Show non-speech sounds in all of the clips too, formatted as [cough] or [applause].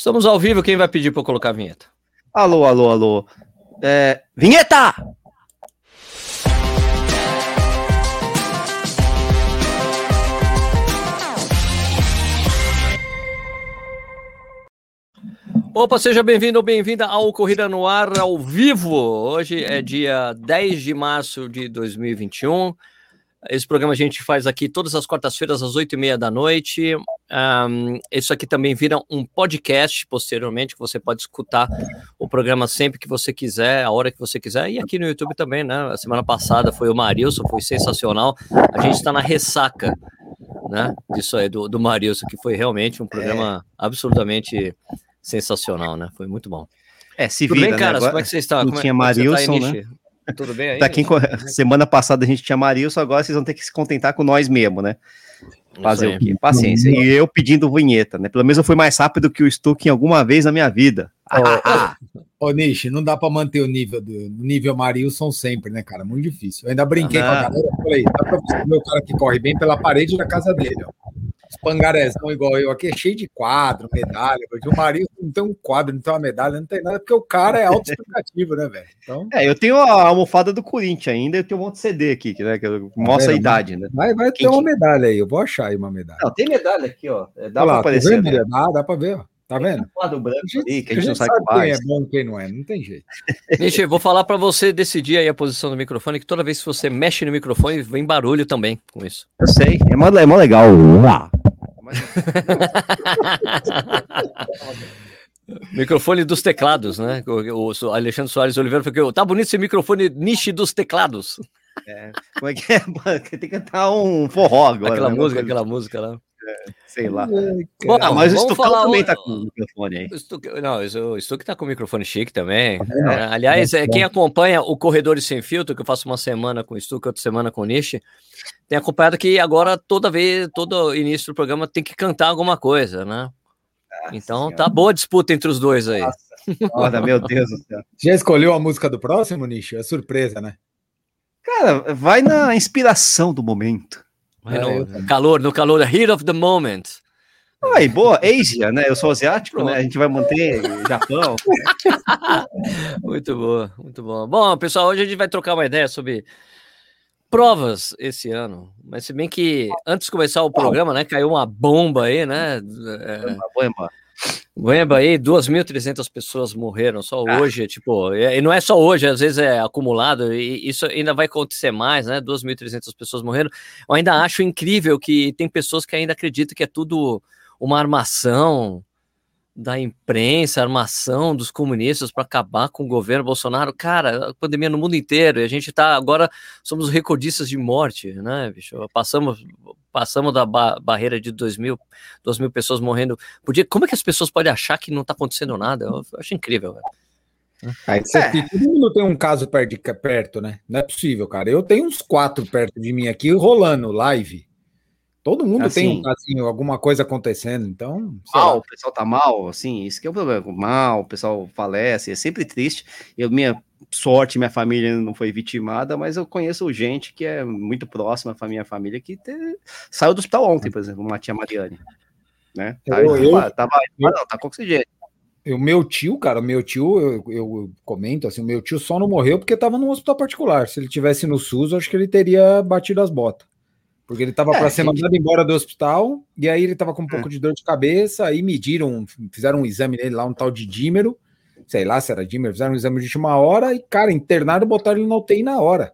Estamos ao vivo, quem vai pedir para eu colocar a vinheta? Alô, alô, alô. É... Vinheta! Opa, seja bem-vindo ou bem-vinda ao Corrida no Ar ao vivo. Hoje é dia 10 de março de 2021. Esse programa a gente faz aqui todas as quartas-feiras, às oito e meia da noite. Um, isso aqui também vira um podcast posteriormente, que você pode escutar o programa sempre que você quiser, a hora que você quiser. E aqui no YouTube também, né? A semana passada foi o Marilson, foi sensacional. A gente está na ressaca, né? Disso aí, do, do Marilson, que foi realmente um programa é. absolutamente sensacional, né? Foi muito bom. É, se Tudo bem, né? cara? Como é que você está? Não Como tinha é, Marilson, tá né? Tudo bem aí? Tá aqui, semana passada a gente tinha Marilson, agora vocês vão ter que se contentar com nós mesmo, né? Fazer o quê? Paciência. E eu pedindo vinheta, né? Pelo menos eu fui mais rápido que o Stuck em alguma vez na minha vida. Ô, ô, Nish, não dá pra manter o nível do nível Marilson sempre, né, cara? Muito difícil. Eu ainda brinquei ah, com a galera, falei, dá pra você ver o cara que corre bem pela parede da casa dele, ó pangarezão igual eu aqui é cheio de quadro, medalha. O marido não tem um quadro, não tem uma medalha, não tem nada, porque o cara é autoexplicativo, né, velho? Então... É, eu tenho a almofada do Corinthians ainda, eu tenho um monte de CD aqui, né, que mostra tá a idade, né? Vai, vai ter uma medalha aí, eu vou achar aí uma medalha. Não, tem medalha aqui, ó. É, dá Olha pra lá, aparecer. Tá dá, dá pra ver, ó. Tá vendo? Um quadro branco a gente, ali, que a gente, a gente não sabe, sabe quem é bom quem não é, não tem jeito. Gente, vou falar para você decidir aí a posição do microfone, que toda vez que você mexe no microfone, vem barulho também com isso. Eu sei, é mó, é mó legal. [laughs] microfone dos teclados, né? O, o Alexandre Soares Oliveira falou tá bonito esse microfone niche dos teclados. É, como é que é? [laughs] Tem que cantar um forró agora. Aquela né? música, aquela música lá. É, sei lá. Bom, ah, mas o Stucão também tá com o microfone aí. O não, o Stuck tá com o microfone chique também. É, é, aliás, é, quem acompanha o Corredores Sem Filtro, que eu faço uma semana com o Stuck, outra semana com o Nishi, tem acompanhado que agora, toda vez, todo início do programa, tem que cantar alguma coisa, né? Nossa então senhora. tá boa a disputa entre os dois aí. Nossa, meu Deus do céu. [laughs] Já escolheu a música do próximo, Nishi? É surpresa, né? Cara, vai na inspiração do momento. É, no calor, no calor, heat of the moment. Aí, boa, Asia, né? Eu sou asiático, né? A gente vai manter Japão. [laughs] muito boa, muito bom. Bom, pessoal, hoje a gente vai trocar uma ideia sobre provas esse ano. Mas se bem que antes de começar o programa, né, caiu uma bomba aí, né? É... Uma bomba. Aí, 2.300 pessoas morreram só ah. hoje, tipo, e não é só hoje, às vezes é acumulado, e isso ainda vai acontecer mais, né? 2.300 pessoas morreram. Eu ainda acho incrível que tem pessoas que ainda acreditam que é tudo uma armação, da imprensa, armação dos comunistas para acabar com o governo Bolsonaro. Cara, a pandemia no mundo inteiro, e a gente tá agora somos recordistas de morte, né, bicho? Passamos passamos da ba barreira de 2 mil, 2 mil pessoas morrendo por dia. Como é que as pessoas podem achar que não tá acontecendo nada? Eu, eu acho incrível, velho. Aí é. todo mundo tem um caso perto, perto, né? Não é possível, cara. Eu tenho uns quatro perto de mim aqui rolando live. Todo mundo assim, tem assim alguma coisa acontecendo, então. Mal, o pessoal tá mal, assim, isso que é o problema. Mal, o pessoal falece, é sempre triste. Eu, minha sorte, minha família não foi vitimada, mas eu conheço gente que é muito próxima à minha família que te... saiu do hospital ontem, por exemplo, uma tia Mariane. Né? Tá, eu, eu, tava, eu, não, tá com oxigênio. O meu tio, cara, meu tio, eu, eu, comento assim, o meu tio só não morreu porque estava num hospital particular. Se ele tivesse no SUS, eu acho que ele teria batido as botas. Porque ele estava é, para ser mandado embora do hospital, e aí ele estava com um pouco é. de dor de cabeça, aí mediram, fizeram um exame nele lá, um tal de dímero, sei lá se era dímero, fizeram um exame de última hora, e, cara, internaram botaram ele na UTI na hora.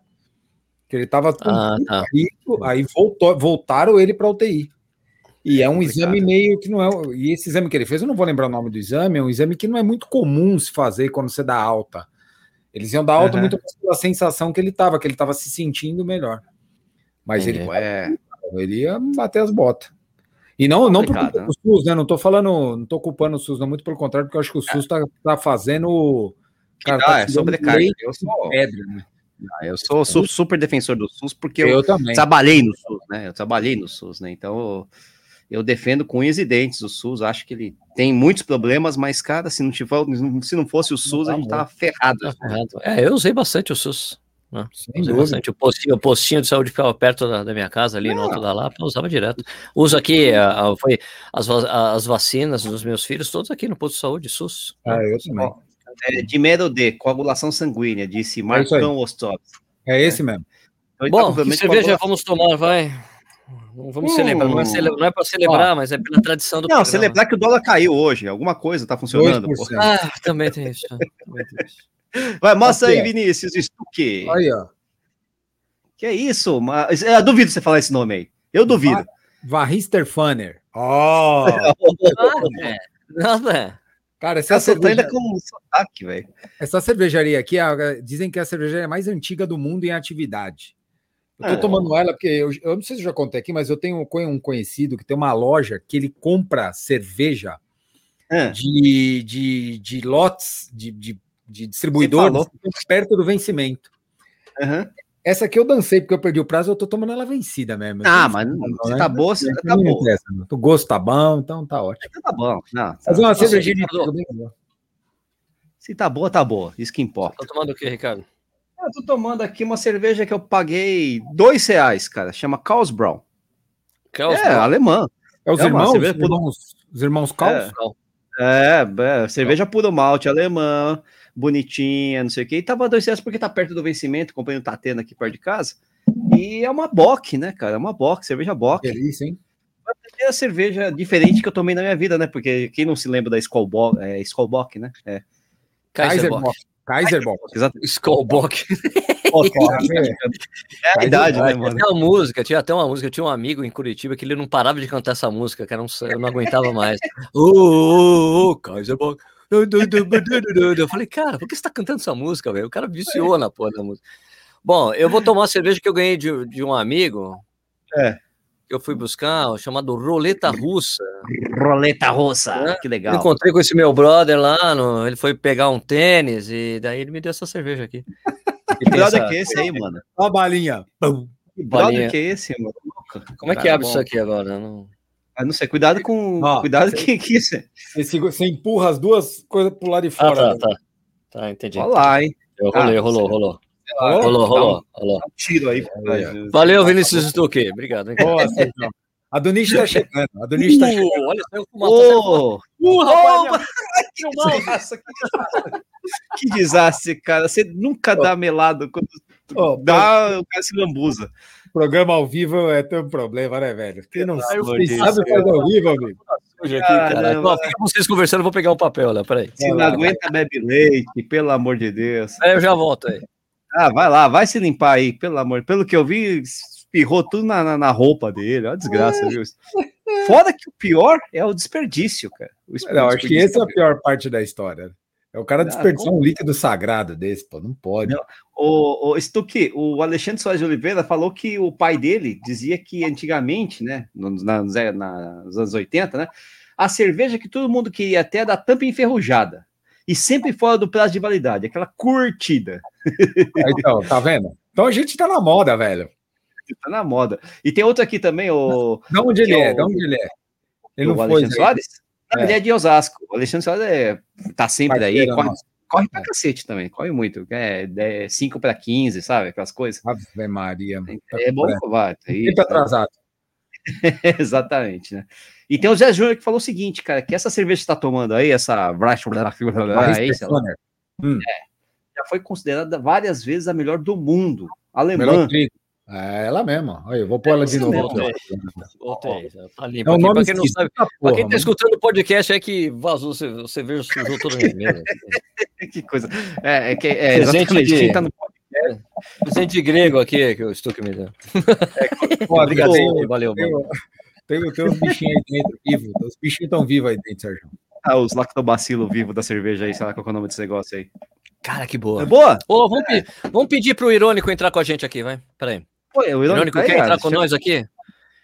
Que ele estava com ah, tá. risco, aí voltou, voltaram ele para UTI. E é um exame meio que não é. E esse exame que ele fez, eu não vou lembrar o nome do exame, é um exame que não é muito comum se fazer quando você dá alta. Eles iam dar alta uhum. muito pela sensação que ele estava, que ele estava se sentindo melhor. Mas ele, é. ele ia bater as botas. E não, não por culpa né? do SUS, né? Não tô falando, não tô culpando o SUS, não, muito pelo contrário, porque eu acho que o SUS tá, tá fazendo. Cara, tá é sobrecarga. Eu sou, pedra, né? Ah, eu sou super defensor do SUS porque eu, eu também. trabalhei no SUS, né? Eu trabalhei no SUS, né? Então eu defendo com unhas e dentes o SUS. Acho que ele tem muitos problemas, mas, cara, se não, tiver, se não fosse o SUS, a gente tava ferrado. É, eu usei bastante o SUS. Né? Sem bastante. O postinho, o postinho de saúde ficava perto da, da minha casa, ali no Alto da Lapa, eu usava direto. Uso aqui, a- a- foi as, as vacinas dos meus filhos, todos aqui no posto de saúde, SUS. Ah, eu também. É, Dimero D, coagulação sanguínea, disse É Marcão Ostov. É esse mesmo. Então, tá Bom, de cerveja coagulação. vamos tomar, vai. Não vamos Hum. celebrar, não é, cele... é para celebrar, mas é pela tradição do Não, programa. celebrar que o dólar caiu hoje. Alguma coisa tá funcionando. pô. 2%. Ah, também tem isso. né? Também tem isso. Vai, mostra aí. Vinícius Stuque. Aí, ó. Que é isso? Mas, eu duvido você falar esse nome aí. Eu duvido. Varrister Funner. Ó! Nada, nada. Cara, essa, tá ainda cerveja... com um sotaque, velho. essa cervejaria aqui, a- dizem que é a cervejaria mais antiga do mundo em atividade. Eu tô É. tomando ela porque eu, eu não sei se eu já contei aqui, mas eu tenho um- um conhecido que tem uma loja que ele compra cerveja Ah, de, de, de lotes de, de, de distribuidores falou. perto do vencimento. aham. Essa aqui eu dancei porque eu perdi o prazo, eu tô tomando ela vencida mesmo. Ah, mas não, se né? tá boa, se tá boa. não. O gosto tá bom, então tá ótimo. Tá bom. Não, tá- Fazer uma de trigo bem boa. Se tá boa, tá boa. Isso que importa. Tá tomando o que, Ricardo? Eu tô tomando aqui uma cerveja que eu paguei dois reais, cara. Chama Carlsbraun. Carlos É, alemã. É os É irmãos, cerveja os irmãos, os irmãos Caos? É, é, cerveja puro malte alemã, bonitinha, não sei o que. E tava dois reais porque tá perto do vencimento, comprei um Tatena aqui perto de casa. E é uma Bock, né, cara? É uma Bock, cerveja Bock. Delícia, hein? É a cerveja diferente que eu tomei na minha vida, né? Porque quem não se lembra da Bock, é, Bock, né? É, Kaiserbock. Kaiserbock. exato. Skullbock. [laughs] É a idade, né, Tinha mano? até uma música, tinha até uma música. Eu tinha um amigo em Curitiba que ele não parava de cantar essa música, cara. Eu não, eu não aguentava mais. [laughs] Ô, ô, ô, Kaiserbock. [laughs] Eu falei, cara, por que você tá cantando essa música, velho? O cara viciou na porra da música. Bom, eu vou tomar uma cerveja que eu ganhei de, de um amigo. É. Que eu fui buscar, chamado Roleta Russa. Roleta russa, É, que Eu legal. encontrei com esse meu brother lá, no- ele foi pegar um tênis e daí ele me deu essa cerveja aqui. Que brother que é esse aí, mano? Ó a balinha. Que brother Balinha. que é esse, mano? Como é que Cara, abre bom. isso aqui agora? Não... Ah, não sei, cuidado com. Ó, cuidado que, que isso. é. Você, você empurra as duas coisas pro lado de Ah, fora. tá, né? tá. Tá, entendi. Olha lá, hein? Eu rolei, Ah, rolou, rolou. Rolou? Rolou, Dá rolou, um- rolou. um tiro aí. Valeu, Vinícius Stuque. Obrigado. hein? Boa, Sérgio. [laughs] A Doniche tá chegando. A Doniche tá chegando. Uh, olha, saiu fumaça. Uh, rapaziada. que desastre, que desastre, cara. Você nunca dá melado quando Ó, dá, o cara se lambuza. Programa ao vivo é teu problema, né, velho? Quem não amor quem sabe fazer ao vivo, amigo? Aqui, cara. Caramba. Ó, fica vocês conversando, eu vou pegar um papel lá, peraí. Se não aguenta, bebe leite, pelo amor de Deus. Aí eu já volto aí. Ah, vai lá, vai se limpar aí, pelo amor. Pelo que eu vi, espirrou tudo na, na, na roupa dele. Olha a desgraça, viu? Fora que o pior é o desperdício, cara. O esp- Não, acho que desperdício. essa é a pior parte da história. É o cara Ah, desperdiçar um líquido sagrado desse, pô. Não pode. Não. O, o Stuque, o Alexandre Soares de Oliveira falou que o pai dele dizia que antigamente, né, nos, na- nos é, na- nos anos 80, né, a cerveja que todo mundo queria até da tampa enferrujada e sempre fora do prazo de validade, aquela curtida, Então, tá vendo? Então a gente tá na moda, velho. tá na moda. E tem outra aqui também, o, De onde ele é? o- De onde ele é? Ele o não foi. Alexandre né? Soares. É. Ele é de Osasco. O Alexandre Soares é, tá sempre aí, Parceiro corre, corre pra cacete também, corre muito. É 5 para 15, sabe? Aquelas coisas. Ave Maria. mano. É bom, vai. É Sempre né? atrasado. [laughs] Exatamente, né? E tem o Zé Júnior que falou o seguinte, cara, que essa cerveja que você tá tomando aí, essa aí, sei lá, Funner. já foi considerada várias vezes a melhor do mundo. Alemã. Melhor trigo. É ela mesma. Olha, eu vou pôr ela de novo. ó. Voltei. Tá É um nome Pra quem não sabe, da pra porra, quem tá mano. escutando o podcast é que vazou, você, você veio, sujou mesa. [laughs] que coisa. É, é que é Presente exatamente de- quem tá no Presente grego aqui que o Stuque me deu. Ó, Obrigado, Stuque, valeu. Tem, mano. tem, tem uns bichinhos aí dentro, vivos. Os bichinhos estão vivos aí dentro, Sérgio. ah, os lactobacilo vivo da cerveja aí, sei lá qual é o nome desse negócio aí. Cara, que É boa. boa? Ô, vamos, pe- vamos pedir pro Irônico entrar com a gente aqui, vai. Peraí. Pô, é o Irônico, quer entrar com nós aqui?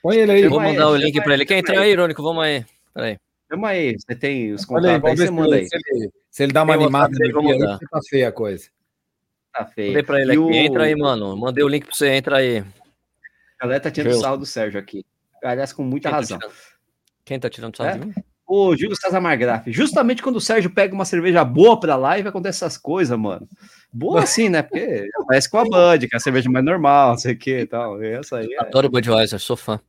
Põe ele aí. Eu vou mandar o ele, link pra ele. ele, Quer entrar aí, Irônico? Vamos aí. Peraí. Chama aí, você tem os contatos aí, você manda aí. se, ele, se ele dá uma animada aí, dia aí, mandar. tá feia a coisa. Tá feio. Mandei pra ele E aqui. o- Entra aí, mano. Mandei o link pra você. Entra aí. A galera tá tirando Deus. sarro do Sérgio aqui. Aliás, com muita Quem tá razão. tirando- Quem tá tirando sarro É? de mim? Ô, Júlio César Margraf, justamente quando o Sérgio pega uma cerveja boa pra live, acontece essas coisas, mano. Boa assim, né? Porque parece com a Bud, que é a cerveja mais normal, não sei o que e tal. Essa aí é... Adoro Budweiser, sou fã.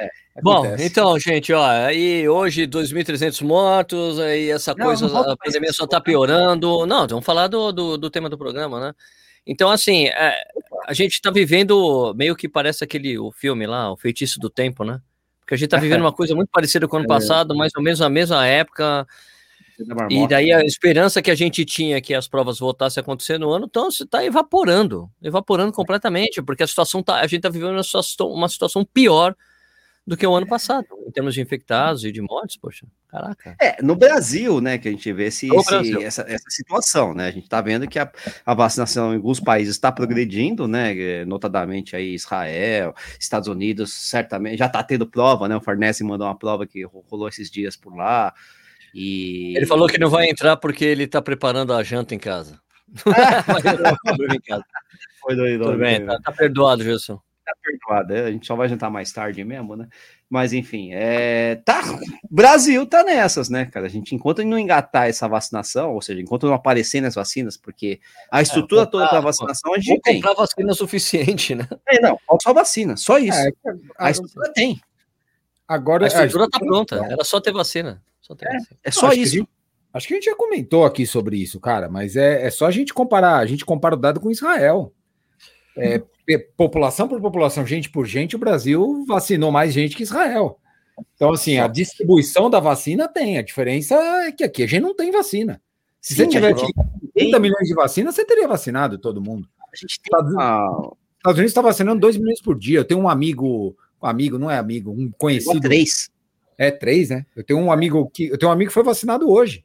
É, Bom, então, gente, ó, aí hoje 2.300 mortos, aí essa não, coisa, não a pandemia só tá piorando. Não, vamos falar do, do, do tema do programa, né? Então, assim, é, a gente tá vivendo meio que parece aquele o filme lá, o Feitiço do Tempo, né? Porque a gente tá vivendo uma [laughs] coisa muito parecida com o ano é. passado, mais ou menos na mesma época. E daí a esperança que a gente tinha que as provas voltassem a acontecer no ano, então está evaporando, evaporando completamente, porque a situação tá, a gente está vivendo uma situação, uma situação pior do que o ano passado, em termos de infectados e de mortes, poxa, caraca. É, no Brasil, né, que a gente vê esse, esse essa, essa, situação, né, a gente está vendo que a, a, vacinação em alguns países está progredindo, né, notadamente aí Israel, Estados Unidos, certamente, já está tendo prova, né, o Farnese mandou uma prova que rolou esses dias por lá, e... Ele falou que não vai entrar porque ele está preparando a janta em casa. [laughs] Foi doido. Tudo bem, tá, tá perdoado, Gilson tá perdoado. É, a gente só vai jantar mais tarde mesmo, né? Mas enfim, é... tá. Brasil tá nessas, né, cara? A gente, enquanto não engatar essa vacinação, ou seja, enquanto não aparecerem as vacinas, porque a é, estrutura é, toda para vacinação a gente tem. comprar vacina suficiente, né? É, não, só vacina, só isso. É, a, a estrutura tem. Agora a estrutura tá pronta, era só ter vacina. Só ter é, vacina. é só isso. Gente, acho que a gente já comentou aqui sobre isso, cara, mas é, é só a gente comparar. A gente compara o dado com Israel. É, população por população, gente por gente, o Brasil vacinou mais gente que Israel. Então, assim, a distribuição da vacina tem. A diferença é que aqui a gente não tem vacina. Se Sim, você tiver 30 milhões de vacinas, você teria vacinado todo mundo. A gente tem... Estados, Estados Unidos está vacinando 2 milhões por dia. Eu tenho um amigo, um amigo, não é amigo, um conhecido. três. É, três, né? Eu tenho um amigo que. Eu tenho um amigo que foi vacinado hoje.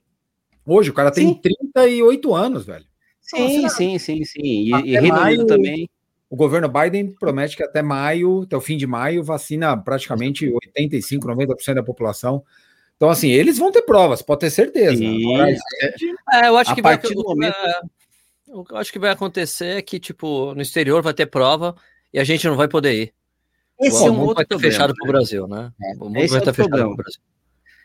Hoje, o cara tem sim. 38 anos, velho. Sim, sim, sim, sim. E, e Reino Unido também. O governo Biden promete que até maio, até o fim de maio, vacina praticamente 85, 90% da população. Então, assim, eles vão ter provas, pode ter certeza. Agora, é, eu acho que vai, momento... eu acho que vai acontecer que, tipo, no exterior vai ter prova e a gente não vai poder ir. Esse o é um outro vai ter fechado para o Brasil, né? É, o mundo vai é estar fechado para o Brasil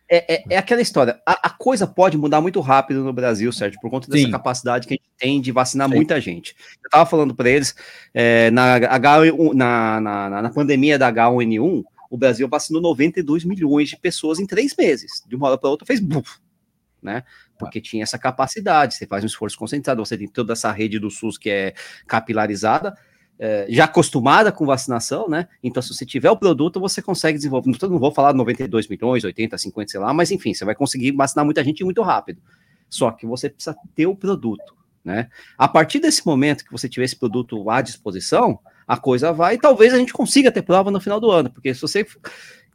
é, é, é, aquela história. A, a, coisa pode mudar muito rápido no Brasil, certo? Por conta dessa Sim. capacidade que a gente tem de vacinar Sim. muita gente. Eu estava falando para eles, é, na, H1, na, na, na, pandemia da H1N1, o Brasil vacinou 92 milhões de pessoas em três meses. De uma hora para outra fez buf, né? Porque tinha essa capacidade. Você faz um esforço concentrado, você tem toda essa rede do SUS que é capilarizada é, já acostumada com vacinação, né? Então, se você tiver o produto, você consegue desenvolver. Não, não vou falar 92 milhões, 80, 50, sei lá, mas enfim, você vai conseguir vacinar muita gente muito rápido. Só que você precisa ter o produto, né? A partir desse momento que você tiver esse produto à disposição, a coisa vai, talvez a gente consiga ter prova no final do ano, porque se você.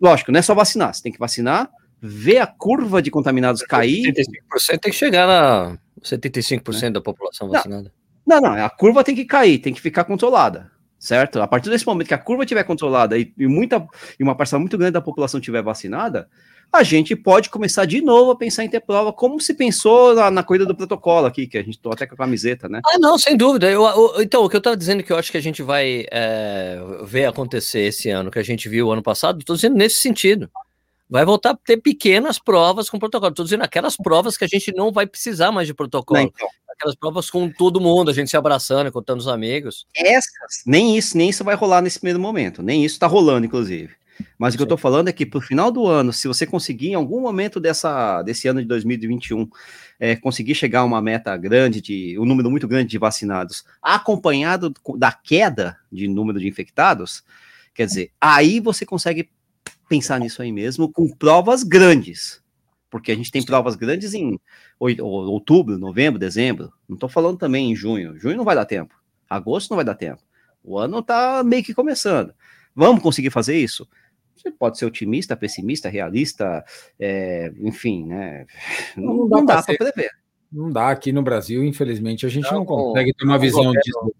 Lógico, não é só vacinar, você tem que vacinar, ver a curva de contaminados cair. 75% tem que chegar na 75% é. da população vacinada. Não. Não, não, a curva tem que cair, tem que ficar controlada, certo? A partir desse momento que a curva estiver controlada e, e, muita, e uma parcela muito grande da população estiver vacinada, a gente pode começar de novo a pensar em ter prova, como se pensou na, na corrida do protocolo aqui, que a gente tô até com a camiseta, né? Ah, não, sem dúvida. Eu, eu, então, o que eu estava dizendo que eu acho que a gente vai é, ver acontecer esse ano, que a gente viu ano passado, estou dizendo nesse sentido. Vai voltar a ter pequenas provas com protocolo. Estou dizendo aquelas provas que a gente não vai precisar mais de protocolo. Não, então aquelas provas com todo mundo, a gente se abraçando, contando os amigos. Essas, nem isso, nem isso vai rolar nesse primeiro momento, nem isso está rolando, inclusive. Mas o que eu estou falando é que para o final do ano, se você conseguir em algum momento dessa, desse ano de 2021 é, conseguir chegar a uma meta grande de um número muito grande de vacinados, acompanhado da queda de número de infectados, quer dizer, aí você consegue pensar nisso aí mesmo com provas grandes porque a gente tem provas grandes em outubro, novembro, dezembro. Não estou falando também em junho. Junho não vai dar tempo. Agosto não vai dar tempo. O ano está meio que começando. Vamos conseguir fazer isso? Você pode ser otimista, pessimista, realista, é, enfim, né? Não, não dá, dá para prever. Não dá aqui no Brasil, infelizmente, a gente não, não consegue ter uma visão disso.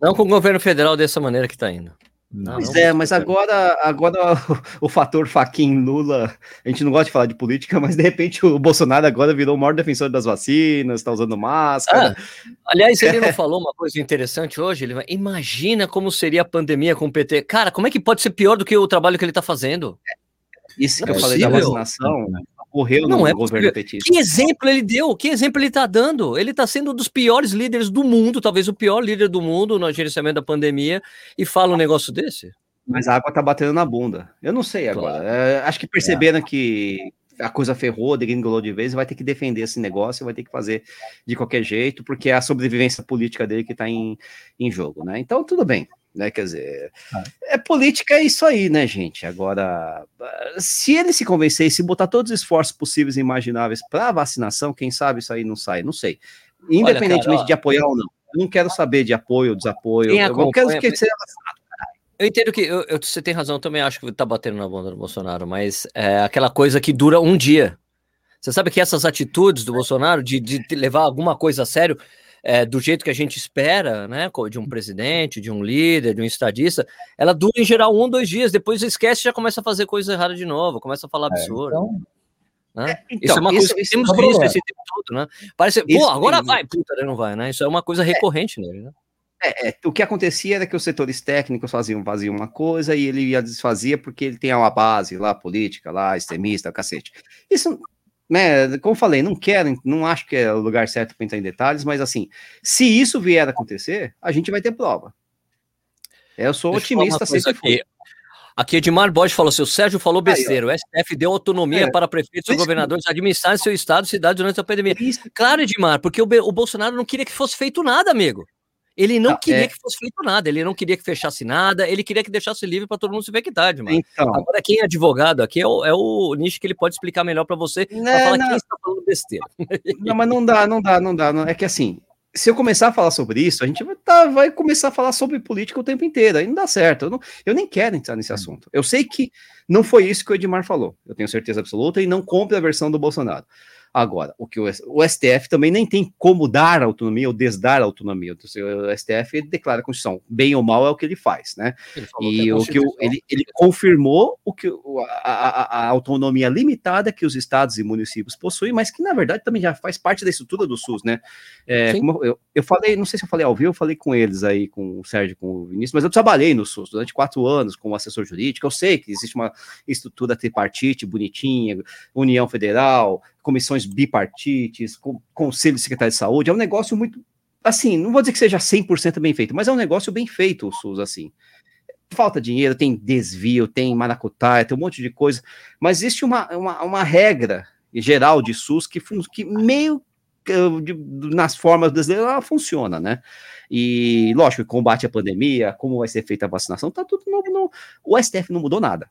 Não com o governo federal dessa maneira que está indo. Não, pois é, mas agora, agora o, [laughs] o fator Faquin Lula, a gente não gosta de falar de política, mas de repente o Bolsonaro agora virou o maior defensor das vacinas, está usando máscara. Ah, aliás, ele não [laughs] falou uma coisa interessante hoje? Ele imagina como seria a pandemia com o PT. Cara, como é que pode ser pior do que o trabalho que ele está fazendo? Isso que eu falei da vacinação, Morreu Não no é governo possível. petista. Que exemplo ele deu? Que exemplo ele está dando? Ele está sendo um dos piores líderes do mundo, talvez o pior líder do mundo no gerenciamento da pandemia, e fala um negócio desse? Mas a água tá batendo na bunda. Eu não sei agora. É, acho que perceberam que a coisa ferrou, degringolou de vez, vai ter que defender esse negócio, vai ter que fazer de qualquer jeito, porque é a sobrevivência política dele que está em, em jogo, né? Então, tudo bem, né? Quer dizer, é política, é isso aí, né, gente? Agora, se ele se convencer e se botar todos os esforços possíveis e imagináveis para vacinação, quem sabe isso aí não sai, não sei. Independentemente Olha, cara, ó, de apoiar ou não. Eu não quero saber de apoio ou desapio. Quem Eu, quero que seja vacinado. Eu entendo que eu, eu- você tem razão, eu também acho que tá batendo na bunda do Bolsonaro, mas é aquela coisa que dura um dia. Você sabe que essas atitudes do Bolsonaro de, de levar alguma coisa a sério, é, do jeito que a gente espera, né, de um presidente, de um líder, de um estadista, ela dura em geral um, dois dias, depois esquece e já começa a fazer coisa errada de novo, começa a falar absurdo. Então, né? Então, isso é uma isso- coisa que isso temos é visto problema. esse tempo todo, né? Parece, Isso pô, agora tem- vai, puta, não vai, né? Isso é uma coisa recorrente nele, né? É, é, o que acontecia era que os setores técnicos faziam, faziam uma coisa e ele ia desfazia porque ele tem uma base lá, política, lá, extremista, cacete. Isso, né, como eu falei, não quero, não acho que é o lugar certo para entrar em detalhes, mas assim, se isso vier a acontecer, a gente vai ter prova. Eu sou Deixa otimista, sempre aqui. Aqui, Edmar Borges falou assim: o Sérgio falou Aí, besteira. o STF deu autonomia É. para prefeitos e governadores administrarem seu estado e cidade durante a pandemia. Isso, Claro, Edmar, porque o, o Bolsonaro não queria que fosse feito nada, amigo. Ele não Não, queria é- que fosse feito nada, ele não queria que fechasse nada, ele queria que deixasse livre para todo mundo se infectar, Edmar. Então, Agora, quem é advogado aqui é o, é o nicho que ele pode explicar melhor para você, para Né, falar não. quem está falando besteira. [laughs] Não, mas não dá, não dá, não dá. não- É que assim, se eu começar a falar sobre isso, a gente vai, tá- vai começar a falar sobre política o tempo inteiro. Aí não dá certo. Eu, não- eu nem quero entrar nesse assunto. Eu sei que não foi isso que o Edmar falou. Eu tenho certeza absoluta e não compre a versão do Bolsonaro. Agora, o que o, o STF também nem tem como dar autonomia ou desdar autonomia. O STF declara a Constituição. Bem ou mal é o que ele faz, né? Ele E é o que o- ele, ele confirmou o que a, a- a autonomia limitada que os estados e municípios possuem, mas que na verdade também já faz parte da estrutura do SUS, né? É, eu, eu falei, não sei se eu falei ao vivo, eu falei com eles aí, com o Sérgio, com o Vinícius, mas eu trabalhei no SUS durante quatro anos como assessor jurídico. Eu sei que existe uma estrutura tripartite bonitinha, União Federal, comissões bipartites, com, Conselho de Secretário de Saúde. É um negócio muito assim, não vou dizer que seja 100% bem feito, mas é um negócio bem feito o SUS, assim. Falta dinheiro, tem desvio, tem maracutaia, tem um monte de coisa, mas existe uma, uma, uma regra geral de SUS que, que meio nas formas brasileiras ela funciona, né? E, lógico, combate à pandemia, como vai ser feita a vacinação, tá tudo no, no- O STF não mudou nada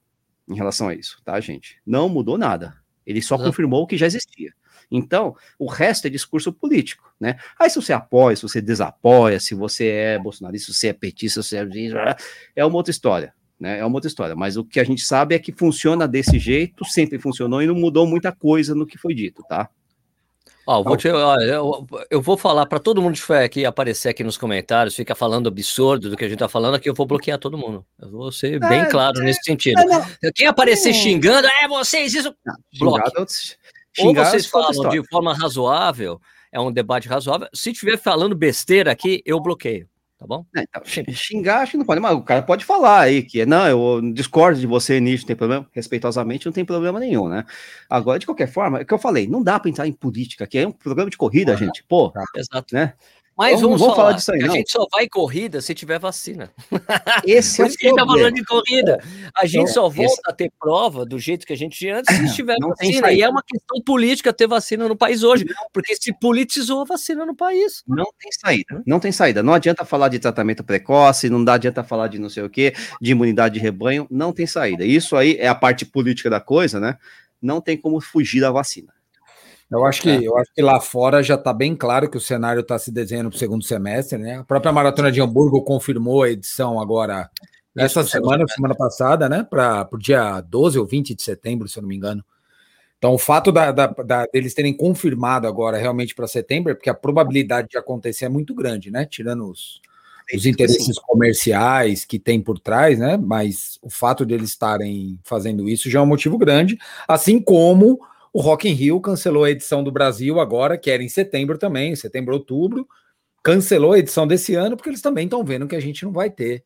em relação a isso, tá, gente? Não mudou nada. Ele só Exato. confirmou o que já existia. Então, o resto é discurso político, né? Aí se você apoia, se você desapoia, se você é bolsonarista, se você é petista, se você é... É uma outra história, né? É uma outra história. Mas o que a gente sabe é que funciona desse jeito, sempre funcionou e não mudou muita coisa no que foi dito, tá? Ó, eu vou, te- eu, eu vou falar para todo mundo que for aqui aparecer aqui nos comentários, fica falando absurdo do que a gente tá falando aqui, eu vou bloquear todo mundo. Eu vou ser bem É, claro é, nesse sentido. É, Quem aparecer xingando, é vocês, isso. Bloque. é Ou vocês é falam de forma razoável, é um debate razoável. Se estiver falando besteira aqui, eu bloqueio, tá bom? É, então, xingar acho que não pode, mas o cara pode falar aí que não, eu discordo de você nisso, não tem problema, respeitosamente não tem problema nenhum, né? Agora, de qualquer forma, é o que eu falei, não dá para entrar em política aqui, é um programa de corrida, gente, pô, Exato. né? Mas Vamos- vamos, falar, falar disso aí, a não. gente só vai corrida se tiver vacina. Esse [laughs] é o isso que a gente tá problema. falando de corrida. A gente Então, só volta esse- a ter prova do jeito que a gente tinha antes se [coughs] tiver Não vacina. E é uma questão política ter vacina no país hoje, porque se politizou a vacina no país. Não tem saída, não tem saída. Não adianta falar de tratamento precoce, não dá adianta falar de não sei o que, de imunidade de rebanho, não tem saída. Isso aí é a parte política da coisa, né? Não tem como fugir da vacina. Eu acho que, É. eu acho que lá fora já está bem claro que o cenário está se desenhando para o segundo semestre, né? A própria Maratona de Hamburgo confirmou a edição agora essa semana, semana passada, né? Para o dia 12 ou 20 de setembro, se eu não me engano. Então, o fato da, da- da- deles terem confirmado agora realmente para setembro, é porque a probabilidade de acontecer é muito grande, né? Tirando os, os interesses comerciais que tem por trás, né? Mas o fato de eles estarem fazendo isso já é um motivo grande, assim como o Rock in Rio cancelou a edição do Brasil agora, que era em setembro também, setembro, outubro, cancelou a edição desse ano porque eles também estão vendo que a gente não vai ter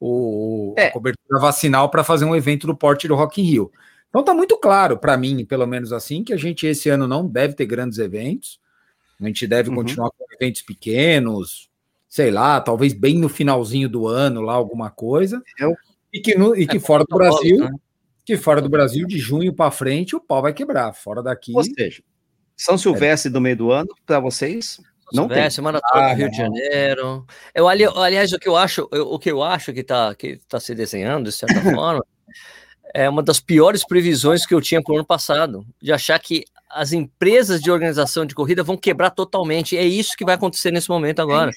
o, É. a cobertura vacinal para fazer um evento do porte do Rock in Rio. Então tá muito claro para mim, pelo menos assim, que a gente esse ano não deve ter grandes eventos. A gente deve uhum. continuar com eventos pequenos, sei lá, talvez bem no finalzinho do ano lá alguma coisa. Eu... E que, no, e que é, fora do Brasil, né? Que fora do Brasil de junho para frente o pau vai quebrar. Fora daqui. Ou seja, São Silvestre é. do meio do ano para vocês não tem. Semana toda ah, Rio de Janeiro. Eu, ali, aliás, o que eu acho, eu, o que eu acho que está que tá se desenhando, de certa [laughs] forma, é uma das piores previsões que eu tinha para o ano passado, de achar que as empresas de organização de corrida vão quebrar totalmente. É isso que vai acontecer nesse momento agora.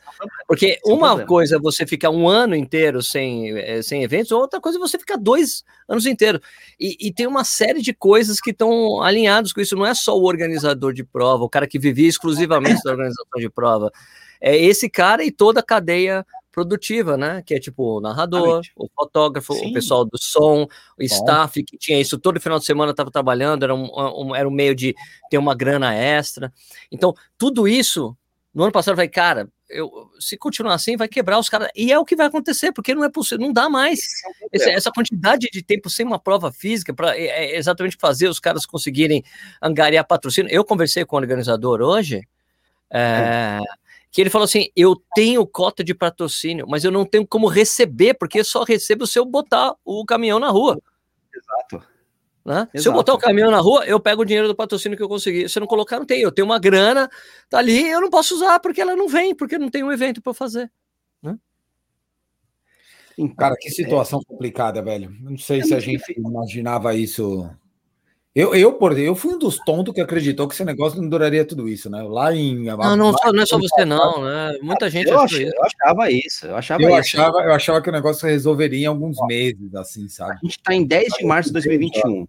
Porque uma coisa é você ficar um ano inteiro sem, eh, sem eventos, outra coisa é você ficar dois anos inteiros. E, e tem uma série de coisas que estão alinhadas com isso. Não é só o organizador de prova, o cara que vivia exclusivamente da organização de prova. É esse cara e toda a cadeia produtiva, né? Que é tipo o narrador, o fotógrafo, Sim. o pessoal do som, o staff que tinha isso todo final de semana estava trabalhando, era um, um, era um meio de ter uma grana extra. Então, tudo isso, no ano passado, vai, cara, eu, se continuar assim, vai quebrar os caras. E é o que vai acontecer, porque não é possível, não dá mais. É essa, essa, quantidade de tempo sem uma prova física para é, é exatamente fazer os caras conseguirem angariar patrocínio. Eu conversei com o organizador hoje. É, que ele falou assim: eu tenho cota de patrocínio, mas eu não tenho como receber, porque eu só recebo se eu botar o caminhão na rua. Exato. Né? Se eu botar o caminhão na rua, eu pego o dinheiro do patrocínio que eu consegui. Se eu não colocar, não tem. Eu tenho uma grana, tá ali, eu não posso usar porque ela não vem, porque não tem um evento para fazer. Né? Cara, que situação é... complicada, velho. Não sei é se a gente difícil. imaginava isso eu, eu, por eu fui um dos tontos que acreditou que esse negócio não duraria tudo isso, né? Lá em. Não, não, só, não é só você, não, né? Muita gente eu, achava, isso. eu achava isso. Eu achava eu isso. Achava, eu achava que o negócio resolveria em alguns meses, assim, sabe? A gente está em 10 de março de 2021.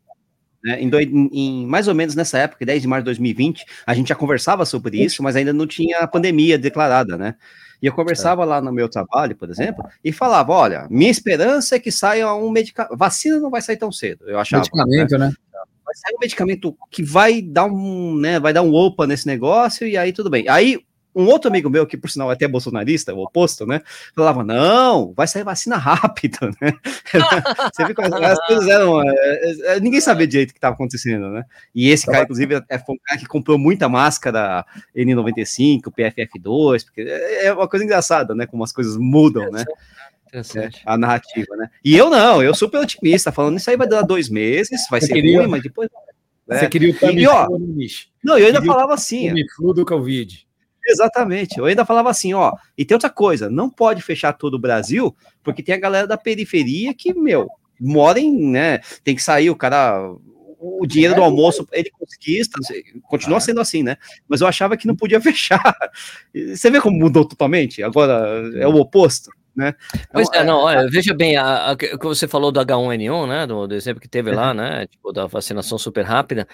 Né? Em, do, em, mais ou menos nessa época, 10 de março de 2020, a gente já conversava sobre isso, mas ainda não tinha pandemia declarada, né? E eu conversava lá no meu trabalho, por exemplo, e falava: olha, minha esperança é que saia um medicamento. Vacina não vai sair tão cedo, eu achava. Medicamento, né? né? Vai sair um medicamento que vai dar um, né, vai dar um opa nesse negócio e aí tudo bem. Aí um outro amigo meu, que por sinal é até bolsonarista, o oposto, né? Falava, não, vai sair vacina rápido, né? [laughs] Você viu como as coisas eram. É, é, ninguém sabia direito o que estava acontecendo, né? E esse cara, inclusive, é, foi um cara que comprou muita máscara N95, PFF2, porque é, é uma coisa engraçada, né? Como as coisas mudam, né? É, a narrativa, né? E eu não, eu super otimista, falando isso aí vai durar dois meses, vai Você ser queria... ruim, mas depois. Né? Você queria o e, ó, Não, eu ainda falava assim. O do Covid. Exatamente, eu ainda falava assim, ó. E tem outra coisa, não pode fechar todo o Brasil, porque tem a galera da periferia que, meu, mora em, né? Tem que sair, o cara o dinheiro do almoço ele conquista, continua ah. sendo assim, né? Mas eu achava que não podia [laughs] fechar. Você vê como mudou totalmente? Agora é o oposto né? Pois é, não, olha, veja bem, o que você falou do H1N1, né, do, do exemplo que teve lá, né, tipo, da vacinação super rápida,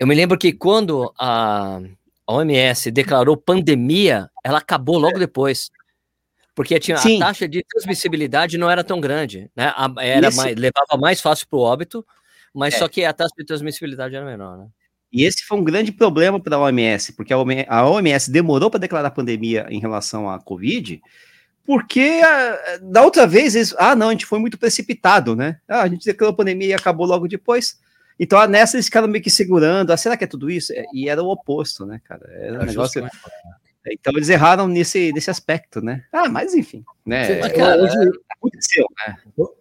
eu me lembro que quando a, a OMS declarou pandemia, ela acabou logo é. depois, porque tinha, a taxa de transmissibilidade não era tão grande, né, a, era mais, levava mais fácil para o óbito, mas é. só que a taxa de transmissibilidade era menor, né? E esse foi um grande problema para a OMS, porque a OMS demorou para declarar pandemia em relação à Covid, porque ah, da outra vez eles, ah, não, a gente foi muito precipitado, né? Ah, a gente declarou a pandemia e acabou logo depois. Então, ah, nessa eles ficaram meio que segurando. Ah, será que é tudo isso? É, e era o oposto, né, cara? Era um negócio. Então eles erraram nesse, nesse aspecto, né? Ah, mas enfim, né? Cara, hoje, aconteceu, né?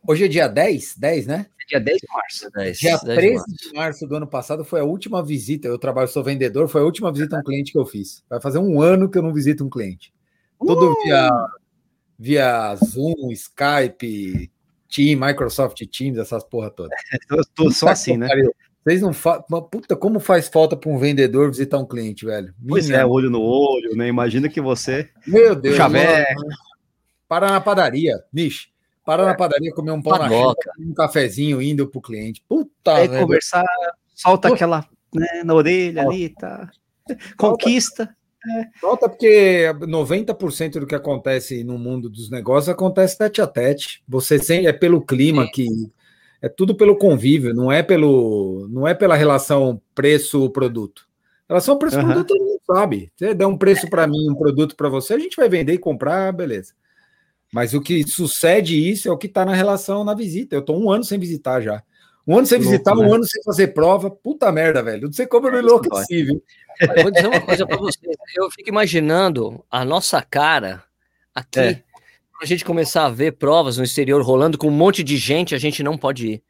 Hoje é dia 10, 10, né? É dia 10 de março. 10, dia 10 13 de março. de março do ano passado foi a última visita. Eu trabalho, sou vendedor, foi a última visita a um cliente que eu fiz. Vai fazer um ano que eu não visito um cliente. Todo uh! dia via Zoom, Skype, Team, Microsoft Teams, essas porra toda. [laughs] Eu tô só assim, né? Vocês não fazem. Puta, como faz falta para um vendedor visitar um cliente, velho? Pois Minha... é, olho no olho, né? Imagina que você. Meu Deus. Chavé. Para na padaria, bicho. Para na padaria, comer um pão Padoca. na chapa, um cafezinho indo pro cliente. Puta, é, conversar, solta aquela né, na orelha ali, tá? Conquista. É. Falta porque 90% do que acontece no mundo dos negócios acontece tete a tete. Você sem, é pelo clima que é tudo pelo convívio, não é pelo não é pela relação preço produto. Relação preço uhum. produto não sabe. Você der um preço para mim, um produto para você, a gente vai vender e comprar, beleza. Mas o que sucede isso é o que está na relação na visita. Eu estou um ano sem visitar já. Um ano sem visitar, um né? ano sem fazer prova. Puta merda, velho. Não sei como eu não enlouqueci, viu? vou dizer uma coisa para vocês. Eu fico imaginando a nossa cara aqui, é. a gente começar a ver provas no exterior rolando com um monte de gente, a gente não pode ir.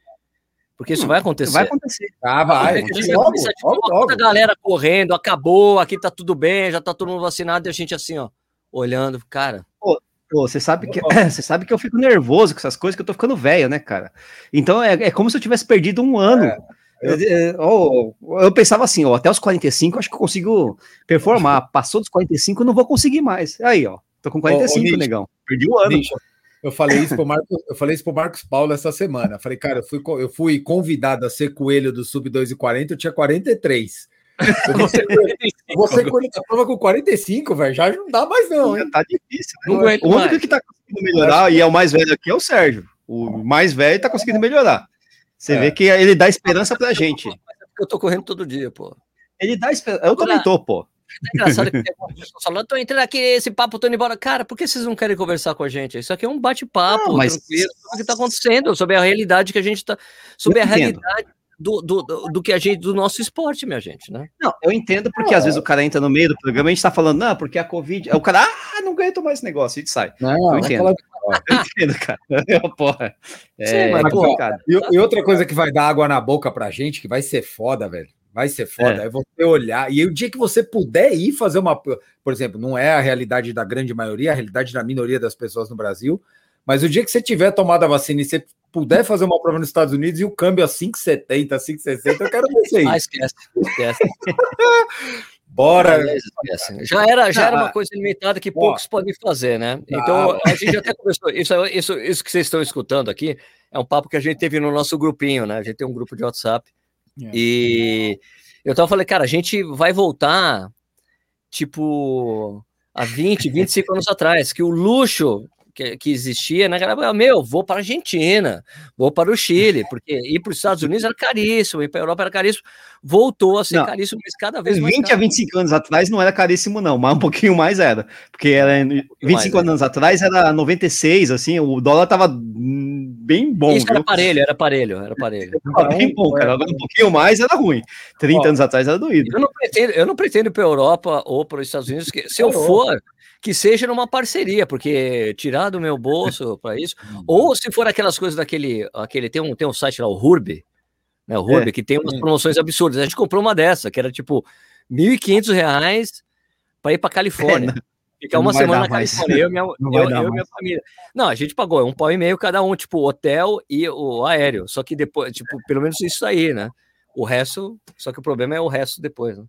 Porque isso hum, vai acontecer. Vai acontecer. Ah, vai. A gente logo, vai tipo, logo, galera correndo, acabou, aqui tá tudo bem, já tá todo mundo vacinado, e a gente assim, ó, olhando, cara. Pô, Pô, você sabe que [laughs] você sabe que eu fico nervoso com essas coisas, que eu tô ficando velho, né, cara? Então é, é como se eu tivesse perdido um ano. É. Eu, eu, eu, pensava assim, ó, até os 45 acho que eu consigo performar. [laughs] Passou dos 45, eu não vou conseguir mais. Aí, ó, tô com 45, ô, negão. Perdi um ano. eu falei isso pro [laughs] Marcos, eu falei isso pro Marcos Paulo essa semana. falei, cara, eu fui, eu fui convidado a ser coelho do Sub 2 e 40, eu tinha 43. Você, você a prova com 45, velho, já não dá mais, não. Hein? Tá difícil. Né? Não o único mais. que tá conseguindo melhorar, e é o mais velho aqui, é o Sérgio. O mais velho tá conseguindo melhorar. Você é. vê que ele dá esperança pra gente. Eu tô correndo todo dia, pô. Ele dá esperança. Eu também tô, pô. É engraçado que [laughs] falando, tô entrando aqui, esse papo, tô indo embora. Cara, por que vocês não querem conversar com a gente? Isso aqui é um bate-papo, mas... tranquilo, sobre o que tá acontecendo, sobre a realidade que a gente tá. Sobre eu a entendo. realidade do, do, do, que a gente, do nosso esporte, minha gente, né? Não, eu entendo porque às vezes o cara entra no meio do programa e a gente tá falando, não, porque a Covid. O cara, ah, não aguento mais esse negócio, a gente sai. Não, eu entendo. Eu entendo, cara. [laughs] porra. É, Sim, mas, pô, e, e, outra coisa que vai dar água na boca pra gente, que vai ser foda, velho. Vai ser foda, é. é você olhar. E o dia que você puder ir fazer uma. Por exemplo, não é a realidade da grande maioria, é a realidade da minoria das pessoas no Brasil. Mas o dia que você tiver tomado a vacina e você puder fazer uma prova nos Estados Unidos e o câmbio a 5,70, 5,60, eu quero ver isso aí. Ah, esquece, esquece. [laughs] Bora. Já era, já era uma coisa limitada que poucos podem fazer, né? Então, a gente até começou. Isso, isso, isso que vocês estão escutando aqui é um papo que a gente teve no nosso grupinho, né? A gente tem um grupo de WhatsApp. É. E eu tava falando, cara, a gente vai voltar, tipo, há 20, 25 anos atrás, que o luxo que, que existia, né? Era, meu, vou para a Argentina, vou para o Chile, porque ir para os Estados Unidos era caríssimo, ir para a Europa era caríssimo. Voltou a ser não, caríssimo, mas cada vez mais. 20 caro. a 25 anos atrás não era caríssimo, não, mas um pouquinho mais era. Porque era um 25 mais, anos é. atrás era 96, assim, o dólar tava bem bom. Isso viu? era parelho, era parelho, era parelho. [laughs] Era bem bom, cara. Agora um pouquinho mais era ruim. 30 Ó, anos atrás era doído. Eu não pretendo, eu não pretendo ir para a Europa ou para os Estados Unidos, que, se eu for que seja numa parceria, porque tirar do meu bolso [laughs] para isso, ou se for aquelas coisas daquele, aquele tem um tem um site lá o Hurb, né, o Hurb é. que tem umas promoções absurdas. A gente comprou uma dessa, que era tipo R$ 1.500 para ir para Califórnia. É, Ficar uma semana na Califórnia, eu, minha, eu, eu e minha [laughs] família. Não, a gente pagou, é um pau e meio cada um, tipo, hotel e o aéreo. Só que depois, tipo, pelo menos isso aí, né? O resto, só que o problema é o resto depois, né?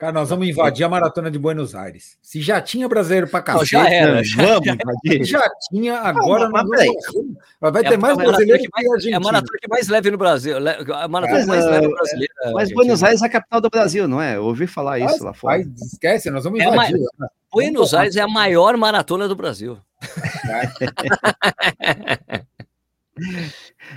Cara, nós vamos invadir a maratona de Buenos Aires. Se já tinha brasileiro para cá, já era. Já, vamos já, invadir. Já tinha, [laughs] agora não, mas vamos, vai ter é mais brasileiro que, mais, É a maratona que mais leve no Brasil. A maratona mais leve no Brasil. Mas Buenos Aires é a capital do Brasil, não é? Eu ouvi falar mas, isso lá fora. Mas esquece, nós vamos invadir. É Buenos Aires é a maior maratona do Brasil. [laughs]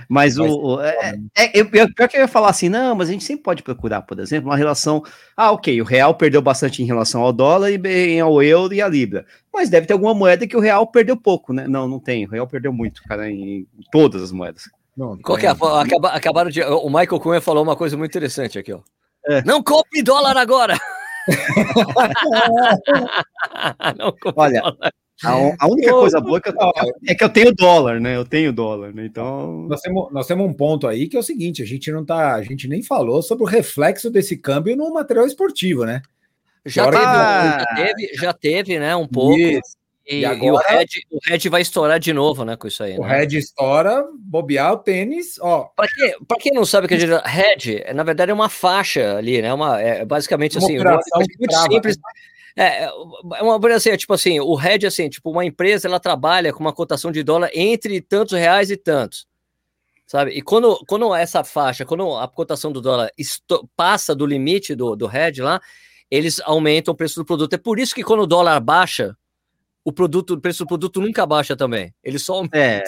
Mas, mas o. É, é, eu, eu, pior que eu ia falar assim, não, mas a gente sempre pode procurar, por exemplo, uma relação. Ah, ok, o real perdeu bastante em relação ao dólar e bem ao euro e à libra. Mas deve ter alguma moeda que o real perdeu pouco, né? Não, não tem. O real perdeu muito, cara, em, em todas as moedas. Não, Qual que é? Acaba, acabaram de. O Michael Cunha falou uma coisa muito interessante aqui, ó. É. Não compre dólar agora! [laughs] [laughs] não compre Olha, dólar. A, a única coisa boa é que, eu, é que eu tenho dólar, né? Eu tenho dólar, né? Então. Nós temos, nós temos um ponto aí que é o seguinte: a gente não tá. A gente nem falou sobre o reflexo desse câmbio no material esportivo, né? Já, teve, já teve, já teve, né? Um pouco. Isso. E, e, agora, e o, Red, o Red vai estourar de novo, né? Com isso aí. O né? Red estoura, bobear o tênis, ó. Para quem, pra quem não sabe o que a gente. Red, na verdade, é uma faixa ali, né? Uma, é basicamente uma assim. Uma, muito simples. Né? É, é, é uma assim, é tipo assim, o RED, assim, tipo, uma empresa, ela trabalha com uma cotação de dólar entre tantos reais e tantos, sabe? E quando, quando essa faixa, quando a cotação do dólar passa do limite do, do RED lá, eles aumentam o preço do produto. É por isso que quando o dólar baixa, o produto, o preço do produto nunca baixa também. Ele só aumenta é.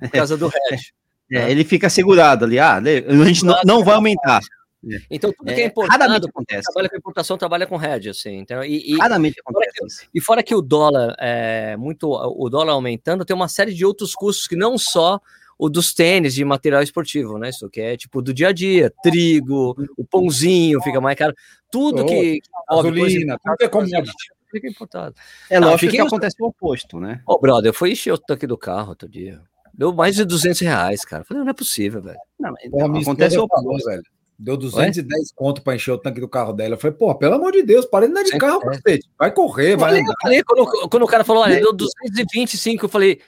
por causa do RED. [laughs] É, né? ele fica segurado ali, ah, a gente não, não vai aumentar. É. Então, tudo que é, é importado, acontece. trabalha com importação, trabalha com hedge, assim. Então, e, e, raramente acontece. Fora que, e fora que o dólar é muito, o dólar aumentando, tem uma série de outros custos que não só o dos tênis de material esportivo, né? Isso que é tipo do dia a dia, trigo, o pãozinho fica mais caro, tudo Oh, que Gasolina, tudo é commodity. fica importado. É Não, lógico que acontece o oposto, né? Ô, brother, eu fui encher o tanque do carro outro dia. Deu mais de 200 reais, cara. Falei, não é possível, velho. Não, minha acontece o oposto. velho. Deu 210 conto pra encher o tanque do carro dela. Eu falei, pô, pelo amor de Deus, para de andar de carro, é. cacete. Vai correr, vai Falei, andar. eu falei, quando, quando o cara falou, olha, deu 225, eu falei,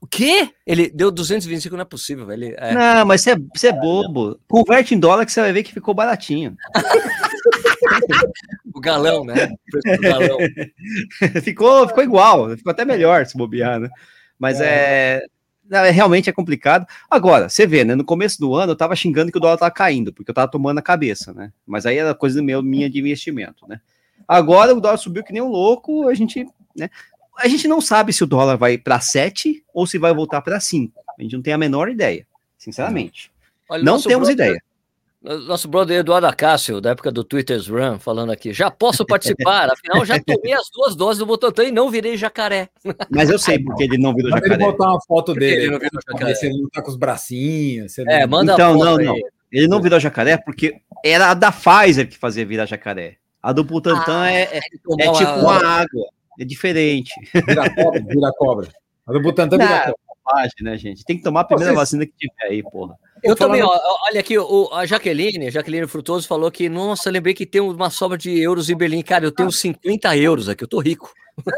o quê? Ele deu 225, não é possível, velho. Ele, é, Não, mas você é, você é bobo. Converte em dólar que você vai ver que ficou baratinho. [laughs] o galão, né? O preço do galão. [laughs] ficou, ficou igual, ficou até melhor se bobear, né? Mas é. é, realmente é complicado. Agora, você vê, né? No começo do ano eu tava xingando que o dólar tava caindo, porque eu tava tomando a cabeça, né? Mas aí era coisa meu, minha de investimento, né? Agora o dólar subiu que nem um louco, a gente, né? A gente não sabe se o dólar vai para 7 ou se vai voltar para 5. A gente não tem a menor ideia, sinceramente. Olha, Não nosso temos ideia. Nosso brother Eduardo Acácio, da época do Twitter's Run, falando aqui, já posso participar, [laughs] afinal já tomei as duas doses do Butantan e não virei jacaré. [laughs] Mas eu sei porque ele não virou Manda ele jacaré. botar uma foto que dele. ele não virou jacaré? Se ele não tá com os bracinhos. É, não- manda Então, a foto não, aí. não. Ele não virou jacaré porque era a da Pfizer que fazia virar jacaré. A do Butantan é, é, é uma- tipo uma água. É diferente. Vira cobra, vira cobra. A do Butantan vira Não, cobra. bobagem, né, gente? Tem que tomar a primeira Vocês- vacina que tiver aí, porra. Eu também, ó, olha aqui, o, a Jaqueline, a Jaqueline Frutoso falou que, nossa, lembrei que tem uma sobra de euros em Berlim. Cara, eu tenho 50 euros aqui, eu tô rico.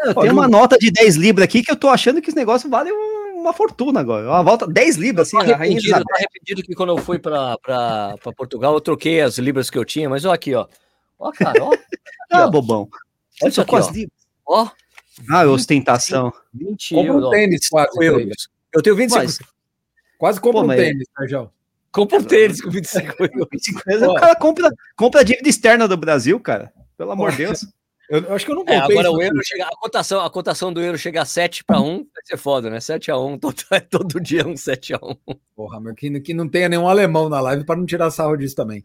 Eu tenho uma nota de 10 libras aqui que eu tô achando que esse negócio vale um- uma fortuna agora. Uma volta 10 libras, assim, Tô a rainha Isabel. tô arrependido que quando eu fui pra, pra, pra Portugal, eu troquei as libras que eu tinha, mas ó aqui, ó. Ó, cara, ó. [laughs] Ah, ó. bobão. Olha Só aqui, com as libras. Ó, Ah, ostentação. 20 Compra euros. um tênis 25 quase. isso aí, euros. Eu tenho 25. Mas- Quase compra Pô, um mas- tênis, Sérgio. Compra um tênis com 25 euros. 25 reais, Ó. O cara compra, compra a dívida externa do Brasil, cara. Pelo amor de Deus. Eu, eu acho que eu não É, contei agora isso o euro chega, a cotação, a cotação do euro chega a 7 para 1, vai ser foda, né? 7 a 1, [laughs] todo, é todo dia um 7 a 1. Porra, mas que, que não tenha nenhum alemão na live para não tirar sarro disso também.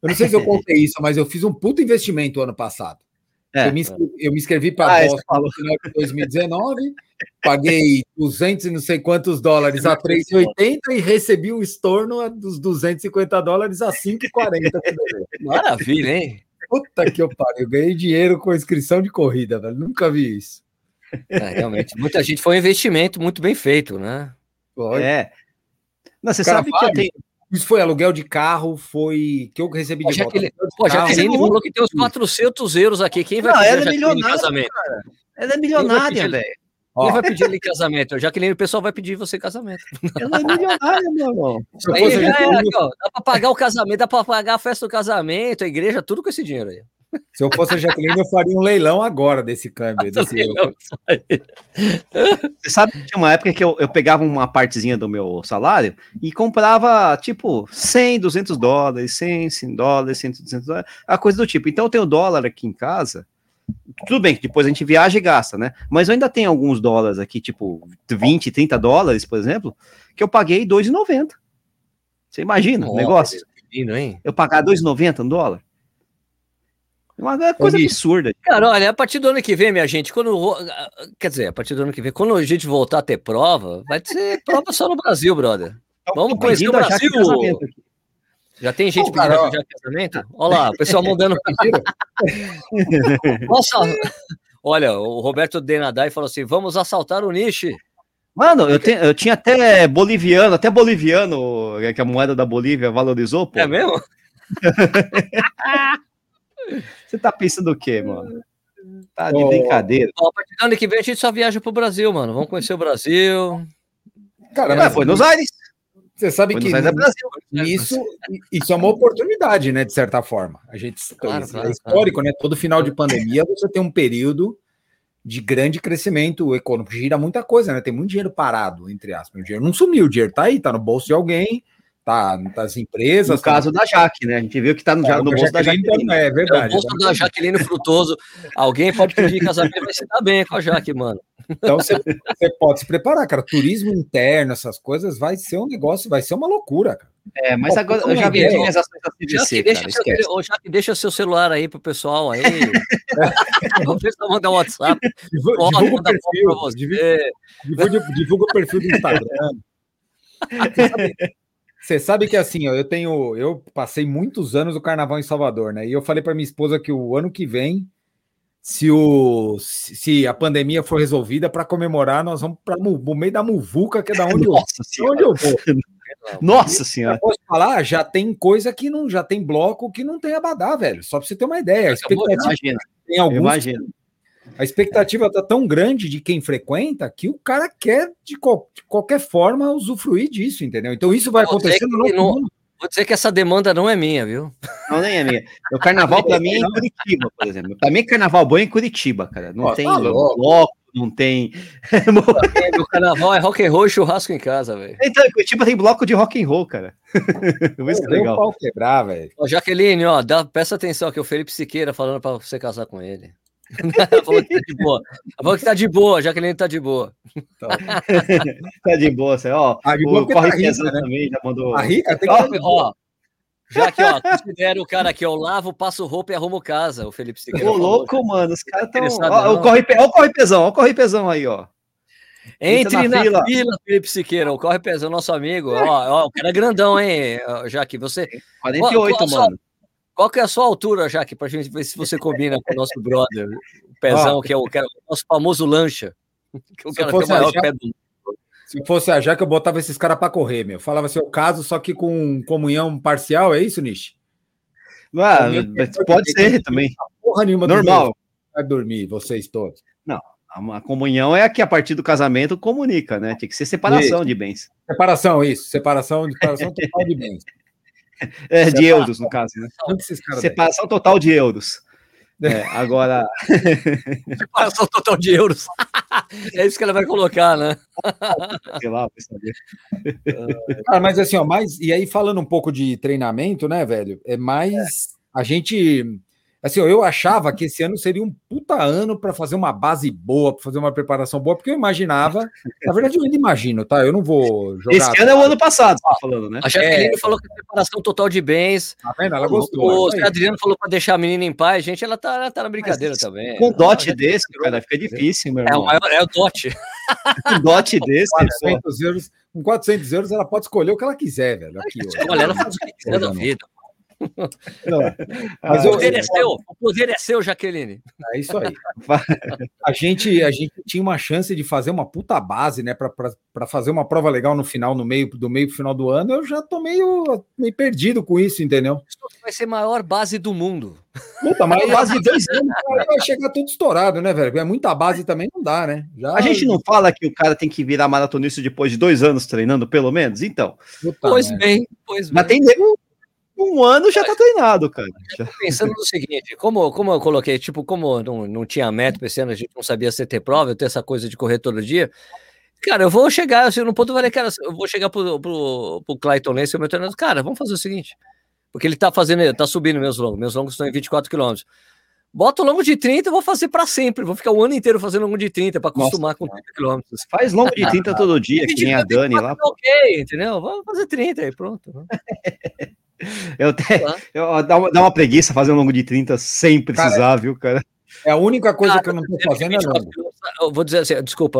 Eu não sei se eu [laughs] contei isso, mas eu fiz um puto investimento ano passado. É. eu, me inscrevi, eu me inscrevi para Ah, a é, Boston no final de 2019, paguei 200 e não sei quantos dólares a 3,80 e recebi o estorno dos 250 dólares a 5,40. Maravilha, hein? Puta que eu pariu, eu ganhei dinheiro com inscrição de corrida, velho. Nunca vi isso. É, realmente, muita gente foi um investimento muito bem feito, né? É. Não, você Cara, sabe que eu tenho. Isso foi aluguel de carro, foi que eu recebi Pô, de já volta. que ele- Pô, já que ele falou que tem uns 400 euros aqui. Quem vai Não, pedir ela é milionária, casamento? Ela é milionária, pedir- velho. Quem vai pedir ele em casamento? Jaqueline, o pessoal vai pedir você em casamento. Ela é milionária, meu irmão. [laughs] Aí já é, aqui, ó, dá pra pagar o casamento, dá pra pagar a festa do casamento, a igreja, tudo com esse dinheiro aí. Se eu fosse a Jaqueline, eu faria um leilão agora desse câmbio. Desse... Você sabe que tinha uma época que eu, eu pegava uma partezinha do meu salário e comprava, tipo, 100, 200 dólares, 100, 100 dólares, 100, 200 dólares, a coisa do tipo. Então eu tenho dólar aqui em casa. Tudo bem que depois a gente viaja e gasta, né? Mas eu ainda tenho alguns dólares aqui, tipo 20, 30 dólares, por exemplo, que eu paguei 2,90. Você imagina o Nossa, negócio? Lindo, hein? Eu pagar 2,90 no dólar? É uma coisa Bicho. absurda. Cara, olha, a partir do ano que vem, minha gente, quando. ro- Quer dizer, a partir do ano que vem, quando a gente voltar a ter prova, vai ser prova só no Brasil, brother. Vamos Tô conhecer o Brasil. Já tem gente Pô, cara, pedindo ó. já casamento? Olha lá, o pessoal mandando. [laughs] Nossa! Olha, o Roberto Denadai falou assim: vamos assaltar o Niche. Mano, eu, tenho- eu tinha até boliviano, até boliviano, que a moeda da Bolívia valorizou, pô. É mesmo? [laughs] Você tá pensando o quê, mano? Tá de Ô, brincadeira. Ó, a partir do ano que vem a gente só viaja pro Brasil, mano. Vamos conhecer o Brasil. Cara, mas foi nos Aires. você sabe Buenos que Aires é Brasil. isso, isso é uma oportunidade, né? De certa forma. A gente Claro, isso claro, é histórico, né? Todo final de pandemia você tem um período de grande crescimento econômico. Gira muita coisa, né? Tem muito dinheiro parado, entre aspas. O dinheiro não sumiu, o dinheiro tá aí, tá no bolso de alguém, tá nas empresas. No caso da Jaque, né? A gente viu que tá no, já, no bolso da Jaqueline. É É o verdade. bolso da Jaqueline Frutoso. Alguém pode pedir casamento vai se dar bem com a Jaque, mano. Então você, pode se preparar, cara. Turismo interno, essas coisas, vai ser um negócio, vai ser uma loucura, cara. É, mas Pô, agora eu já Miguel, vendi minhas ações da que, deixa cara, seu, deixa seu celular aí pro pessoal aí. [laughs] o pessoal mandar um WhatsApp. Divulga, Foto, divulga o perfil, divulga, divulga, divulga o perfil do Instagram. Você [laughs] sabe, você sabe que assim, ó, eu tenho, eu passei muitos anos o carnaval em Salvador, né? E eu falei para minha esposa que o ano que vem, se o se a pandemia for resolvida para comemorar, nós vamos para o meio da muvuca, que é da [laughs] onde, Nossa eu, onde eu vou. [laughs] Nossa senhora. Eu posso falar, já tem coisa que não, já tem bloco que não tem abadá, velho. Só para você ter uma ideia. Imagina, tem alguns imagina. A expectativa tá tão grande de quem frequenta que o cara quer de, qual- de qualquer forma usufruir disso, entendeu? Então isso vai Vou acontecer no que não- mundo. Vou dizer que essa demanda não é minha, viu? Não, nem é minha. O carnaval pra mim é em Curitiba, por exemplo. Pra mim, carnaval bom é em Curitiba, cara. Não Ó, tem tá bloco, não tem. [laughs] O carnaval é rock and roll e churrasco em casa, velho. Então, em Curitiba tem bloco de rock and roll, cara. Por [laughs] isso que é legal. pau quebrar, velho. Ó, Jaqueline, ó, dá, presta atenção aqui, o Felipe Siqueira falando pra você casar com ele. [laughs] Falou que tá de boa. Falou que tá de boa, a Jaqueline tá de boa. [laughs] Tá de boa, você, ó. Ah, de boa o porque Corre tá rica, Pesão né? também já mandou. A rica tem Ó, que ó, já que, ó, considera o cara aqui, eu lavo, passo roupa e arrumo casa, o Felipe Siqueira. Ô, falou. louco, mano. Os caras tão. Ó, o corre, ó, o corre pesão, ó, o corre pesão aí, ó. Entre Entra na, na fila. fila. Felipe Siqueira, o Corre Pesão, nosso amigo. Ó, ó, o cara é grandão, hein, ó, Jaque? Você, 48, Qual- qual- mano. Qual que é a sua altura, Jaque, pra gente ver se você combina com o nosso brother, o Pezão, que, é o, que é o nosso famoso lancha. Que o Se cara fosse tem o maior a Jaque- pé do Se fosse a Jaque, eu botava esses caras pra correr, meu. Falava seu caso, só que com comunhão parcial, é isso, Nish? Ah, pode que- ser também. Porra nenhuma. Normal. Vai dormir, vocês todos. A a comunhão é a que a partir do casamento comunica, né? Tinha que ser separação de bens. Separação, isso. Separação, separação total de bens. É, de euros, no caso, né? Separação total de euros. É, agora, [laughs] [laughs] separação total de euros. é isso que ela vai colocar, né? [laughs] sei lá, vai saber. Cara, mas assim, ó, mais, e aí falando um pouco de treinamento, né, velho? É mais a gente assim, eu achava que esse ano seria um puta ano para fazer uma base boa, para fazer uma preparação boa, porque eu imaginava, na verdade eu ainda imagino, tá? Eu não vou jogar. Esse ano é o ano passado, você tá falando, né? A Jaqueline É. falou que a separação total de bens. Tá vendo? Ela gostou. o é. Adriano falou para deixar a menina em paz. Gente, ela tá, ela tá na brincadeira Mas também. Com um dote Ela já- desse, cara, fica difícil, meu É o irmão. maior, é o dote. Com um dote desse, pô. 400 euros, com 400 euros ela pode escolher o que ela quiser, velho. Aqui. Olha, ela faz o que quiser da vida. [laughs] Mas O eu- poder é seu, o poder é seu, Jaqueline. É isso aí. A gente, a gente tinha uma chance de fazer uma puta base, né, para fazer uma prova legal no final, no meio do meio pro final do ano. Eu já tô meio, meio perdido com isso, entendeu? Isso vai ser a maior base do mundo. Puta, mas [laughs] base de dois anos vai chegar tudo estourado, né, velho? É muita base também não dá, né? Já, A gente não fala que o cara tem que virar maratonista depois de dois anos treinando, pelo menos? Então. Puta Pois merda. bem, pois bem. Mas tem nego, um ano já tá treinado, cara. Pensando no seguinte, como, como eu coloquei, tipo, como não, não tinha meta esse ano, a gente não sabia se ter prova, eu ter essa coisa de correr todo dia. Cara, eu vou chegar, assim, no ponto eu falei, cara, eu vou chegar pro, pro, pro Clayton Lance, o meu treinador, cara, vamos fazer o seguinte, porque ele tá fazendo, tá subindo meus longos, meus longos estão em 24 quilômetros. Bota o longo de 30, eu vou fazer para sempre, vou ficar o ano inteiro fazendo longo de 30 para acostumar com 30 quilômetros. Faz longo de 30 [laughs] todo dia, que nem a Dani lá. Tá Ok, entendeu? Vamos fazer 30 aí, pronto. [laughs] [laughs] Eu, até, eu, dá, uma, dá uma preguiça fazer um longo de 30 sem precisar, viu, cara? É a única coisa Cara, que eu não tô fazendo é 24 longo. quilômetros- Eu vou dizer assim, desculpa,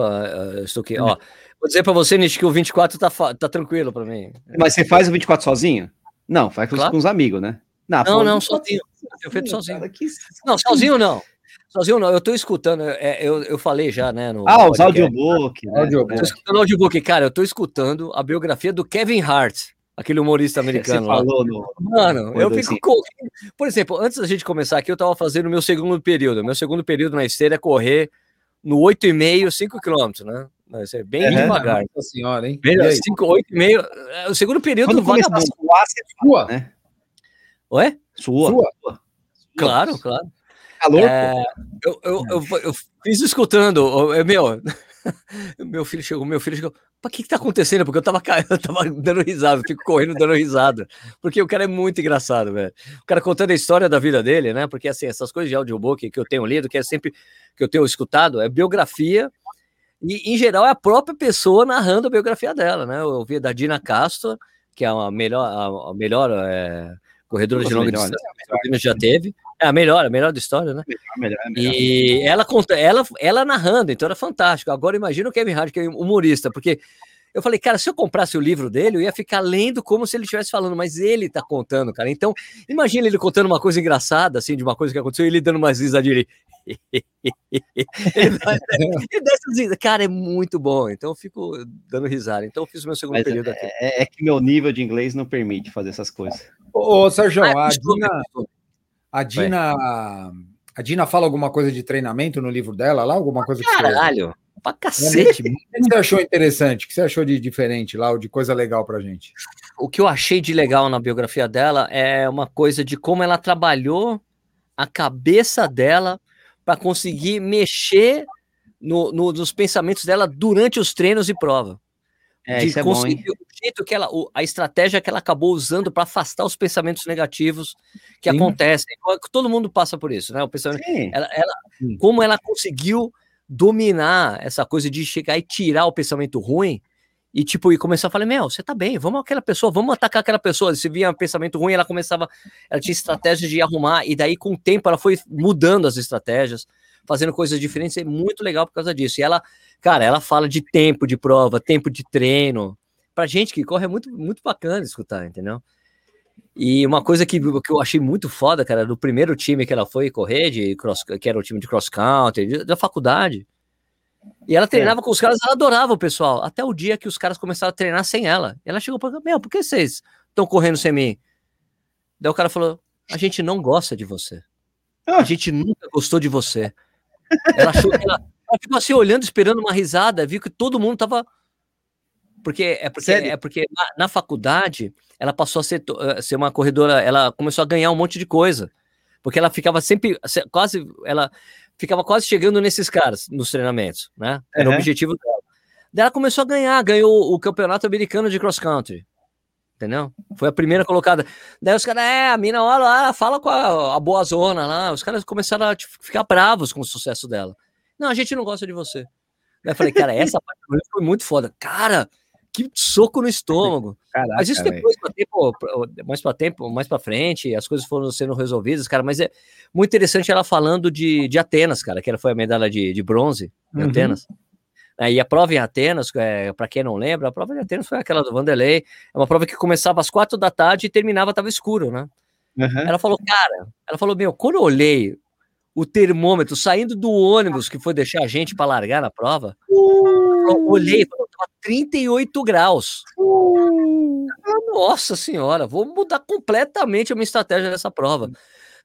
uh, Stuque, ó. Vou dizer para você, Nish, que o 24 tá, tá tranquilo para mim. Mas você faz o 24 sozinho? Não, faz com, Claro. com os amigos, né? Não, não, 24 sozinho. Eu feito sozinho. cara, que- Não, sozinho não. Sozinho não, eu tô escutando, é, eu, eu falei já, né? No, Ah, os audiobook. Né? Audiobook. Tô escutando o audiobook, cara, eu tô escutando a biografia do Kevin Hart, aquele humorista Você americano lá. falou no. Mano, eu fico assim- correndo. Por exemplo, antes da gente começar aqui, eu tava fazendo o meu segundo período. Meu segundo período na esteira é correr no 8,5, 5 km, né? Vai ser bem Uhum. devagar. Nossa senhora, hein? Bem, E aí? 5, 8,5. é O segundo período Quando a vagabundo. suar, você Sua? né? Ué? Sua. Sua? Claro, claro. Calor, É, eu, eu, eu, eu fiz escutando, é, meu, [laughs] meu filho chegou, meu filho chegou, o que que tá acontecendo? Porque eu tava, [laughs] eu tava dando risada, fico correndo dando risada, porque o cara é muito engraçado, velho. O cara contando a história da vida dele, né? Porque assim, essas coisas de audiobook que eu tenho lido, que é sempre que eu tenho escutado, é biografia e em geral é a própria pessoa narrando a biografia dela, né? Eu ouvi da Dina Castro, que é a melhor, a melhor é, corredora de longa melhores. distância que já teve. É a melhor, a melhor da história, né? melhor, é melhor. E ela conta, ela, ela narrando, então era fantástico. Agora imagina o Kevin Hart, que é humorista, porque Eu falei, cara, se eu comprasse o livro dele, eu ia ficar lendo como se ele estivesse falando, mas ele tá contando, cara. Então, imagina ele contando uma coisa engraçada, assim, de uma coisa que aconteceu, e ele dando umas risadinhas ali. [laughs] cara, é muito bom. Então eu fico dando risada. Então eu fiz o meu segundo Mas período aqui. É, é, que meu nível de inglês não permite fazer essas coisas. Ô, ô Sérgio, ah, a, Dina, a Dina. A Dina fala alguma coisa de treinamento no livro dela lá? Alguma coisa que Caralho! Você pra cacete. O que você achou interessante? O que você achou de diferente lá, ou de coisa legal pra gente? O que eu achei de legal na biografia dela é uma coisa de como ela trabalhou a cabeça dela para conseguir mexer no, no, nos pensamentos dela durante os treinos e prova. É, de isso é conseguir bom, o jeito que ela, a estratégia que ela acabou usando para afastar os pensamentos negativos que Sim. acontecem. Todo mundo passa por isso, né? O pensamento, ela, ela, como ela conseguiu dominar essa coisa de chegar e tirar o pensamento ruim e tipo e começar a falar meu você tá bem vamos aquela pessoa vamos atacar aquela pessoa. Se via um pensamento ruim ela começava ela tinha estratégias de arrumar e daí com o tempo ela foi mudando as estratégias fazendo coisas diferentes é muito legal por causa disso. E ela cara ela fala de tempo de prova tempo de treino. Para gente que corre é muito muito bacana escutar entendeu? E uma coisa que, que eu achei muito foda, cara, do primeiro time que ela foi correr, de cross, que era o time de cross country, da faculdade. E ela treinava é. com os caras, ela adorava o pessoal. Até o dia que os caras começaram a treinar sem ela. Ela chegou para meu, por que vocês estão correndo sem mim? Daí o cara falou: a gente não gosta de você. A ah. gente nunca gostou de você. Ela achou ela, ela ficou assim olhando, esperando uma risada, viu que todo mundo tava porque é porque, Sério? é porque na, na, faculdade ela passou a ser, a ser uma corredora, ela começou a ganhar um monte de coisa. Porque ela ficava sempre, quase, ela ficava quase chegando nesses caras nos treinamentos, né? Era uhum. o objetivo dela. Daí ela começou a ganhar, ganhou o campeonato americano de cross country. Entendeu? Foi a primeira colocada. Daí os caras, é, a mina, olha lá, fala com a, a boa zona lá. Os caras começaram a tipo, ficar bravos com o sucesso dela. Não, a gente não gosta de você. Daí eu falei, cara, essa parte foi muito foda. Cara, que soco no estômago. Caraca, Mas isso depois, pra tempo, mais para tempo, mais para frente, as coisas foram sendo resolvidas, cara. Mas é muito interessante ela falando de, de Atenas, cara, que ela foi a medalha de, de bronze em uhum. Atenas. É, e a prova em Atenas, é, para quem não lembra, a prova de Atenas foi aquela do Vanderlei. É uma prova que começava às quatro da tarde e terminava, tava escuro, né? Uhum. Ela falou, cara, ela falou, meu, quando eu olhei o termômetro saindo do ônibus que foi deixar a gente para largar na prova, uh, olhei e falei, 38 graus. Uh. Nossa senhora, vou mudar completamente a minha estratégia nessa prova.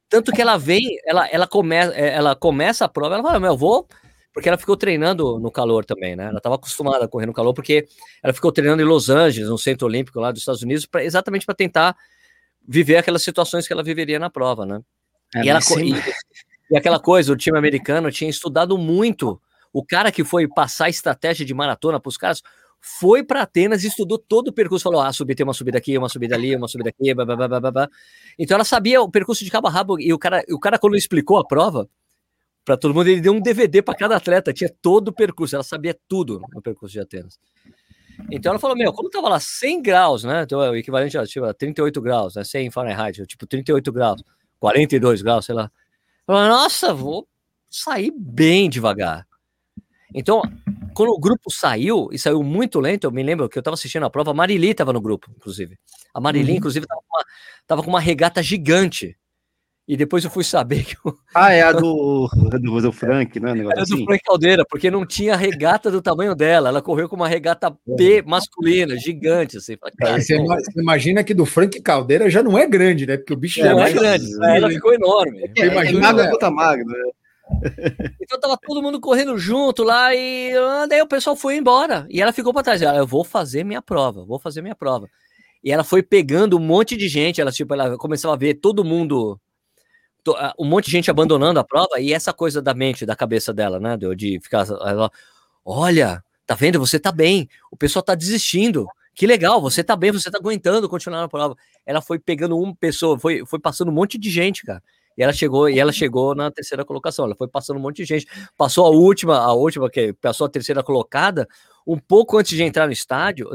Tanto que ela vem, ela, ela, come, é, ela começa a prova, ela fala, meu, eu vou. Porque ela ficou treinando no calor também, né? Ela estava acostumada a correr no calor, porque ela ficou treinando em Los Angeles, no Centro Olímpico lá dos Estados Unidos, pra, exatamente para tentar viver aquelas situações que ela viveria na prova, né? É, e, ela, e, e aquela coisa, o time americano tinha estudado muito. O cara que foi passar estratégia de maratona para os caras foi para Atenas, estudou todo o percurso, falou: ah, subir, tem uma subida aqui, uma subida ali, uma subida aqui, blá, blá, blá, blá. Então ela sabia o percurso de cabo a rabo, e o cara, o cara quando explicou a prova, para todo mundo, ele deu um DVD para cada atleta, tinha todo o percurso, ela sabia tudo no percurso de Atenas. Então ela falou: Meu, como tava lá 100 graus, né? Então, o equivalente a tipo, 38 graus, né? 100 Fahrenheit, tipo 38 graus, 42 graus, sei lá. Falou, Nossa, vou sair bem devagar. Então, quando o grupo saiu, e saiu muito lento, eu me lembro que eu estava assistindo a prova, a Marili estava no grupo, inclusive. A Marili, uhum. inclusive, estava com, com, uma regata gigante. E depois eu fui saber que. Eu... Ah, é a do, [laughs] do, do Frank, né? Era é assim. do Frank Caldeira, porque não tinha regata do tamanho dela. Ela correu com uma regata P é. masculina, gigante. Assim. Cara, você, imagina que do Frank Caldeira já não é grande, né? Porque o bicho é, já não é grande. Ela ficou enorme. É, imagina, é magro, puta magro, né? [laughs] Então tava todo mundo correndo junto lá e ah, daí o pessoal foi embora. E ela ficou para trás. Ela, eu vou fazer minha prova, vou fazer minha prova. E ela foi pegando um monte de gente. Ela, tipo, ela começava a ver todo mundo, um monte de gente abandonando a prova. E essa coisa da mente, da cabeça dela, né? De ficar, ela, olha, tá vendo? Você tá bem. O pessoal tá desistindo. Que legal, você tá bem, você tá aguentando continuar na prova. Ela foi pegando uma pessoa, foi, foi passando um monte de gente, cara. E ela chegou, e ela chegou na terceira colocação. Ela foi passando um monte de gente. Passou a última, a última que passou a terceira colocada, um pouco antes de entrar no estádio,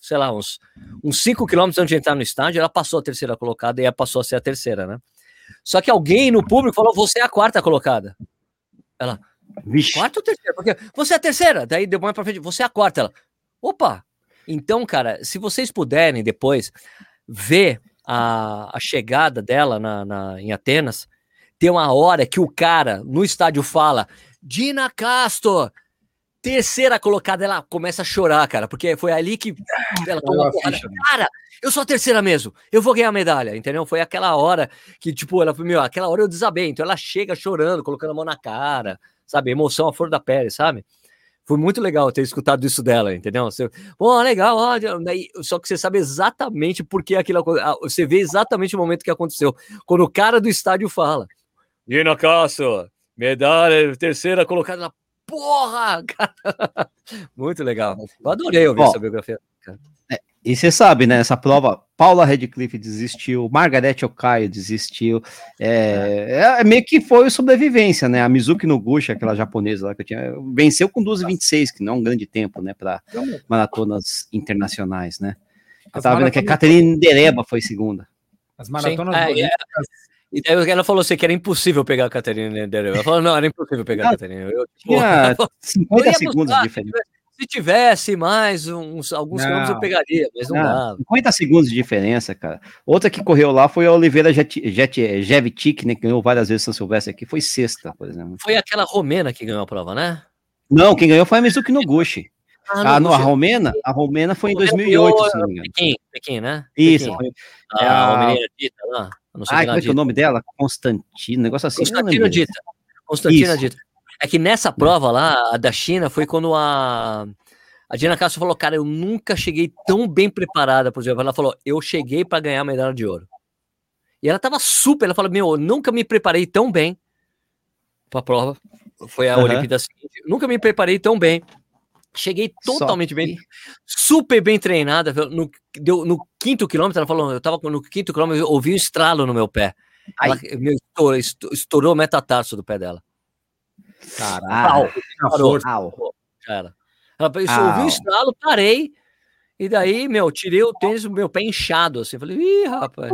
sei lá, uns, uns cinco quilômetros antes de entrar no estádio, ela passou a terceira colocada e ela passou a ser a terceira, né? Só que alguém no público falou: você é a quarta colocada. Ela, Vixe. quarta ou terceira? Porque você é a terceira. Daí deu mais pra frente, você é a quarta. Ela, opa, Então, cara, se vocês puderem depois ver a, a chegada dela na, na, em Atenas, tem uma hora que o cara no estádio fala: Dina Castro, terceira colocada, ela começa a chorar, cara, porque foi ali que [laughs] ela tomou. Cara, eu sou a terceira mesmo, eu vou ganhar a medalha, entendeu? Foi aquela hora que, tipo, ela foi, meu, aquela hora eu desabei, então ela chega chorando, colocando a mão na cara, sabe? Emoção à flor da pele, sabe? Foi muito legal ter escutado isso dela, entendeu? Você, Pô, legal, ó, só que você sabe exatamente por que aquilo Você vê exatamente o momento que aconteceu. Quando o cara do estádio fala: Dina Castro, medalha terceira colocada na porra! Cara. [laughs] Muito legal. Eu adorei ouvir Ó, essa biografia. É, e você sabe, né? Essa prova, Paula Redcliffe desistiu, Margarete Okaio desistiu. É, é, é, meio que foi sobrevivência, né? A Mizuki Noguchi, aquela japonesa lá que eu tinha, venceu com 12,26, que não é um grande tempo, né? Para maratonas internacionais, né? Eu tava vendo que a Caterine Dereba foi segunda. As maratonas Sim, é, é, e daí ela falou assim que era impossível pegar a Caterina Dereva. Ela falou, não, era impossível pegar a Caterina. Eu, tinha [laughs] 50 segundos de diferença. Se tivesse mais uns, alguns não, quilômetros eu pegaria, mas não, não dá. 50 segundos de diferença, cara. Outra que correu lá foi a Oliveira Jevtic, né, que ganhou várias vezes São Silvestre aqui, foi sexta, por exemplo. Foi aquela romena que ganhou a prova, né? Não, quem ganhou foi a Mizuki Noguchi. Ah, ah no, a Romena? A Romena foi em 2008, se não me engano. Pequim, Pequim, né? Isso. Pequim. Ah, a, a menina dita lá. Não sei ah, como é que é o nome dela? Constantino, negócio assim. Constantino Dita. Constantina Dita. É que nessa prova lá, a da China, foi quando a, a Dina Castro falou, cara, eu nunca cheguei tão bem preparada pro jogo. Ela falou, eu cheguei para ganhar a medalha de ouro. E ela tava super, ela falou, meu, eu nunca me preparei tão bem pra prova. Foi a uhum. Olimpíada seguinte. Nunca me preparei tão bem. Cheguei totalmente bem, super bem treinada. No, deu, no quinto quilômetro, ela falou, eu tava no quinto quilômetro, eu ouvi um estralo no meu pé. Ela, meu, estourou, estourou o metatarso do pé dela. Caralho. Cara. Ela eu ouvi um estralo, parei. E daí, meu, tirei o tênis, meu pé inchado, assim. Falei, ih, rapaz.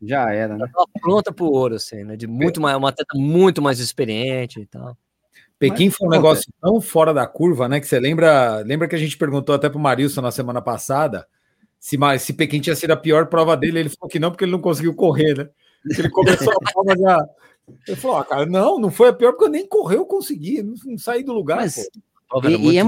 Já era, né? Tava pronta pro ouro, assim, né? De muito mais, uma atleta muito mais experiente e tal. Pequim Mas, foi um negócio tão fora da curva, né? Que você lembra, lembra que a gente perguntou até pro Marilson na semana passada se, se Pequim tinha sido a pior prova dele, ele falou que não, porque ele não conseguiu correr, né? Ele começou a [laughs] prova já. Ele falou, ah, cara, não, não foi a pior, porque eu nem correr eu consegui, não, não saí do lugar. Mas, e, e, é,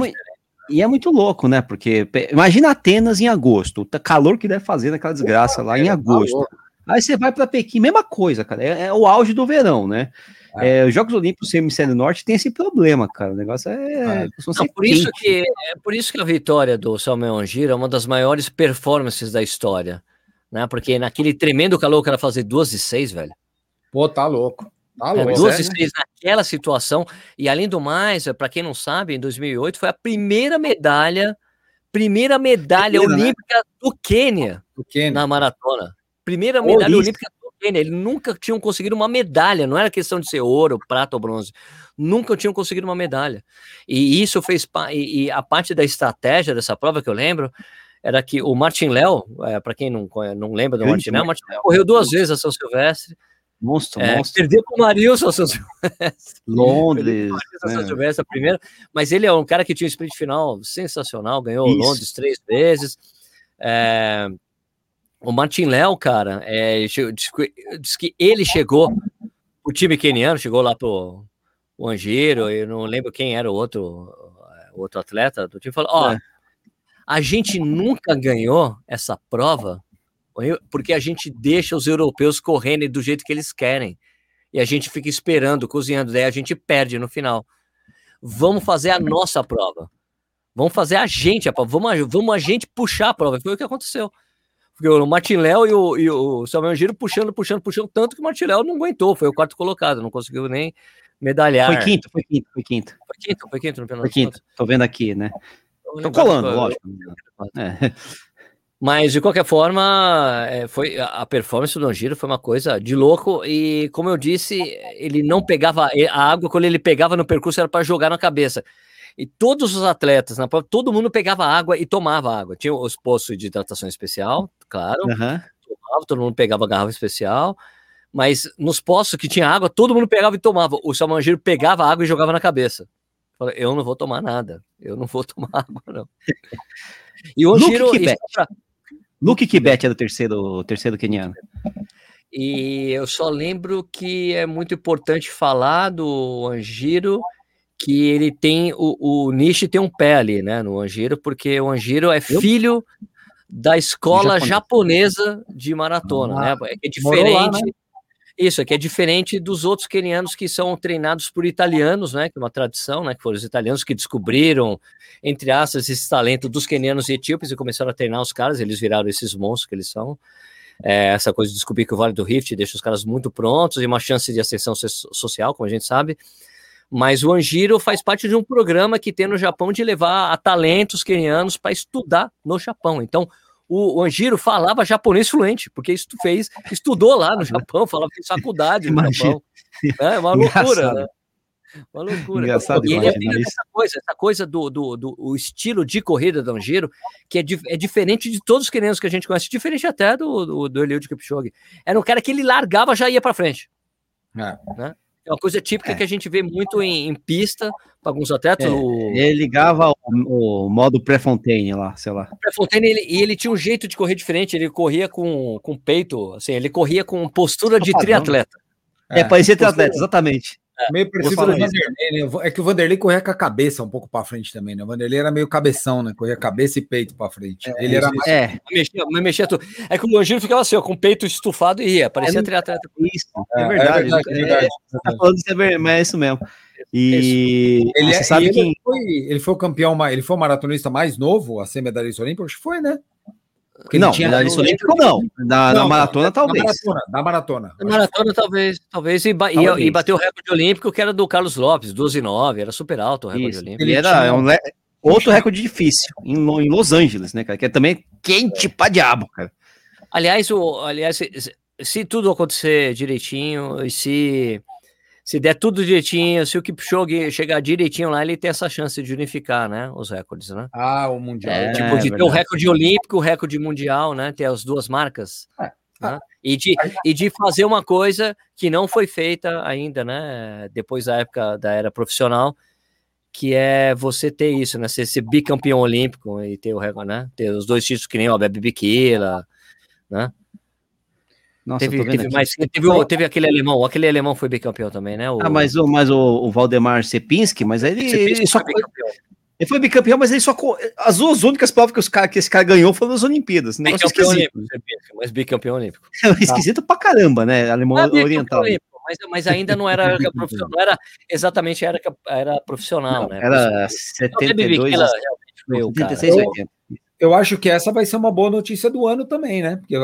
e, é, muito louco, né? Porque imagina Atenas em agosto, o calor que deve fazer naquela desgraça lá em agosto. Aí você vai para Pequim, mesma coisa, cara. É, é, o auge do verão, né? É, os Jogos Olímpicos do Hemisfério Norte tem esse problema, cara. O negócio é. é. Não, por, isso que, é por isso que a vitória do Samuel Angira é uma das maiores performances da história. Né? Porque naquele tremendo calor que era fazer 2 e 6, velho. Pô, tá louco. Tá louco. É, 2 e 6 né? naquela situação. E além do mais, para quem não sabe, em 2008 foi a primeira medalha, primeira medalha primeira, né? olímpica né? do Quênia, do Quênia na maratona. Primeira medalha olímpica ele nunca tinham conseguido uma medalha, não era questão de ser ouro, prata ou bronze, nunca tinham conseguido uma medalha. E isso fez e, e a parte da estratégia dessa prova que eu lembro era que o Martin Léo, é, para quem não, não lembra do Martin Léo, Martin Léo correu duas vezes a São Silvestre. Monstro, é, monstro. Perdeu com o Marilson São Silvestre. [laughs] Londres. A São né? Silvestre, a primeira. Mas ele é um cara que tinha um sprint final sensacional, ganhou Isso. Londres três vezes. É, o Martin Léo, cara, é, diz, diz, que ele chegou, o time keniano chegou lá pro o Angeiro, eu não lembro quem era o outro, o outro atleta do time, falou, ó, é. a gente nunca ganhou essa prova porque a gente deixa os europeus correndo do jeito que eles querem. E a gente fica esperando, cozinhando, daí a gente perde no final. Vamos fazer a nossa prova. Vamos fazer a gente a prova. Vamos, vamos a gente puxar a prova. Foi o que aconteceu. Porque o Martin Léo e o, e o Samuel Giro puxando, puxando, puxando, tanto que o Martin Léo não aguentou, foi o quarto colocado, não conseguiu nem medalhar. Foi quinto, foi quinto, foi quinto. Foi quinto, foi quinto no Foi quinto, tô vendo aqui, né? Tô colando, lógico. É. Mas, de qualquer forma, é, foi, a performance do Angiro foi uma coisa de louco. E, como eu disse, ele não pegava a água, quando ele pegava no percurso, era para jogar na cabeça. E todos os atletas, na prova, todo mundo pegava água e tomava água. Tinha os poços de hidratação especial, claro. Uhum. Tomava, todo mundo pegava garrafa especial. Mas nos poços que tinha água, todo mundo pegava e tomava. O Salmangiro pegava água e jogava na cabeça. Falei, eu não vou tomar nada, eu não vou [laughs] tomar água, não. E o Angiro. Luke Kibet. Pra... Luke Kibet era o terceiro, o terceiro keniano. E eu só lembro que é muito importante falar do Angiro, que ele tem o, o Nishi tem um pé ali, né, no Angiro, porque o Angiro é filho da escola japonesa de maratona, ah, né? É diferente. Lá, né? Isso, é que é diferente dos outros quenianos que são treinados por italianos, né? Que é uma tradição, né? Que foram os italianos que descobriram, entre aspas, esse talento dos quenianos e etíopes e começaram a treinar os caras, eles viraram esses monstros que eles são. É, essa coisa de descobrir que o Vale do Rift deixa os caras muito prontos e uma chance de ascensão social, como a gente sabe. Mas o Anjiro faz parte de um programa que tem no Japão de levar a talentos quenianos para estudar no Japão. Então, o, Anjiro falava japonês fluente, porque isso fez, estudou lá no Japão, falava em faculdade no Japão. É uma loucura, né? Uma loucura. Engraçado, e ele é essa coisa, essa coisa do, do, do o estilo de corrida do Angiro, que é, di, é diferente de todos os queridos que a gente conhece, diferente até do, do, do Eliud Kipchoge. Era um cara que ele largava já ia para frente. É. Né? É uma coisa típica é. que a gente vê muito em, em pista, para alguns atletas. É, o... Ele ligava o, o modo pré-fontaine lá, sei lá. Pré-fontaine, ele, e ele tinha um jeito de correr diferente, ele corria com, com peito, assim, ele corria com postura de triatleta. É, é parecia triatleta, exatamente. É, meio parecido com o Vanderlei, né? É que o Vanderlei corria com a cabeça um pouco para frente também, né? O Vanderlei era meio cabeção, né? Corria cabeça e peito para frente. É, ele era mais... É, mexia, mexia tudo. É que o Angiro ficava assim, ó, com o peito estufado e ia, parecia é, triatleta. Isso, é, é verdade. É verdade, é, verdade. Tá falando isso, é, mas é isso mesmo. E ele, você sabe que ele foi, ele foi o campeão, ele foi o maratonista mais novo a ser medalhista olímpico, acho que foi, né? Porque não, tinha medalha olímpico não. Da, não, maratona, talvez. Da maratona, da maratona. Da maratona, talvez. Talvez. E, ba talvez. e, bateu o recorde olímpico que era do Carlos Lopes, 12 e 9. Era super alto o recorde Isso. olímpico. Ele era um le... outro recorde difícil, em, em Los Angeles, né, cara? Que é também quente pra diabo, cara. Aliás, o, aliás se, se tudo acontecer direitinho e se se der tudo direitinho, se o Kipchoge chegar direitinho lá, ele tem essa chance de unificar, né, os recordes, né? Ah, o mundial. É, tipo, de ter o recorde olímpico, o recorde mundial, né, ter as duas marcas. É. Né? E, de, e de fazer uma coisa que não foi feita ainda, né, depois da época da era profissional, que é você ter isso, né, ser, ser bicampeão olímpico e ter o recorde, né, ter os dois títulos que nem o Bebe Bikila, né, nossa, teve, teve, mais, teve, teve, aquele alemão, aquele alemão foi bicampeão também, né? O... Ah, mas o, mas o, o Valdemar Sepinski, mas ele, ele só foi ele foi bicampeão, mas ele só as duas únicas provas que, os cara, que esse cara ganhou foram nas Olimpíadas. Bicampeão olímpico, mas bicampeão olímpico. [laughs] É esquisito pra caramba, né? Alemão ah, oriental. Mas, mas ainda não era [laughs] profissional, não era exatamente era, era profissional, não, né? Era 72, então, foi 76, 80. Eu acho que essa vai ser uma boa notícia do ano também, né? Porque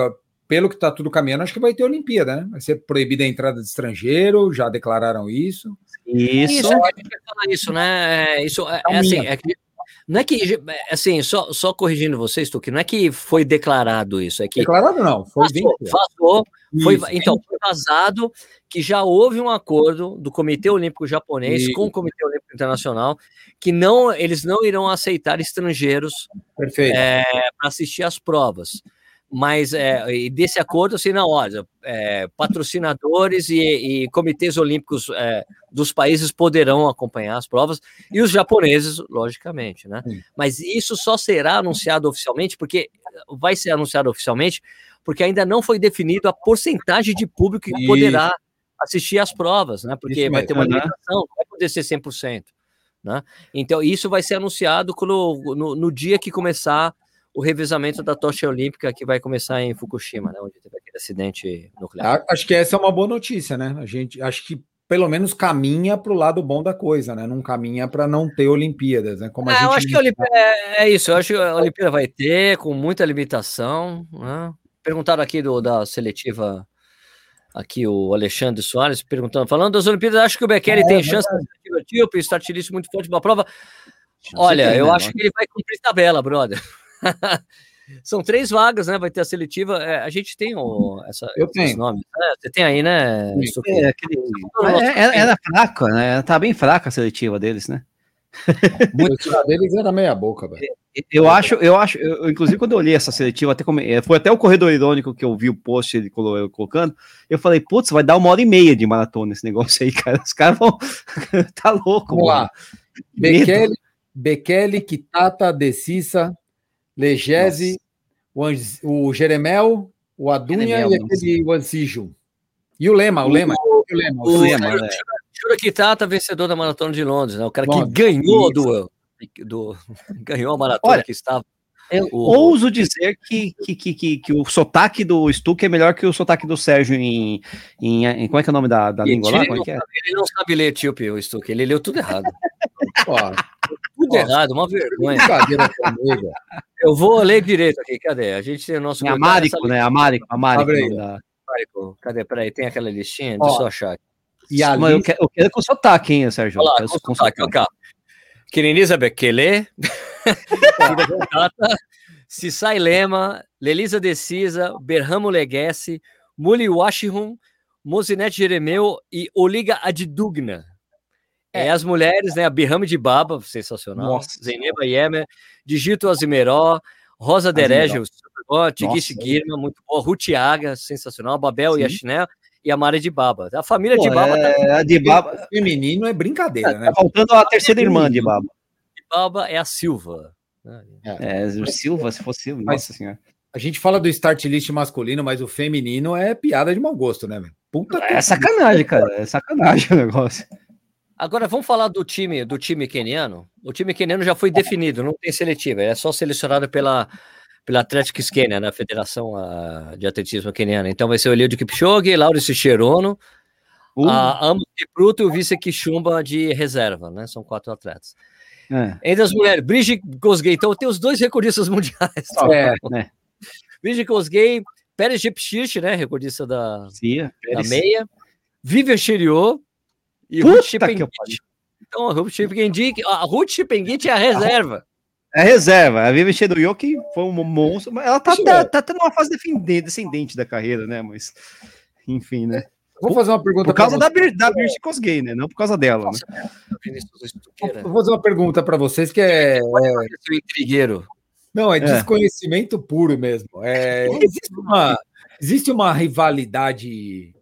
pelo que está tudo caminhando, acho que vai ter Olimpíada, né? Vai ser proibida a entrada de estrangeiro, já declararam isso. Isso, isso, é, isso né? É, isso é, é assim, é que, não é que, assim, só, só corrigindo vocês, Tuque, não é que foi declarado isso, é que... Declarado não, foi vazou foi, então, foi vazado que já houve um acordo do Comitê Olímpico Japonês e... com o Comitê Olímpico Internacional que não, eles não irão aceitar estrangeiros é, para assistir às provas mas é, desse acordo, assim, na hora, é, patrocinadores e, e, comitês olímpicos é, dos países poderão acompanhar as provas, e os japoneses, logicamente, né? Mas isso só será anunciado oficialmente, porque vai ser anunciado oficialmente, porque ainda não foi definido a porcentagem de público que poderá assistir às provas, né? Porque vai ter uma limitação, não vai poder ser 100%. Né? Então, isso vai ser anunciado no, no, no dia que começar o revezamento da tocha olímpica que vai começar em Fukushima, né, onde teve aquele acidente nuclear. Acho que essa é uma boa notícia, né? A gente acho que pelo menos caminha para o lado bom da coisa, né? Não caminha para não ter Olimpíadas, né? Como a é, gente eu acho que a Olimpíada é, é, isso. Eu acho que a Olimpíada vai ter com muita limitação. Né? Perguntaram aqui do, da seletiva aqui o Alexandre Soares perguntando, falando das Olimpíadas, acho que o Bekele é, tem chance de tipo, start muito forte para a prova. Olha, eu acho que ele vai cumprir tabela, brother. [laughs] São três vagas, né? Vai ter a seletiva. É, a gente tem o, essa, Eu tenho. Nomes, né? Você tem aí, né? É, aquele... era, era fraco, né? Tá bem fraca a seletiva deles, né? [laughs] Muito deles era meia boca, velho. Eu acho, eu acho, eu, inclusive quando eu olhei essa seletiva, até come, é, foi até o corredor irônico que eu vi o post ele colocando, eu falei, putz, vai dar uma hora e meia de maratona esse negócio aí, cara. Os caras vão. [laughs] tá louco, Vamos mano. lá. Bekele, Bekele, Kitata, Decissa, Legese, o, Anz- o Jeremel, o Adunha Jeremel, e aquele o Anzijo. E o Lema, o Lema. o Lema, O o Lema, Lema. né? Jura que Tata, vencedor da maratona de Londres, né? O cara que Londres. ganhou do, do [laughs] ganhou a maratona Olha, que estava. Eu O- ouso dizer que, que, que, que, que o sotaque do Stuck é melhor que o sotaque do Sérgio em. em, em- como é que é o nome da, da língua lá? ele, Como é não que é? sabe, ele não sabe ler etíope, o Stuck. Ele leu tudo errado. Ó, Tudo Nossa. errado, uma vergonha. Eu vou ler direito aqui, cadê? A gente tem o nosso. É Amárico, né? Amárico, Amárico. Amárico. Cadê? Peraí, tem aquela listinha? Ó, Deixa eu só achar. aqui. E a eu lista, quero, eu quero com sotaque, hein, Sérgio? Olha lá, Eu quero com sotaque, sotaque. Bekele, Tata, Sissai Lema, Lelisa Decisa, Berramo Leguesse, Muli Washington, Mozinete Jeremeu e Oliga Adidugna. É. as mulheres, né? A Birrame de Baba, sensacional. Nossa. Zeneba Yemer, Digito Azimeró, Rosa Tigishi Nossa. Guirma, muito bom. Rutiaga, sensacional. Babel Sim. Yashinel e a Mari de Baba. A família de Pô, Baba tá é, a de Baba. feminino é brincadeira, né? Tá faltando a terceira irmã de Baba. de Baba é a Silva. É, o Silva, se fosse Silva, Mas- nossa senhora. A gente fala do start list masculino, mas o feminino é piada de mau gosto, né, velho? Puta que É sacanagem, cara. É sacanagem o negócio. Agora vamos falar do time do time queniano. O time queniano já foi definido, não tem seletiva, é só selecionado pela pela Athletics Kenya, na Federação ah, de Atletismo Queniana. Então vai ser o Eliud Kipchoge, Laurice Cherono, Uh, a Amos Kipruto e o Vice Kishumba de reserva, né? São quatro atletas. é. Entre as mulheres, Brigitte Kosgei, então tem os dois recordistas [laughs] mundiais. É, né? Brigitte Kosgei, Pérez Jepchich, né? Recordista da, Cia, da meia, Vivian Cheriot e Puta Ruth que Chipengit. Então, a Ruth Chipengit, a Ruth Chipengit é a reserva. É reserva. A Vivi que foi um monstro, mas ela tá, tá, é. tá tendo uma fase descendente da carreira, né? Mas, enfim, né? vou fazer uma pergunta Por causa da, Bir, da Birch Cosgay, né? Não por causa dela, né? Vinícius vocês. Estuqueira. Vou fazer uma pergunta para vocês que é, é- Seu intrigueiro. não é, É. desconhecimento puro mesmo. É, [laughs] existe uma existe uma rivalidade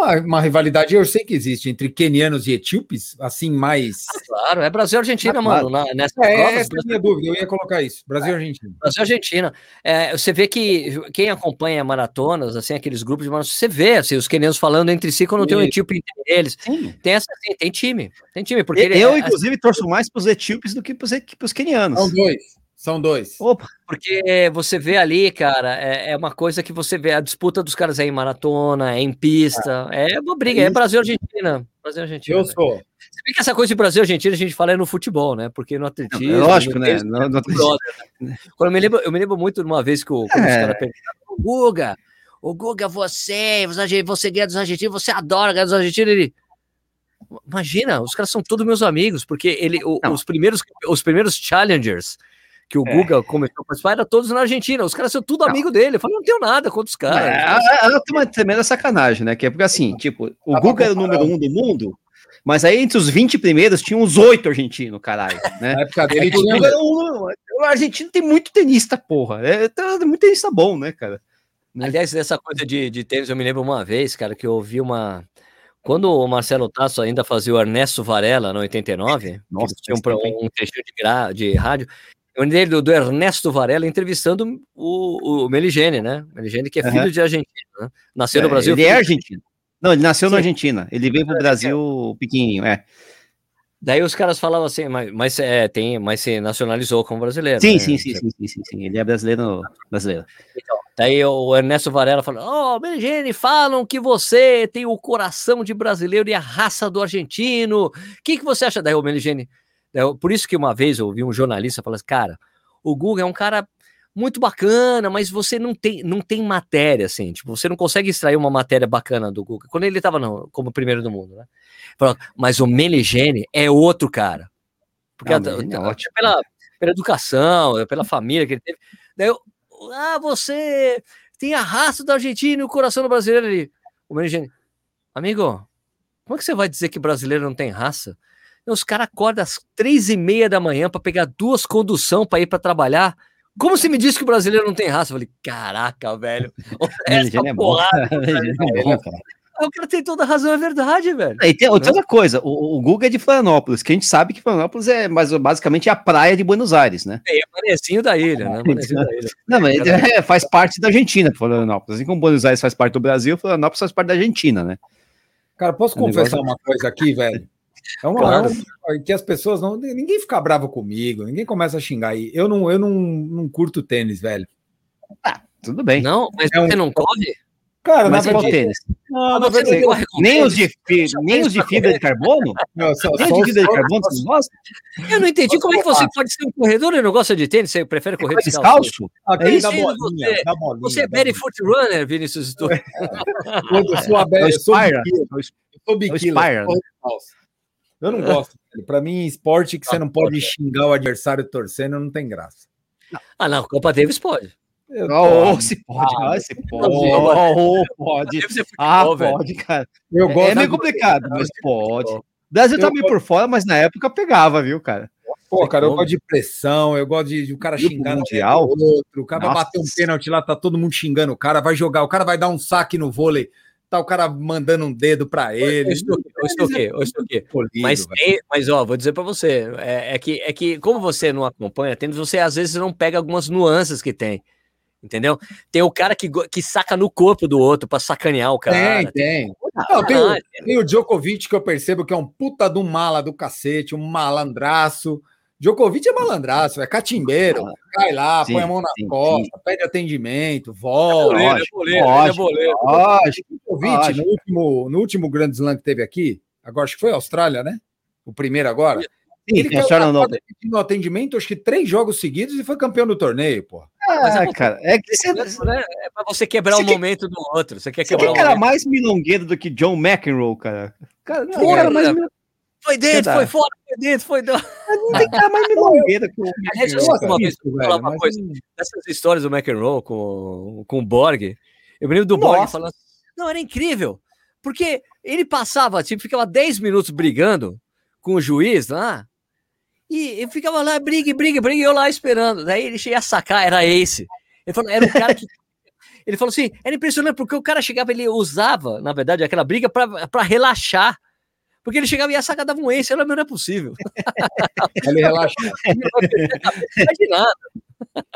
uma, uma rivalidade, eu sei que existe entre quenianos e etíopes, assim mais Claro, é Brasil e Argentina, Ah, mano. Na, nessas é, provas, essa é a minha dúvida, eu ia colocar isso. Brasil e Argentina. Brasil e Argentina. É, você vê que quem acompanha maratonas, assim, aqueles grupos de maratonas, você vê assim, os quenianos falando entre si quando tem um etíope entre eles. Sim. Tem essa, assim, tem time. Tem time, porque ele eu, é- inclusive, torço mais pros etíopes do que e- pros quenianos. São dois. São dois. Opa, Porque você vê ali, cara, é, é uma coisa que você vê, a disputa dos caras é em maratona, é em pista, é uma briga, é, isso. Brasil e Argentina. Brasil e Argentina. Eu velho. sou. Se bem que essa coisa de Brasil e Argentina a gente fala é no futebol, né? Porque no atletismo. é lógico, no né? tênis, Não- não- brother, né? Quando eu, me lembro, eu me lembro muito de uma vez que o, quando os É. caras perguntaram, "Ô, Guga, o Guga, você, você, você ganha dos argentinos, você adora ganhar dos argentinos, ele. Imagina, os caras são todos meus amigos, porque ele, o- os, primeiros, os primeiros challengers que o É. Guga começou a participar eram todos na Argentina. Os caras são tudo Não. amigo dele. Eu falei, não tenho nada contra os É, caras. ela tem uma tremenda sacanagem, né? Que é porque assim, tipo, o Tava Guga era o número um do mundo, mas aí entre os 20 primeiros tinha uns oito argentinos, caralho, [laughs] né? Na época dele Ele tinha. um, o argentino tem muito tenista, porra. É, tem muito tenista bom, né, cara? né? Aliás, dessa coisa de, de tênis, eu me lembro uma vez, cara, que eu ouvi uma. Quando o Marcelo Tasso ainda fazia o Ernesto Varela no 89, Nossa, tinha um, um trechinho de, gra- de rádio, lembrei do, do Ernesto Varela entrevistando o, o Meligene, né? Meligene, que é filho Aham. de argentino, né? Nasceu no É, Brasil. Ele é argentino. Não, ele nasceu na Sim. Argentina. Ele veio pro Brasil pequenininho, é. Daí os caras falavam assim, mas, mas, é, tem, mas se nacionalizou como brasileiro. Sim, né? sim, sim, sim, sim, sim. Ele é brasileiro, brasileiro. Daí o Ernesto Varela falou: Ó, oh, Meligene, falam que você tem o coração de brasileiro e a raça do argentino. O que, que você acha? Daí o Meligene. Eu- por isso que uma vez eu ouvi um jornalista falar assim: cara, o Guga é um cara muito bacana, mas você não tem, não tem matéria, assim. Tipo, você não consegue extrair uma matéria bacana do Guga. Quando ele estava como primeiro do mundo, né? Falou, mas o Meligene é outro cara. Porque a- é a- ótimo. pela, pela educação, pela família que ele teve. Daí eu, ah, você tem a raça do argentino e o coração do brasileiro ali. O Meligene, amigo, como é que você vai dizer que brasileiro não tem raça? Os caras acordam às três e meia da manhã para pegar duas condução para ir para trabalhar. Como você me disse que o brasileiro não tem raça? Eu falei, caraca, velho. [laughs] Essa é bom. porrada. [laughs] É bom, cara. o cara tem toda a razão, é verdade, velho. E tem outra coisa, o, o Guga é de Florianópolis, que a gente sabe que Florianópolis é mais, basicamente a praia de Buenos Aires, né? É, é manezinho da ilha, né? Manezinho da ilha. Não, mas é, faz parte da Argentina, Florianópolis. Assim como Buenos Aires faz parte do Brasil, Florianópolis faz parte da Argentina, né? Cara, posso é confessar negócio... uma coisa aqui, velho? É uma claro. É que as pessoas não. Ninguém fica bravo comigo, ninguém começa a xingar aí. Eu não, eu não, não curto tênis, velho. Ah, tudo bem. Não, mas é um... você não corre? Cara, mas na verdade, tênis. Não, não verdade, não nem, os de, nem os de fibra de carbono? Não, só, nem só, os de fibra de carbono você gosta? Eu não entendi como é que você pode ser um corredor e não gosta de tênis, você prefere correr descalço? descalço? É isso, bolinha, você, bolinha, você é barefoot runner, Vinícius Estou. [laughs] eu sou a eu sou biquíla, eu sou Eu não gosto. Para mim, esporte que você não pode xingar o adversário torcendo não tem graça. Ah, não, Copa Davis pode. Oh, se pode, ah, ah, se pode. Oh, pode. Ah, pode, cara. Eu é, gosto é meio complicado, mas pode. O Brasil tá meio por fora, mas na época pegava, viu, cara? Pô, cara, eu gosto de pressão, eu gosto de, de o cara xingar mundial. outro, o cara Nossa. vai bater um pênalti lá, tá todo mundo xingando o cara, vai jogar, o cara vai dar um saque no vôlei, tá o cara mandando um dedo para ele. Eu estou aqui, eu estou aqui. Mas, tem, mas ó, vou dizer para você, é, é, que, é que como você não acompanha tênis, você às vezes não pega algumas nuances que tem entendeu? Tem o cara que, que saca no corpo do outro para sacanear o cara. Tem, tem. Não, tem, o, tem, o, Djokovic que eu percebo que é um puta do mala do cacete, um malandraço. Djokovic é malandraço, é catimbeiro. Ah, cai lá, sim, põe a mão na sim, costa, sim. pede atendimento, volta. É boleiro, é boleiro, lógico, é boleiro. Lógico, Djokovic, no último, no último Grand Slam que teve aqui, agora acho que foi a Austrália, né? O primeiro agora. Sim, ele caiu no atendimento, acho que três jogos seguidos e foi campeão do torneio, pô. Ah, é, cara, é que você... Né? é pra você quebrar o momento do outro. Você quer quebrar você quer o cara mais milongueiro do que John McEnroe, cara. Cara, não, Porra, cara, mais é. Foi dentro, foi fora, foi dentro, foi dentro. Não tem cara mais que o McEnroe. Uma vez, falar uma coisa. Essas histórias do McEnroe com, com o Borg, eu me lembro do Nossa. Borg falando não, era incrível, porque ele passava, tipo, ficava 10 minutos brigando com o juiz lá, e eu ficava lá, brigue, brigue, brigue, eu lá esperando. Daí ele cheia a sacar, era esse. Ele falou, era o cara que. [laughs] Ele falou assim: era impressionante porque o cara chegava, ele usava, na verdade, aquela briga para relaxar. Porque ele chegava e a saca dava um ace, não é possível. [laughs] ele relaxa.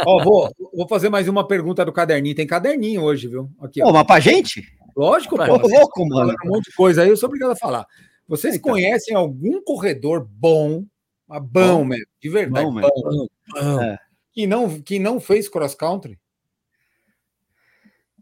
Ó, vou, vou fazer mais uma pergunta do caderninho. Tem caderninho hoje, viu? Aqui, ó. Pô, mas pra gente? Lógico, pô. louco, mano. Um monte de coisa aí, eu sou obrigado a falar. Vocês então. conhecem algum corredor bom mas bom, bom mesmo, de verdade. Bom, bom, bom. É. Que, não, que não fez cross-country.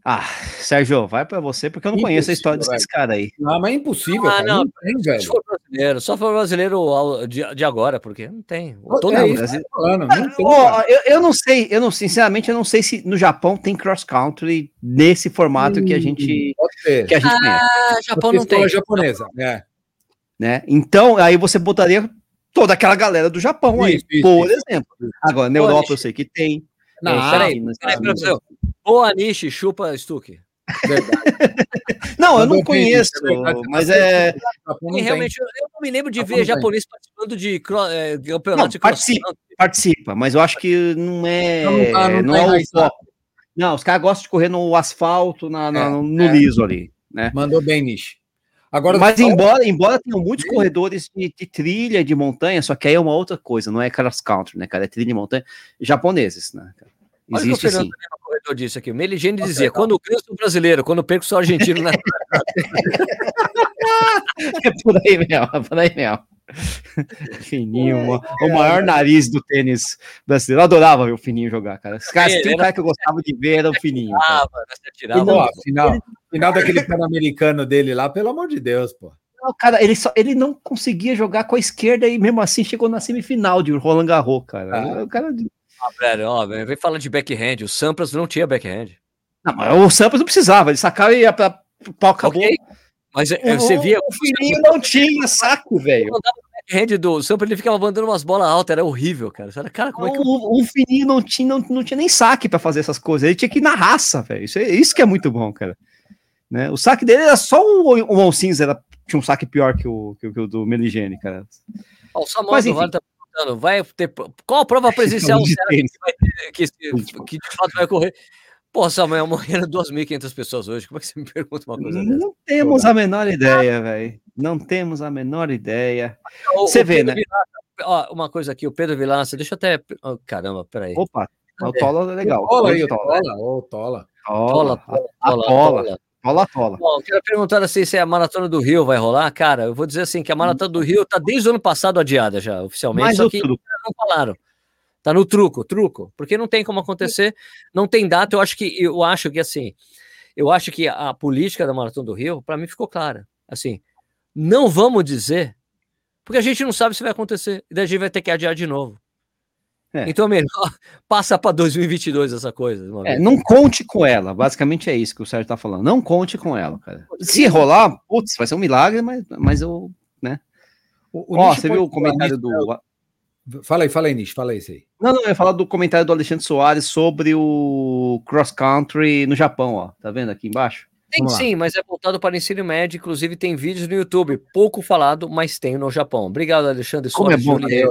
Ah, Sérgio, vai para você, porque eu não impossível, conheço a história desses caras aí. Não, mas é impossível. Ah, não, não tem, velho. Só for brasileiro, só for brasileiro de, de agora, porque não tem. Todo é, Brasil... falando, não tem oh, eu, eu, não sei, eu não, sinceramente, eu não sei se no Japão tem cross country nesse formato hum, que a gente, que a gente ah, conhece. Japão não tem. japonesa, é. Né? Então, aí você botaria toda aquela galera do Japão aí, isso, por isso, exemplo. Agora, na Europa eu sei que tem. Não, é, peraí, peraí, peraí, Boa niche, chupa Stuck. [laughs] não, eu não conheço, mas é. realmente, eu não me lembro de ver japonês participando de, é, campeonato de participa, participa, mas eu acho que não é. Não, tá, não, não é o foco. Não, os caras gostam de correr no asfalto, na, na é, no, é. liso ali. Né? Mandou bem, Nishi. Agora, Mas embora, embora tenham muitos corredores de, de, trilha, de montanha, só que aí é uma outra coisa, não é cross country, né, cara? É trilha de montanha japoneses, né? Existe sim. Corredor disso aqui. O Meligene dizia: quando eu sou brasileiro, quando perco, sou argentino. Na... [laughs] é por aí mesmo, é por aí mesmo. [laughs] Fininho, o maior nariz do tênis brasileiro. Eu adorava ver o Fininho jogar, cara. Esse cara, tem um cara que eu gostava de ver era o Fininho. Atirava, atirava, não, final, Final daquele pan-americano dele lá, pelo amor de Deus, pô. Não, cara, ele, só, ele não conseguia jogar com a esquerda e mesmo assim chegou na semifinal de Roland Garros, cara. Ah. O cara... Ah, velho, ó, vem falando de backhand. O Sampras não tinha backhand. Não, mas o Sampras não precisava, ele sacava e ia pra pau, acabou. Okay. Mas é, você via. O filhinho não tinha saco, velho. backhand do Sampras, ele ficava mandando umas bolas altas, era horrível, cara. Cara, como é que. O, o Fininho não tinha, não, não tinha nem saque pra fazer essas coisas, ele tinha que ir na raça, velho. Isso, é, isso que é muito bom, cara. Né? O saque dele era só o, o Mon era, tinha um saque pior que o, que, que o do Meligene, cara. Ó, o Samuel Mas, enfim. tá perguntando, vai ter, qual a prova [laughs] presencial que, vai ter, que, que, de fato vai ocorrer? Pô, Samuel, morreram 2.500 pessoas hoje. Como é que você me pergunta uma coisa dessa? Não temos a menor ideia, velho. Não temos a menor ideia. Você vê, né? Vilaça, ó, uma coisa aqui, o Pedro Vilaça, deixa eu até. Oh, caramba, peraí. Opa, o Tola é legal. Tola aí, o Tola. Tola, ô, Tola. Tola, Tola, tola, a tola, Tola. tola. Bom, eu quero perguntar assim se a Maratona do Rio vai rolar. Cara, eu vou dizer assim que a Maratona do Rio tá desde o ano passado adiada já, oficialmente, Mas só que truco. não falaram. Tá no truco, truco, porque não tem como acontecer, não tem data. Eu acho que eu acho que assim, eu acho que a política da Maratona do Rio, para mim ficou clara. Assim, não vamos dizer, porque a gente não sabe se vai acontecer, e daí a gente vai ter que adiar de novo. É. Então é melhor [laughs] passar para 2022 essa coisa. É, não conte com ela. Basicamente é isso que o Sérgio tá falando. Não conte com ela, cara. Se rolar, putz, vai ser um milagre, mas, mas eu. O, o Ó, Nish você viu o falar comentário do. Fala aí, fala aí, Nish, fala aí isso aí. Não, não, eu ia falar do comentário do Alexandre Soares sobre o cross country no Japão, ó. Tá vendo aqui embaixo? Tem sim, mas é voltado para ensino médio. Inclusive, tem vídeos no YouTube, pouco falado, mas tem no Japão. Obrigado, Alexandre. Como é Soares, bom, né?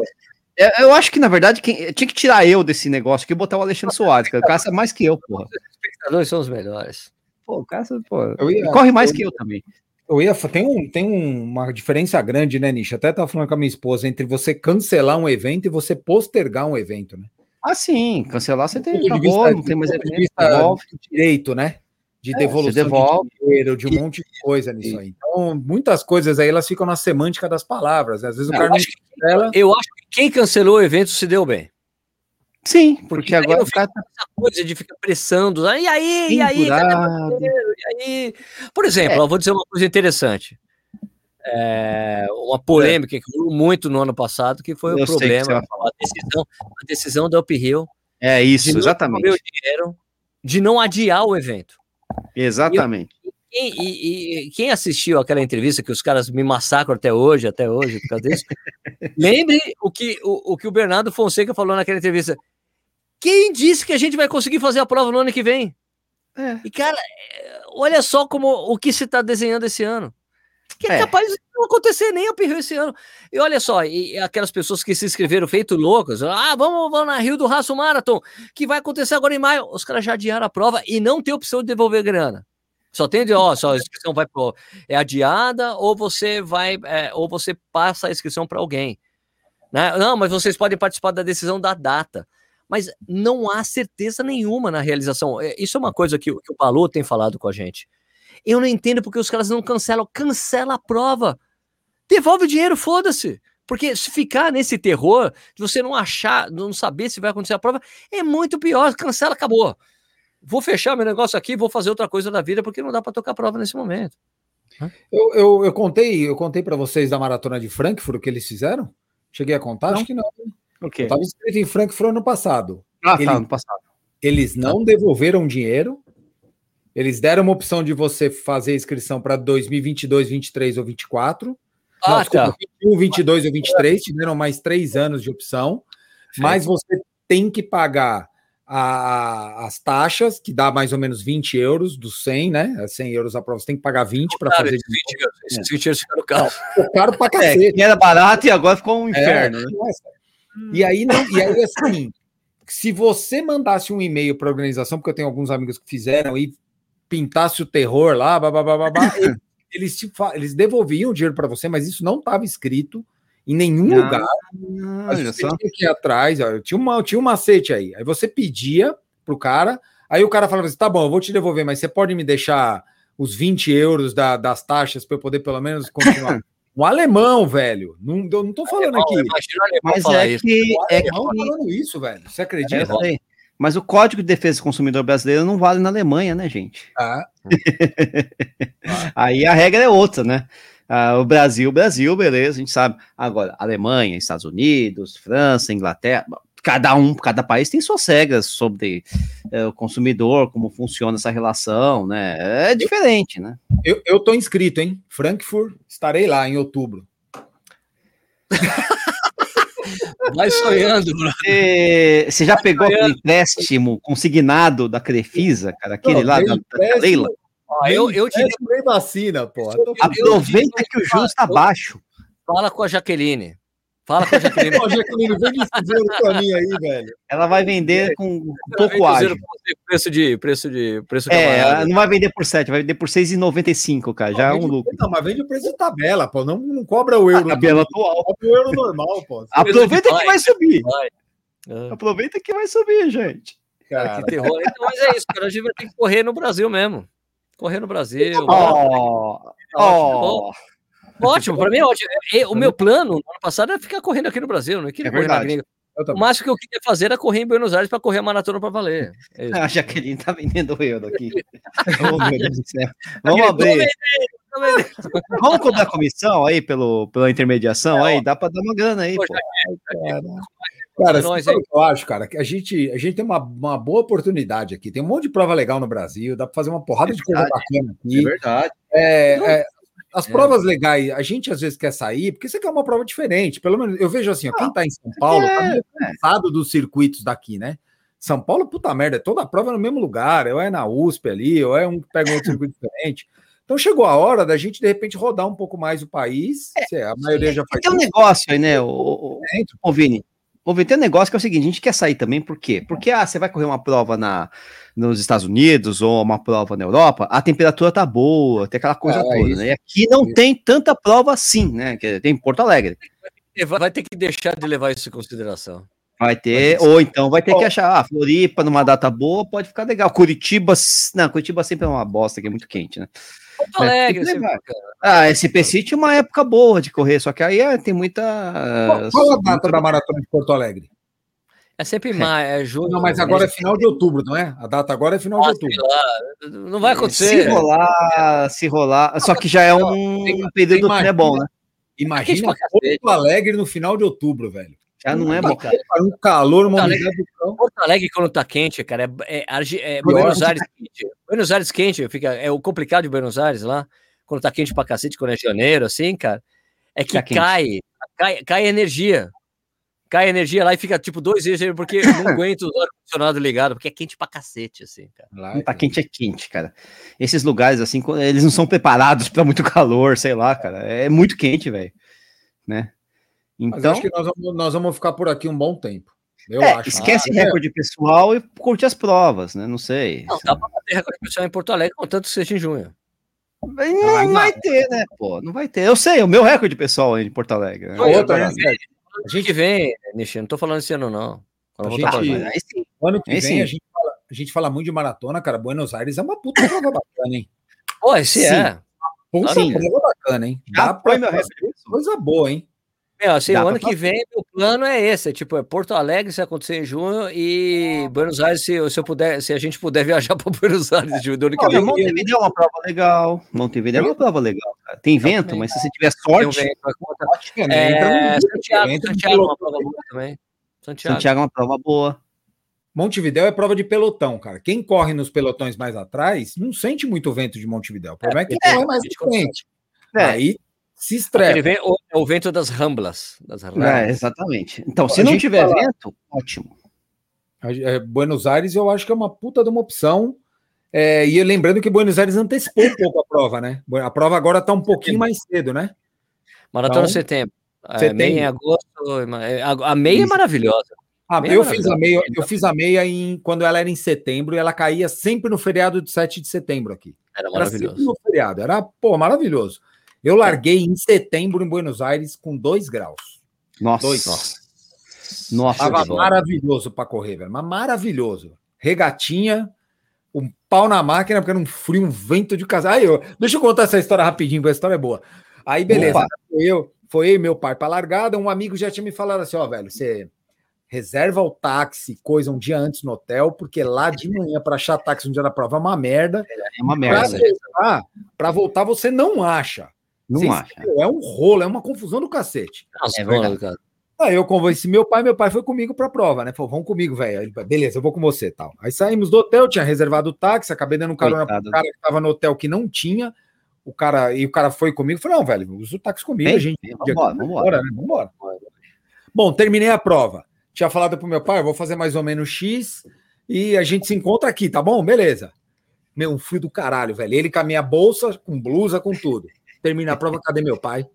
É, Eu acho que, na verdade, quem, tinha que tirar eu desse negócio aqui e botar o Alexandre Soares, cara. O cara sabe mais que eu, porra. Os espectadores são os melhores. Pô, o cara sabe, pô, Eu ia- corre mais eu- que eu também. Eu ia, tem um, tem um- uma diferença grande, né, Nish? Até tava falando com a minha esposa entre você cancelar um evento e você postergar um evento, né? Ah, sim, cancelar você tem, acabou, vista- não tem mais evento, vista do direito, né? De É, devolução devolve. de dinheiro, de um monte de coisa nisso aí. Então, muitas coisas aí elas ficam na semântica das palavras. né? Às vezes o cara eu não acho que- cancela. Eu acho que quem cancelou o evento se deu bem. Sim, Porque porque agora o cara tá Essa coisa de ficar pressando. "Ah, E aí, e aí? E aí? Por exemplo, eu vou dizer uma coisa interessante. É, uma polêmica que rolou muito no ano passado, que foi Eu o problema, a decisão, a decisão da Uphill É de isso, não exatamente. dinheiro, de não adiar o evento. Exatamente. Quem, e, e- quem assistiu aquela entrevista que os caras me massacram até hoje, até hoje, por causa disso, [laughs] lembre o que o, o que o Bernardo Fonseca falou naquela entrevista. Quem disse que a gente vai conseguir fazer a prova no ano que vem? É. E, cara, olha só como o que se está desenhando esse ano. Que é, É. capaz de não acontecer nem o Rio esse ano. E olha só, e, aquelas pessoas que se inscreveram feito loucas, ah, vamos, vamos na Rio do Raço Marathon, que vai acontecer agora em maio. Os caras já adiaram a prova e não tem opção de devolver grana. Só tem de, ó, só a inscrição vai pro, é adiada ou você vai, é, ou você passa a inscrição para alguém. Né? Não, mas vocês podem participar da decisão da data. Mas não há certeza nenhuma na realização. É, Isso é uma coisa que, o- que o Balu tem falado com a gente. Eu não entendo porque os caras não cancelam. Cancela a prova. Devolve o dinheiro, foda-se. Porque se ficar nesse terror de você não achar, não saber se vai acontecer a prova, é muito pior. Cancela, acabou. Vou fechar meu negócio aqui, vou fazer outra coisa da vida, porque não dá para tocar prova nesse momento. Eu, eu, eu contei, eu contei para vocês da maratona de Frankfurt o que eles fizeram? Cheguei a contar? Não. Acho que não. O Eu quê? estava inscrito em Frankfurt ano passado. Ah, ele- tá, no passado. Eles não devolveram dinheiro. Eles deram uma opção de você fazer inscrição para 2022, 23 ou 24. Ah, não, desculpa, tá. 21, 22 ou 23. Tiveram mais três anos de opção. Mas você tem que pagar a- as taxas, que dá mais ou menos 20 euros dos 100, né? 100 euros a prova, você tem que pagar 20 para fazer. esses 20 euros- esses 20 euros ficaram caros. Ficou caro pra É, cacete. que era barato e agora ficou um inferno, É, né? E aí, não, e aí, assim, se você mandasse um e-mail para a organização, porque eu tenho alguns amigos que fizeram e pintasse o terror lá, babá, babá, [laughs] eles, eles, te eles devolviam o dinheiro para você, mas isso não estava escrito em nenhum Não, lugar. Olha só. ir atrás, ó, tinha, uma, tinha um macete aí. Aí você pedia pro cara, aí o cara falava assim: tá bom, eu vou te devolver, mas você pode me deixar os 20 euros da- das taxas para eu poder pelo menos continuar. [laughs] um alemão, velho. Não, eu não tô falando aqui. Imagina o alemão Mas é isso. que, O é que falando isso, velho. Você É, acredita? sei. Mas o Código de Defesa do Consumidor Brasileiro não vale na Alemanha, né, gente? Ah, [laughs] Aí a regra é outra, né? Ah, o Brasil, Brasil, beleza, a gente sabe. Agora, Alemanha, Estados Unidos, França, Inglaterra, cada um, cada país tem suas regras sobre eh, o consumidor, como funciona essa relação, né? É diferente, né? eu, eu tô inscrito, hein? Frankfurt, estarei lá em outubro. [laughs] Vai sonhando, Bruno. Você você já pegou aquele empréstimo consignado da Crefisa, cara? Aquele lá da, da Leila? Ó, eu, eu te nem vacina, pô. eu- Aproveita que o juros está baixo. fala com a Jaqueline. Fala com a Jaqueline. Ó, Jaqueline, vende esse zero pra mim aí, velho. Ela vai vender com um pouco ágil. Preço de. Preço de. Preço É, ela não vai vender por 7, vai vender por 6,95, cara. Já é um lucro. Não, mas vende o preço de tabela, pô. Não, não cobra o euro. A tabela atual. Cobra o euro normal, pô. Aproveita que vai subir. Vai. Ah, Aproveita que vai subir, gente. cara, que terror. Então, mas é isso, cara. A gente vai ter que correr no Brasil mesmo. Correr no Brasil. Ó, ó. Ótimo, pra mim é ótimo. É, O meu plano no ano passado era ficar correndo aqui no Brasil, não queria É correr na verdade. gringa. Eu O máximo que eu queria fazer era correr em Buenos Aires para correr a maratona para valer. É. [laughs] A Jaqueline tá vendendo euro aqui. [laughs] Oh, meu Deus do céu. Vamos abrir. Vamos cobrar comissão aí pelo, pela intermediação aí? Dá pra dar uma grana aí, pô. Cara, É que eu acho, cara, que a gente, a gente tem uma, uma boa oportunidade aqui. Tem um monte de prova legal no Brasil, dá para fazer uma porrada de coisa Verdade. bacana aqui. verdade. É, é, as É. provas legais, a gente às vezes quer sair, porque você quer uma prova diferente. Pelo menos eu vejo assim, ó, quem tá em São Paulo tá meio cansado dos circuitos daqui, né? São Paulo, puta merda, é toda a prova no mesmo lugar, ou é na USP ali, ou é um que pega um outro circuito diferente. Então chegou a hora da gente, de repente, rodar um pouco mais o país. Se a maioria já faz Tem um negócio aí, né, ô, dentro. ô Vini? Vini, tem um negócio que é o seguinte: a gente quer sair também, por quê? Porque ah, você vai correr uma prova na, nos Estados Unidos ou uma prova na Europa, a temperatura tá boa, tem aquela coisa É, toda, isso. né? E aqui não Isso. tem tanta prova assim, né? Que tem em Porto Alegre. Vai ter que deixar de levar isso em consideração. Vai ter, ou então vai ter que achar, ah, Floripa numa data boa pode ficar legal. Curitiba, não, Curitiba sempre é uma bosta, que é muito quente, né? Porto Alegre, sempre- levar. Ah, SP City é uma época boa de correr, só que aí é, tem muita. Qual, qual a data da maratona de Porto Alegre? é sempre maio, [laughs] é julho. Não, mas agora é final de outubro, não é? A data agora é final de Ah, outubro. lá, Não vai Se acontecer. rolar, se rolar. Só que já é um Tem- período que não é bom, né? Imagina. Porto Alegre no final de outubro, velho. Já não é bom. cara. Um calor, uma Porto cão. Porto Alegre, quando tá quente, cara, é, é, é Pior Buenos Aires quente. Buenos Aires quente, fica, é o complicado de Buenos Aires lá, quando tá quente pra cacete, quando é janeiro, assim, cara, é que Tá cai, cai, cai energia. Cai energia lá e fica tipo dois dias, [laughs] porque eu não aguento o ar-condicionado ligado, porque é quente pra cacete, assim, cara. Lá, Não tá quente, é quente, cara. Esses lugares, assim, quando- eles não são preparados [laughs] para muito calor, sei lá, cara. É muito quente, velho. Né? Mas Então, acho que nós vamos, nós vamos ficar por aqui um bom tempo. Eu é, acho. esquece Ah, recorde pessoal e curte as provas, né? Não sei. Não, dá pra bater recorde pessoal em Porto Alegre, contanto que seja em junho. Mas Não, vai ter, né, pô? Não vai ter. Eu sei, o meu recorde pessoal aí em Porto Alegre. Né? é Outra, né? A gente vem, Nishi, não tô falando esse ano, não. A gente- cá. Aí sim. Ano que Aí vem sim. a gente, fala, a gente fala muito de maratona, cara. Buenos Aires é uma puta prova bacana, hein? Pô, esse Sim. é. Puta prova bacana, hein? Já Dá foi pra meu fazer recorde. coisa boa, hein? Meu, assim, Dá o ano que vem, meu plano é esse, é, tipo, é Porto Alegre se acontecer em junho e Buenos Aires, se, se eu puder, se a gente puder [laughs] viajar para Buenos Aires de do ano que Olha, vem. Montevideo é uma prova legal. Montevideo é uma prova legal, cara. Tem vento, mas se você tiver sorte, vento, contar. É, né? É, Santiago, no Santiago é uma prova boa também. Santiago. Santiago é uma prova boa. Montevidéu é prova de pelotão, cara. Quem corre nos pelotões mais atrás não sente muito vento de Montevidéu. O problema é, que É, corre mais de frente. É. Aí se estressa. vento, o, é o vento das ramblas. Das É, exatamente. Então, A se não tiver fala- vento, ótimo. É, Buenos Aires eu acho que é uma puta de uma opção. É, e lembrando que Buenos Aires antecipou um pouco a prova, né? A prova agora está um pouquinho mais cedo, né? Maratona Então, setembro. É, setembro. meia em agosto. é, A, meia é maravilhosa. Ah, Meia eu fiz a meia, maravilhosa. eu fiz a meia em, quando ela era em setembro e ela caía sempre no feriado de 7 de setembro aqui. Era Era sempre maravilhoso. no feriado. Era, pô, maravilhoso. Eu larguei em setembro em Buenos Aires com 2 graus. Nossa. Dois. Nossa. Nossa. Tava maravilhoso para correr, velho. Mas maravilhoso. Regatinha, um pau na máquina, porque era um frio, um vento de casa. Aí, eu, deixa eu contar essa história rapidinho, porque a história é boa. Aí, beleza. Opa. Foi eu, foi eu e meu pai pra largada. Um amigo já tinha me falado assim: ó, velho, você reserva o táxi, coisa um dia antes no hotel, porque lá de manhã para achar táxi no dia da prova é uma merda. É uma Pra merda. voltar, pra voltar, você não acha. Não Você acha. É um rolo, é uma confusão do cacete. Nossa, É verdade. cara. Aí eu convenci meu pai, meu pai foi comigo pra prova, né? Falou, vamos comigo, velho. Beleza, eu vou com você tal. Aí saímos do hotel, tinha reservado o táxi, acabei dando carona Coitado. pro cara que tava no hotel que não tinha. O cara, e o cara foi comigo, falou: não, velho, usa o táxi comigo, a gente. vem, vambora, vambora. Vambora, né? Vambora. Bom, terminei a prova. Tinha falado pro meu pai, eu vou fazer mais ou menos X e a gente se encontra aqui, tá bom? Beleza. Meu, um frio do caralho, velho. Ele com a minha bolsa, com blusa, com tudo. Termina a prova, [laughs] cadê meu pai?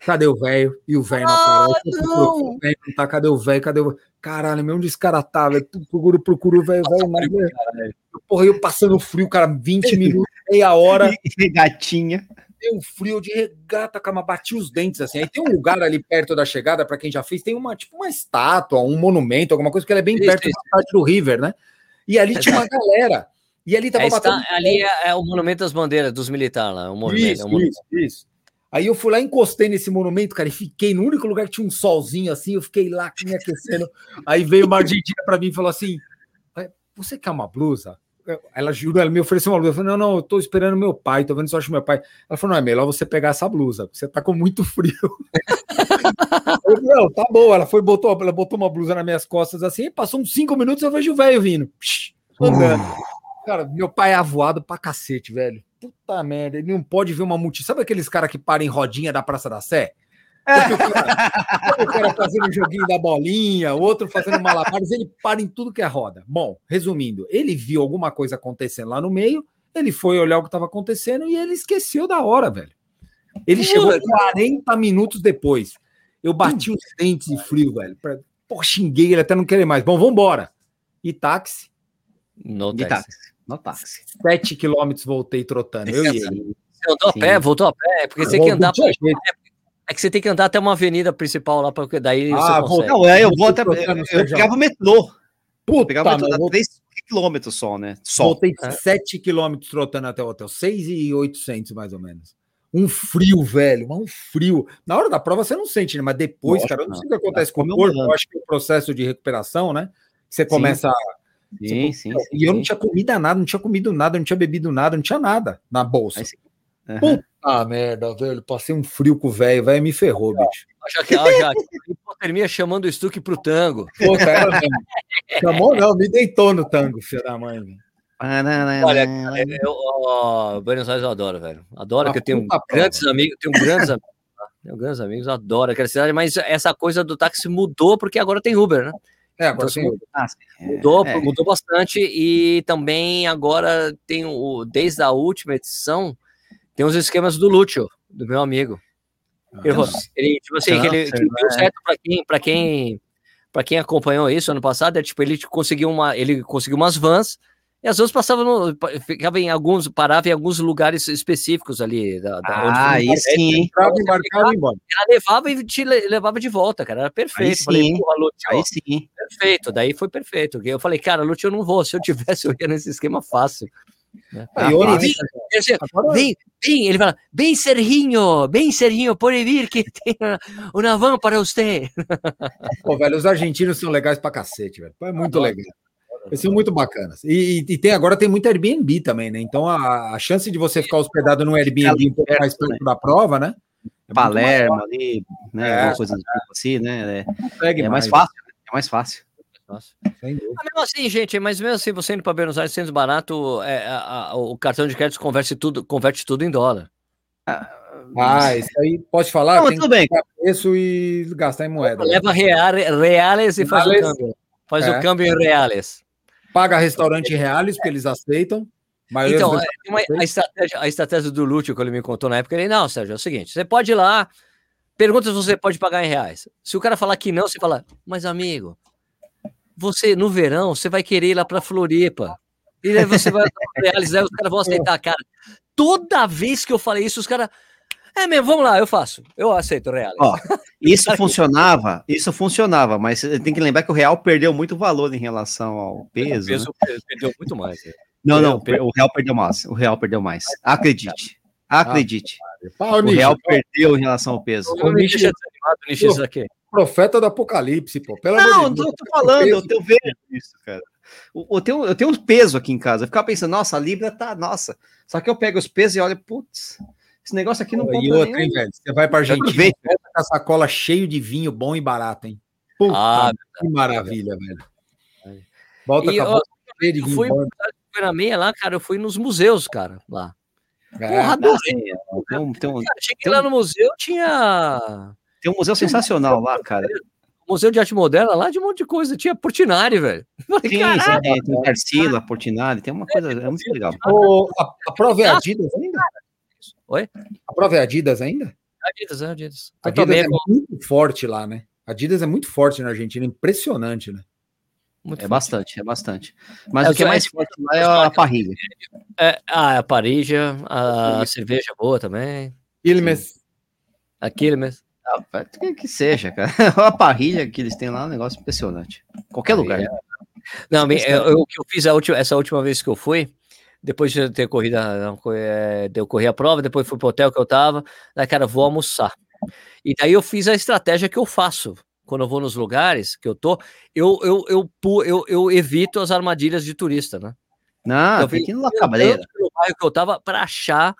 Cadê o velho? E o velho Ah, não velho tá, cadê o velho? Cadê o Caralho, meu, onde esse cara tá, velho? Procuro, procuro o velho, velho. nada. Porra, eu passando frio, cara, 20 [laughs] minutos, meia hora. [laughs] Gatinha. Deu um frio de regata, cama, bati os dentes assim. Aí tem um lugar ali perto da chegada, para quem já fez, tem uma tipo uma estátua, um monumento, alguma coisa, que ela é bem perto do River, né? E ali tinha uma galera. E ali tava É, está- batendo. ali é, é o Monumento das Bandeiras dos militares lá. O monumento, é Isso, um monumento. isso, isso. Aí eu fui lá, encostei nesse monumento, cara, e fiquei no único lugar que tinha um solzinho assim, eu fiquei lá me aquecendo. Aí veio uma argentina para mim e falou assim: "É, Você quer uma blusa? Ela jurou, ela me ofereceu uma blusa. Eu falei: Não, não, eu tô esperando meu pai, tô vendo se eu acho meu pai. Ela falou: Não, é melhor você pegar essa blusa, você tá com muito frio. [laughs] eu falei: Não, tá bom. Ela foi, botou, ela botou uma blusa nas minhas costas assim, e passou uns cinco minutos, eu vejo o velho vindo. Psh, andando. Cara, meu pai é avoado pra cacete, velho. Puta merda, ele não pode ver uma multidão. Sabe aqueles caras que param em rodinha da Praça da Sé? Sabe o cara, sabe o cara fazendo um joguinho da bolinha, o outro fazendo malabares, ele para em tudo que é roda. Bom, resumindo, ele viu alguma coisa acontecendo lá no meio, ele foi olhar o que estava acontecendo e ele esqueceu da hora, velho. Ele chegou 40 minutos depois. Eu bati os dentes de frio, velho. Pô, xinguei ele até não querer mais. Bom, vambora. E táxi, No De táxi. táxi. No táxi. 7 quilômetros voltei trotando. Eu e ele. Você andou a pé, voltou a pé, porque você tem que andar. jeito. É que você tem que andar até uma avenida principal lá, porque daí Ah, você consegue. Não, é, eu vou até. Eu, eu pegava o metrô. Puta, Pegava o metrô, dá eu vou- 3 quilômetros só, né? Só. Voltei É. 7 quilômetros trotando até o hotel, 6,800 mais ou menos. Um frio, velho, mas um frio. Na hora da prova você não sente, né? Mas depois, Lógico, cara, eu não sei o que acontece Tá com o corpo. Eu acho que é o processo de recuperação, né? Você começa. Sim, sim. sim, e eu não sim. tinha comido nada, não tinha comido nada, não tinha bebido nada, não tinha nada na bolsa. Sim. Aham. Puta merda, velho. Passei um frio com o velho, velho, me ferrou, bicho. Já que, ó, já, hipotermia chamando o Stuck pro tango. Puta, era mesmo. Chamou não, me deitou no tango, filho da mãe. velho. Olha, cara, eu, ó, Buenos Aires eu adoro, velho. Adoro, Uma que eu tenho grandes amigos, tenho grandes amigos. lá. Tenho grandes amigos, adoro aquela cidade, mas essa coisa do táxi mudou porque agora tem Uber, né? É, agora Então, tem. Ah, sim. É, Mudou, é. mudou bastante e também agora tem o desde a última edição tem os esquemas do Lúcio, do meu amigo. Ele, falou- ele, tipo assim, que ele que Transfer, deu certo para quem, para quem, para quem acompanhou isso ano passado, é tipo ele conseguiu uma, ele conseguiu umas vans e as vans passavam no, ficava em alguns, parava em alguns lugares específicos ali da, da onde Ah, foi- aí sim, hein? Entrava, embarcava e embora. ela levava e te le- levava de volta, cara, era perfeito. sim, Falei, Lúcio, Aí sim. perfeito, daí foi perfeito. Eu falei, cara, Lúcio, eu não vou, se eu tivesse, eu ia nesse esquema fácil. né? Aí, disse, agora- Vem, vem, ele fala, vem Serginho, vem Serginho, pode vir que tem uma- uma van para você. Pô, velho, os argentinos são legais pra cacete, velho. É muito Adoro. legal. Eles são muito bacanas. E, e tem agora tem muito Airbnb também, né? Então a, a chance de você ficar hospedado no Airbnb um pouco mais perto da prova, né? É Palermo ali, né? É. alguma coisa do tipo assim, né? É, é mais fácil, né? É mais fácil. Nossa. Mas mesmo assim, gente, mas mesmo assim, você indo para Buenos Aires sendo barato, é, a- a- o cartão de crédito converte tudo, converte tudo em dólar. Ah, isso aí pode falar, Não, tem tudo bem. pagar preço e gastar em moeda. Leva reale- reales e faz Reales. o câmbio. Faz É. o câmbio em reales. Paga restaurante em reais, porque eles aceitam. Então, é, uma- a, estratégia, a estratégia do Lúcio, que ele me contou na época, ele, não, Sérgio, é o seguinte, você pode ir lá, pergunta se você pode pagar em reais. Se o cara falar que não, você fala, mas amigo, você, no verão, você vai querer ir lá pra Floripa. E aí você vai [laughs] realizar, os caras vão aceitar, cara. Toda vez que eu falei isso, os caras, é mesmo, vamos lá, eu faço. Eu aceito reais. Ó, Isso [laughs] funcionava, isso funcionava, mas você tem que lembrar que o real perdeu muito valor em relação ao peso. o né? peso perdeu muito mais. né? Não, não, o real perdeu mais. O real perdeu mais. Acredite. Acredite. Pau, O Nietzsche, real perdeu em relação ao peso. Desanimado, Nishi, isso aqui. profeta do apocalipse, pô. Pelo Não, amor de eu Deus. tô, tô falando, eu tenho vendo isso, cara. O- Eu tenho, eu tenho um peso aqui em casa. Eu ficava pensando, nossa, a Libra tá, nossa. Só que eu pego os pesos e olho, putz, esse negócio aqui não E compra outra, nem hein, velho? Você vai pra Argentina, Aproveita. volta com a sacola cheio de vinho bom e barato, hein? Puta, Ah, que maravilha, velho. Volta E com a eu- bolsa cheia de eu vinho fui, bom. fui na meia lá, cara, eu fui nos museus, cara, lá. É, Porra, adorei. sim, tem, um, tem, um, Cara, cheguei Tem lá no museu, tinha tem um museu sensacional lá, cara. Museu de Arte Moderna lá de um monte de coisa. Tinha Portinari, velho. Tem, "Caralho, tem, Tarsila, Portinari, tem uma coisa, é muito legal. Ô, a, a prova é Adidas ainda? Oi? A prova é Adidas ainda? Adidas, é Adidas. A Adidas é com... muito forte lá, né? A Adidas é muito forte na Argentina, impressionante, né? Muito é forte. bastante, é bastante. Mas é, o que é mais forte lá é a parrilha. É, ah, a parrilha, a, cerveja boa também. Quilmes. A Quilmes. Ah, que, que seja, cara. [laughs] A parrilha que eles têm lá é um negócio impressionante. Qualquer lugar. Não, o que eu fiz a última, essa última vez que eu fui, depois de ter corrido, é, eu corri a prova, depois fui pro hotel que eu tava, daí, cara, vou almoçar. E daí eu fiz a estratégia que eu faço quando eu vou nos lugares que eu tô, eu, eu, eu, eu, eu evito as armadilhas de turista, né? Não, eu aqui no Cabreira. No bairro que eu tava para achar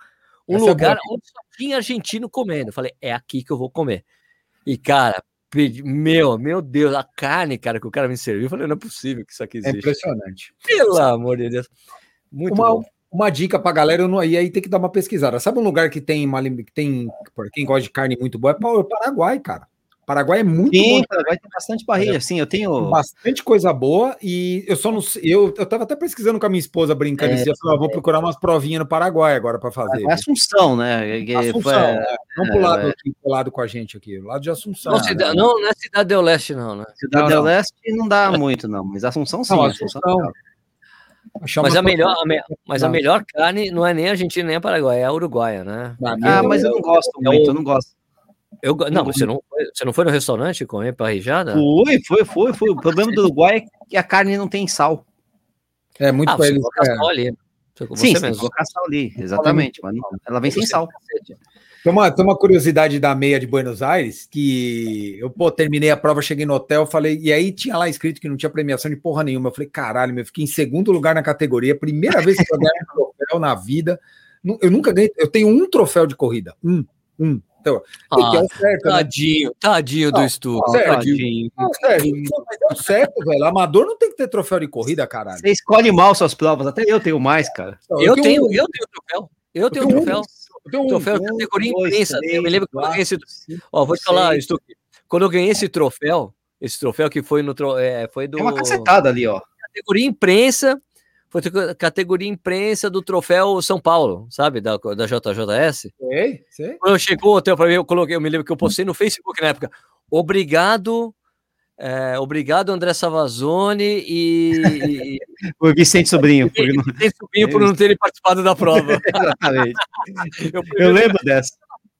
um Essa é lugar é onde só tinha argentino comendo. Eu falei, é aqui que eu vou comer. E, cara, meu, meu Deus, a carne, cara, que o cara me serviu, eu falei, não é possível que isso aqui é existe. É impressionante. Pelo amor de Deus. Muito uma, bom. Uma dica pra galera, eu não, e aí tem que dar uma pesquisada. Sabe um lugar que tem, uma, que tem, quem gosta de carne muito boa, é o Paraguai, cara. Paraguai é muito sim, bom. Paraguai tem bastante barriga, sim, eu tenho bastante coisa boa e eu só não eu eu tava até pesquisando com a minha esposa brincando, é, eu falei, ah, vou procurar umas provinhas no Paraguai agora para fazer. É Assunção, né? Assunção, é, Vamos pro lado aqui, pro lado com a gente aqui, lado de Assunção. Não, cidade, não, não é Cidade do Leste não, né? Cidade do Leste não dá muito não, mas Assunção sim, não, Assunção. Assunção mas a melhor, a me, mas a melhor carne não é nem a Argentina nem a Paraguai, é a uruguaia, né? Ah, mas eu não gosto muito, eu não gosto. Eu, não, você não, foi, você não foi no restaurante comer parrijada? Foi, foi, foi, foi. O problema do Uruguai é que a carne não tem sal. É muito ah, para eles. É. Sal ali. Sim, você mesmo. colocar sal ali, exatamente. Mas ela vem sem sal. Tem uma, tem uma curiosidade da meia de Buenos Aires, que eu, pô, terminei a prova, cheguei no hotel, falei, e aí tinha lá escrito que não tinha premiação de porra nenhuma. Eu falei, caralho, eu fiquei em segundo lugar na categoria, primeira vez que eu ganhei um troféu na vida. Eu nunca ganhei, eu tenho um troféu de corrida, um, um. Então, ah, é certo, né? tadinho, né? tadinho do estudo. tadinho. Não, certo, mas é certo, velho. Amador não tem que ter troféu de corrida, caralho. Você escolhe mal suas provas, até eu tenho mais, cara. Eu, eu tenho, tenho, eu tenho troféu. Eu tenho um troféu. Um troféu de categoria imprensa. Eu me lembro quando eu ganhei esse. Ó, vou te falar, quando eu ganhei esse troféu, esse troféu que foi no. É, foi do. Tem uma cacetada ali, ó. Categoria imprensa foi categoria imprensa do troféu São Paulo, sabe? Da, da JJS. Sei, sei. Quando chegou o hotel para mim, eu coloquei, eu me lembro que eu postei no Facebook na época. Obrigado, é, obrigado, André Savazone e. [laughs] o Vicente Sobrinho. Por não... Vicente Sobrinho por não terem participado da prova. [laughs] Exatamente. [laughs] eu, eu, lembro dessa.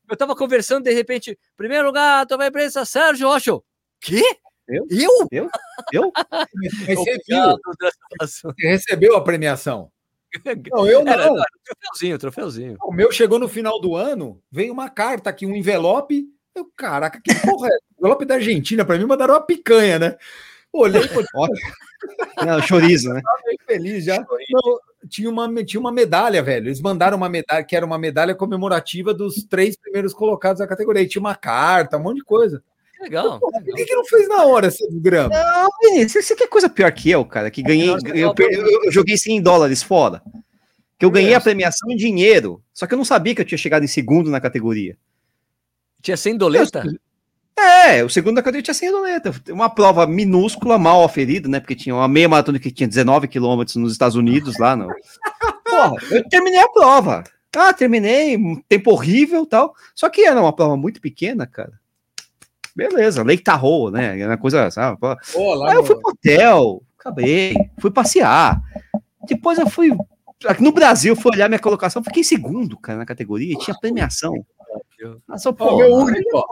Eu estava conversando, de repente, primeiro lugar, a imprensa, Sérgio Rocho. Que? Eu? Eu? Eu? Eu? Você viu? Você recebeu a premiação? Não, eu não. Era, não. Troféuzinho, troféuzinho. O meu chegou no final do ano, veio uma carta aqui, um envelope. Eu, caraca, que porra é? Envelope da Argentina, para mim mandaram uma picanha, né? Olhei, pô, [laughs] não, chorizo, né? feliz já. Não, tinha, uma, tinha uma medalha, velho. Eles mandaram uma medalha, que era uma medalha comemorativa dos três primeiros colocados da categoria. E tinha uma carta, um monte de coisa. Legal. Por que, que não fez na hora esse grama? Não, Vinícius, você quer coisa pior que eu, cara? Que ganhei. Eu, eu, eu joguei 100 dólares fora. Que eu ganhei a premiação em dinheiro. Só que eu não sabia que eu tinha chegado em segundo na categoria. Tinha 100 doleta? É, o segundo da categoria tinha 100 doleta. Uma prova minúscula, mal aferida, né? Porque tinha uma meia maratona que tinha 19 quilômetros nos Estados Unidos, lá no. Porra, eu terminei a prova. Ah, terminei, um tempo horrível tal. Só que era uma prova muito pequena, cara. Beleza, Lake Tahoe, né? É uma coisa, sabe? Oh, Aí eu fui pro hotel, acabei, fui passear. Depois eu fui. No Brasil, fui olhar minha colocação, fiquei segundo, cara, na categoria, tinha premiação. Ah, só, pô, meu único, ó.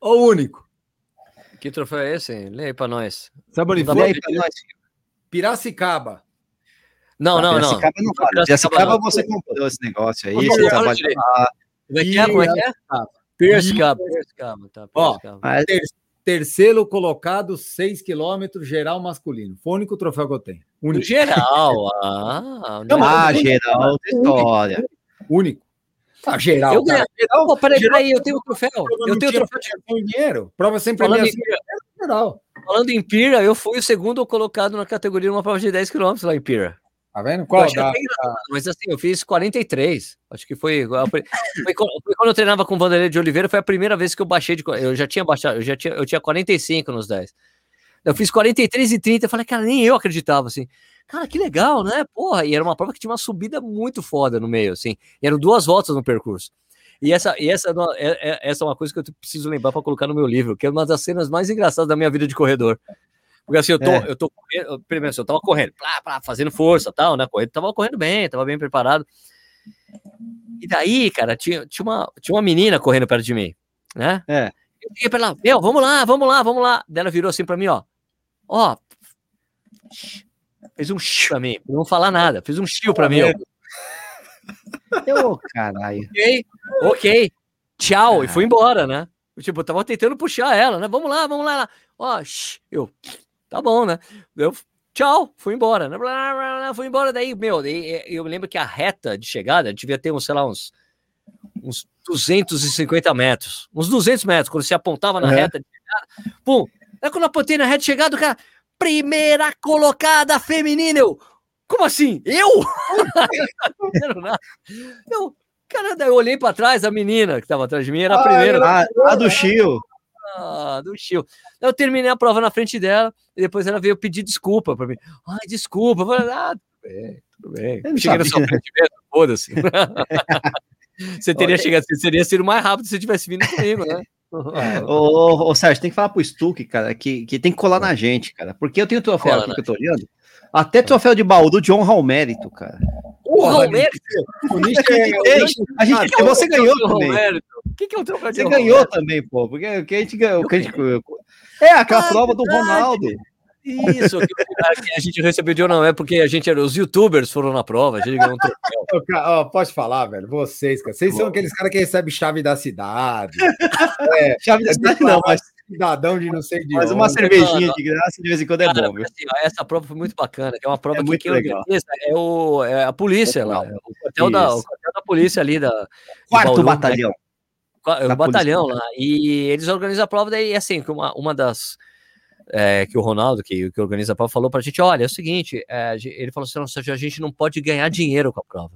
O único. Que troféu é esse? Lê aí pra nós. Sabe onde foi? Piracicaba. Não, ah, não, não. Piracicaba não vale. Piracicaba você comprou esse negócio aí, você trabalhou lá. Como é que é? Como é que é? Piracicaba. Piracicaba, tá. Piracicaba. Ó, ter, terceiro colocado, 6 quilômetros, geral masculino. Foi o único troféu que eu tenho. Único. Geral. Ah, não, ah geral, história. Único. Ah, geral. Eu ganhei. Geral, oh, peraí, geral, peraí, eu tenho o troféu. Eu tenho o troféu de dinheiro. Prova sempre Falando em, geral. Falando em Pira, eu fui o segundo colocado na categoria numa prova de 10 km lá em Pira. Tá vendo? Qual da, Mas assim, eu fiz 43. Acho que foi, [laughs] foi, foi, quando eu treinava com o Vanderlei de Oliveira, foi a primeira vez que eu baixei de. Eu já tinha baixado, eu já tinha, eu tinha 45 nos 10. Eu fiz 43 e 30, eu falei, cara, nem eu acreditava, assim. Cara, que legal, né? Porra, e era uma prova que tinha uma subida muito foda no meio, assim. E eram duas voltas no percurso. E essa, e essa, é, é, essa é uma coisa que eu preciso lembrar para colocar no meu livro, que é uma das cenas mais engraçadas da minha vida de corredor. Porque assim, eu tô, é. eu tô correndo, primeiro, assim, eu tava correndo, plá, plá, fazendo força tal, né? Correndo, tava correndo bem, tava bem preparado. E daí, cara, tinha, tinha, uma, tinha uma menina correndo perto de mim, né? É. Eu fiquei pra ela, meu, vamos lá, vamos lá, vamos lá. Daí ela virou assim pra mim, ó. Ó. Fez um chiu pra mim, não falar nada. Fez um chiu pra mim. Eu, caralho. Ok, ok. Tchau. E fui embora, né? Tipo, eu tava tentando puxar ela, né? Vamos lá, vamos lá. Ó, eu, tá bom, né? Eu, tchau, fui embora, né? Blá, blá, blá, fui embora. Daí, meu, eu lembro que a reta de chegada devia ter uns, sei lá, uns, uns 250 metros, uns 200 metros, quando você apontava na uhum. reta de chegada. Pum, aí quando eu apontei na reta de chegada, o cara, primeira colocada feminina, eu, como assim? Eu? [laughs] eu, cara, daí eu olhei para trás, a menina que estava atrás de mim era a primeira. Ah, a, do Chio. Ah, do Chio. Eu terminei a prova na frente dela e depois ela veio pedir desculpa para mim. Ai, desculpa. Eu falei, ah, tudo bem, tudo bem. Eu Cheguei na sua frente mesmo, foda-se. [laughs] você teria chegado, você seria sido mais rápido se você tivesse vindo comigo, né? [laughs] ô, ô, Sérgio, tem que falar pro Stuck, cara, que, que tem que colar na gente, cara. Porque eu tenho troféu aqui que eu tô olhando. Até troféu de baú de honra ao mérito, cara. Honra ao mérito? A gente, você ganhou também. O que, que é o troféu de Você ganhou também, pô. Porque que a gente ganhou. Que a gente, é, aquela ah, prova do Ronaldo. Isso, que a gente recebeu de não é porque a gente era os youtubers foram na prova, a gente ganhou um troféu. Oh, pode falar, velho. Vocês, cara. Vocês são aqueles caras que recebem chave da cidade. [laughs] É, chave da cidade não, mas cidadão de não sei de Mas uma cervejinha de graça de vez em quando é cara, bom. Assim, essa prova foi muito bacana, é uma prova é que quem legal. é, o, é a polícia lá, o quartel, da, o quartel da polícia ali da quarto Bauru, né? batalhão. Né? O batalhão polícia. lá. E eles organizam a prova daí assim, uma, uma das é, que o Ronaldo, que, que organiza a prova, falou pra gente: olha, é o seguinte, é, ele falou assim: a gente não pode ganhar dinheiro com a prova.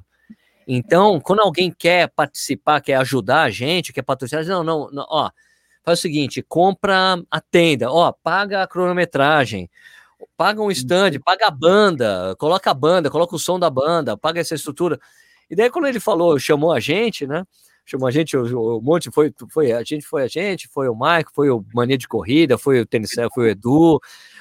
Então, quando alguém quer participar, quer ajudar a gente, quer patrocinar, não, não, não ó, faz o seguinte, compra a tenda, ó, paga a cronometragem, paga um stand, paga a banda, coloca a banda, coloca o som da banda, paga essa estrutura. E daí quando ele falou, chamou a gente, né? Chamou a gente, o, o monte foi, foi a gente, foi a gente, foi o Mike, foi o Mania de Corrida, foi o Tênis, foi o Edu,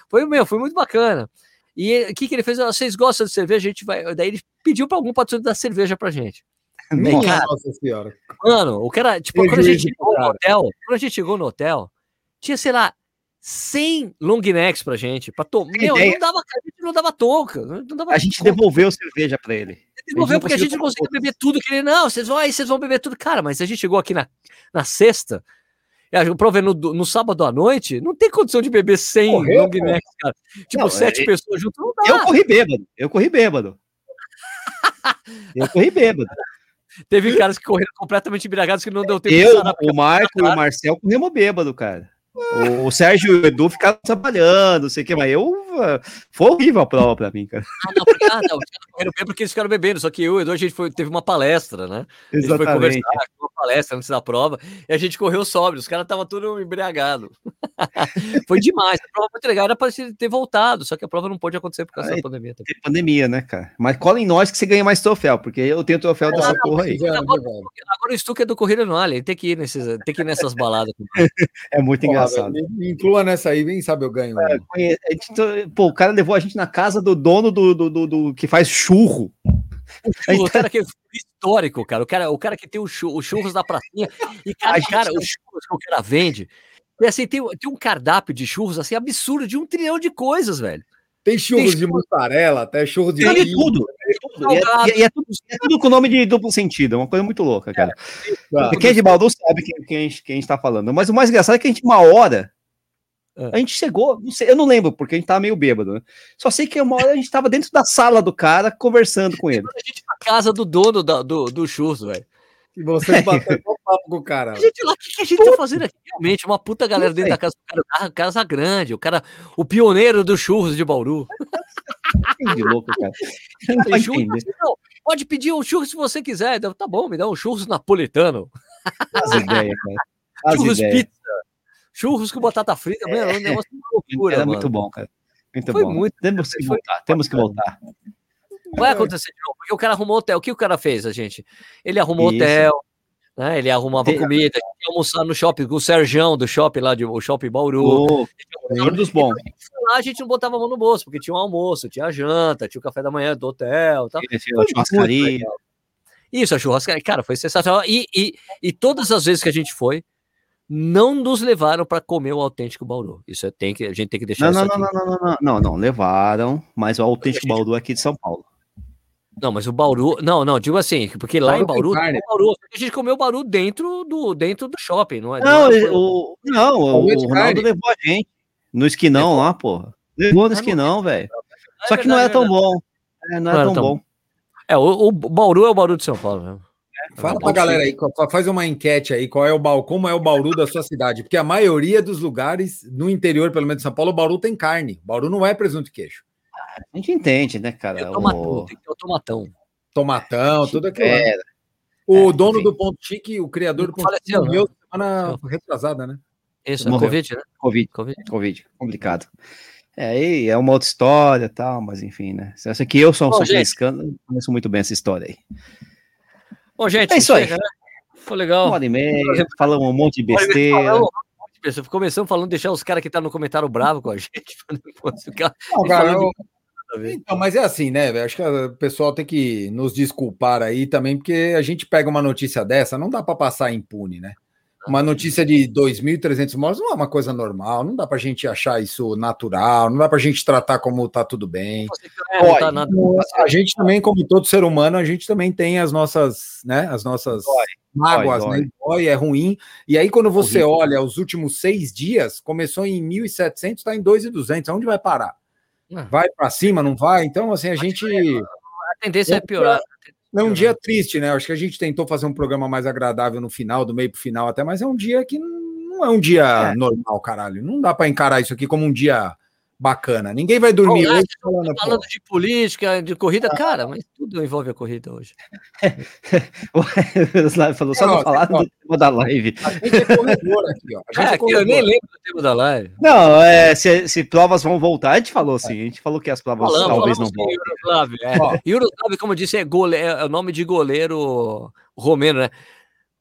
foi o meu, foi muito bacana. E o que, que ele fez? Vocês gostam de cerveja? A gente vai. Daí ele pediu para algum patrocínio dar cerveja pra gente. [laughs] Nossa, Nossa senhora. Mano, o cara, tipo, quando a gente chegou no hotel, quando a gente chegou no hotel, tinha, sei lá, 100 long necks pra gente. Pra to... Meu, não dava, a gente não dava touca. Não dava a gente touca. devolveu cerveja pra ele. Devolveu porque a gente não conseguia beber tudo. Que ele, não, vocês vão aí, vocês vão beber tudo. Cara, mas a gente chegou aqui na, na sexta, eu provei no, no sábado à noite, não tem condição de beber 100 Correu, long necks, cara. Tipo, não, sete é... pessoas junto, não dá. Eu corri bêbado, eu corri bêbado. [laughs] eu corri bêbado. Teve caras que correram completamente embriagados que não deu tempo eu, de O Marco e o Marcel corremos bêbado, cara. O, Sérgio e o Edu ficaram trabalhando, não sei o que, mas eu. Foi horrível a prova pra mim, cara. Ah, não, porque, ah, não, correram bem porque eles ficaram bebendo, só que eu e o Edu a gente foi, teve uma palestra, né? A gente Exatamente. foi conversar, uma palestra antes da prova, e a gente correu sóbrio, os caras estavam tudo embriagados. [laughs] foi demais, a prova muito legal, era pra ter voltado, só que a prova não pôde acontecer por causa aí, da pandemia. Também. Tem pandemia, né, cara? Mas cola em nós que você ganha mais troféu, porque eu tenho troféu ah, dessa não, porra aí. Agora, agora, o Stuck é do Corrida no Ele tem que ir, nesses, tem que ir nessas baladas. [laughs] é muito engraçado engraçado. Me inclua nessa aí, vem sabe eu ganho. É, gente, pô, o cara levou a gente na casa do dono do, do, do, do que faz churro. O, cara que é histórico, cara. O cara, o cara que tem o, churros, churros da pracinha. E, [laughs] cara, gente... cara, os churros que o cara vende. E assim, tem, tem um cardápio de churros assim absurdo de um trilhão de coisas, velho. Tem churros tem de mussarela, até churros de. Tem tudo. E, é, e é, tudo, é, tudo, com nome de duplo sentido, é uma coisa muito louca, cara. É, quem é de Baldu sabe quem, quem, quem a gente tá falando. Mas o mais engraçado é que a gente, uma hora, é. a gente chegou, não sei, eu não lembro, porque a gente tava meio bêbado, né? Só sei que uma hora a gente tava dentro da sala do cara conversando com ele. A gente na casa do dono da, do, do churros, velho. E você bateu um papo com o cara. A gente lá, o que, que a gente tá fazendo aqui? Realmente, uma puta galera dentro da casa do cara, casa grande, o cara, o pioneiro dos churros de Bauru. de louco, cara. Não, churros, não, pode pedir um churros se você quiser. Tá bom, me dá um churros napolitano. As ideias, cara. As churros ideias. pizza. Churros com batata frita, é, é um negócio de loucura. Era muito bom, cara. Muito Foi bom. Muito, temos que voltar, temos que voltar. Vai acontecer de novo, porque o cara arrumou hotel. O que o cara fez, a gente? Ele arrumou Isso. hotel, Né? Ele arrumava Tem- comida, ia almoçar no shopping com o Serjão do shopping lá, de, o shopping Bauru. Ô, melhor dos bons. Lá a gente não botava a mão no bolso, porque tinha um almoço, tinha a janta, tinha o café da manhã do hotel. Tal. Tinha a churrascaria. Isso, a churrascaria, cara, foi sensacional. E, e, e todas as vezes que a gente foi, não nos levaram para comer o autêntico Bauru. Isso é- tem que, a gente tem que deixar Não, isso não, não, aqui. não, não, não, não, não, levaram, mas o autêntico Gente- Bauru é aqui de São Paulo. Não, mas o Bauru. Não, não, digo assim, porque lá em Bauru carne. tem Bauru, a gente comeu Bauru dentro do, dentro do shopping, não é? Não, é- ele- o, não, o, é o Ronaldo carne. levou a gente no esquinão lá, porra. Levou no não esquinão, velho. é Só que não tão é verdade. bom. É, não era tão bom. É, o, o Bauru é o Bauru de São Paulo. Né? Fala pra galera aí, faz uma enquete aí, qual é o Bauru, como é o Bauru da sua cidade? Porque a maioria dos lugares, no interior, pelo menos de São Paulo, o Bauru tem carne. Bauru não é presunto e queijo. A gente entende, né, cara? Tem o tomatão, O... tem que ter o tomatão. Tomatão, tudo aquilo. lá. É, O É, dono enfim. do Ponto Chique, o criador do Ponto Chique, Faleceu, morreu semana retrasada, né? Isso, é Morreu. Covid, né? Covid, Covid. Covid, complicado. É, aí é uma outra história e tal, mas enfim, né? Essa aqui eu sou um Bom, sou gente. franciscano, conheço muito bem essa história aí. Bom, gente, É isso aí. chega, né? Foi legal. Uma hora e meia, falamos um monte de besteira. Começamos falando deixar os caras que estão no comentário bravo com a gente. [laughs] Não, cara, eu-. Então, mas é assim, né? Acho que o pessoal tem que nos desculpar aí também, porque a gente pega uma notícia dessa, não dá para passar impune, né? Uma notícia de 2.300 mortos não é uma coisa normal, não dá pra gente achar isso natural, não dá pra gente tratar como tá tudo bem. É, tá nada. A gente também, como todo ser humano, a gente também tem as nossas, né? As nossas Dói, mágoas, dói, né? Dói, é ruim. E aí, quando você Horrível. olha os últimos seis dias, começou em 1.700, está em 2.200. Aonde vai parar? Ah. Vai para cima, não vai? Então, assim, a gente. A tendência é piorar. É um dia triste, né? Acho que a gente tentou fazer um programa mais agradável no final, do meio pro final até, mas é um dia que não é um dia normal, caralho. Não dá para encarar isso aqui como um dia bacana. Ninguém vai dormir Bom, hoje falando, Falando de política, de corrida, cara, mas tudo envolve a corrida hoje. [laughs] O Slávio falou, só Não, não, não, falar do tema da live. a gente é corredor aqui, ó. A gente É, é aqui eu nem corredor. lembro do tema da live. Não, é, se, se provas vão voltar, a gente falou assim, a gente falou que as provas Falamos, talvez falamos não voltem. Yugoslávio. É. Ó. Como eu disse, é, gole... é o nome de goleiro romeno, né?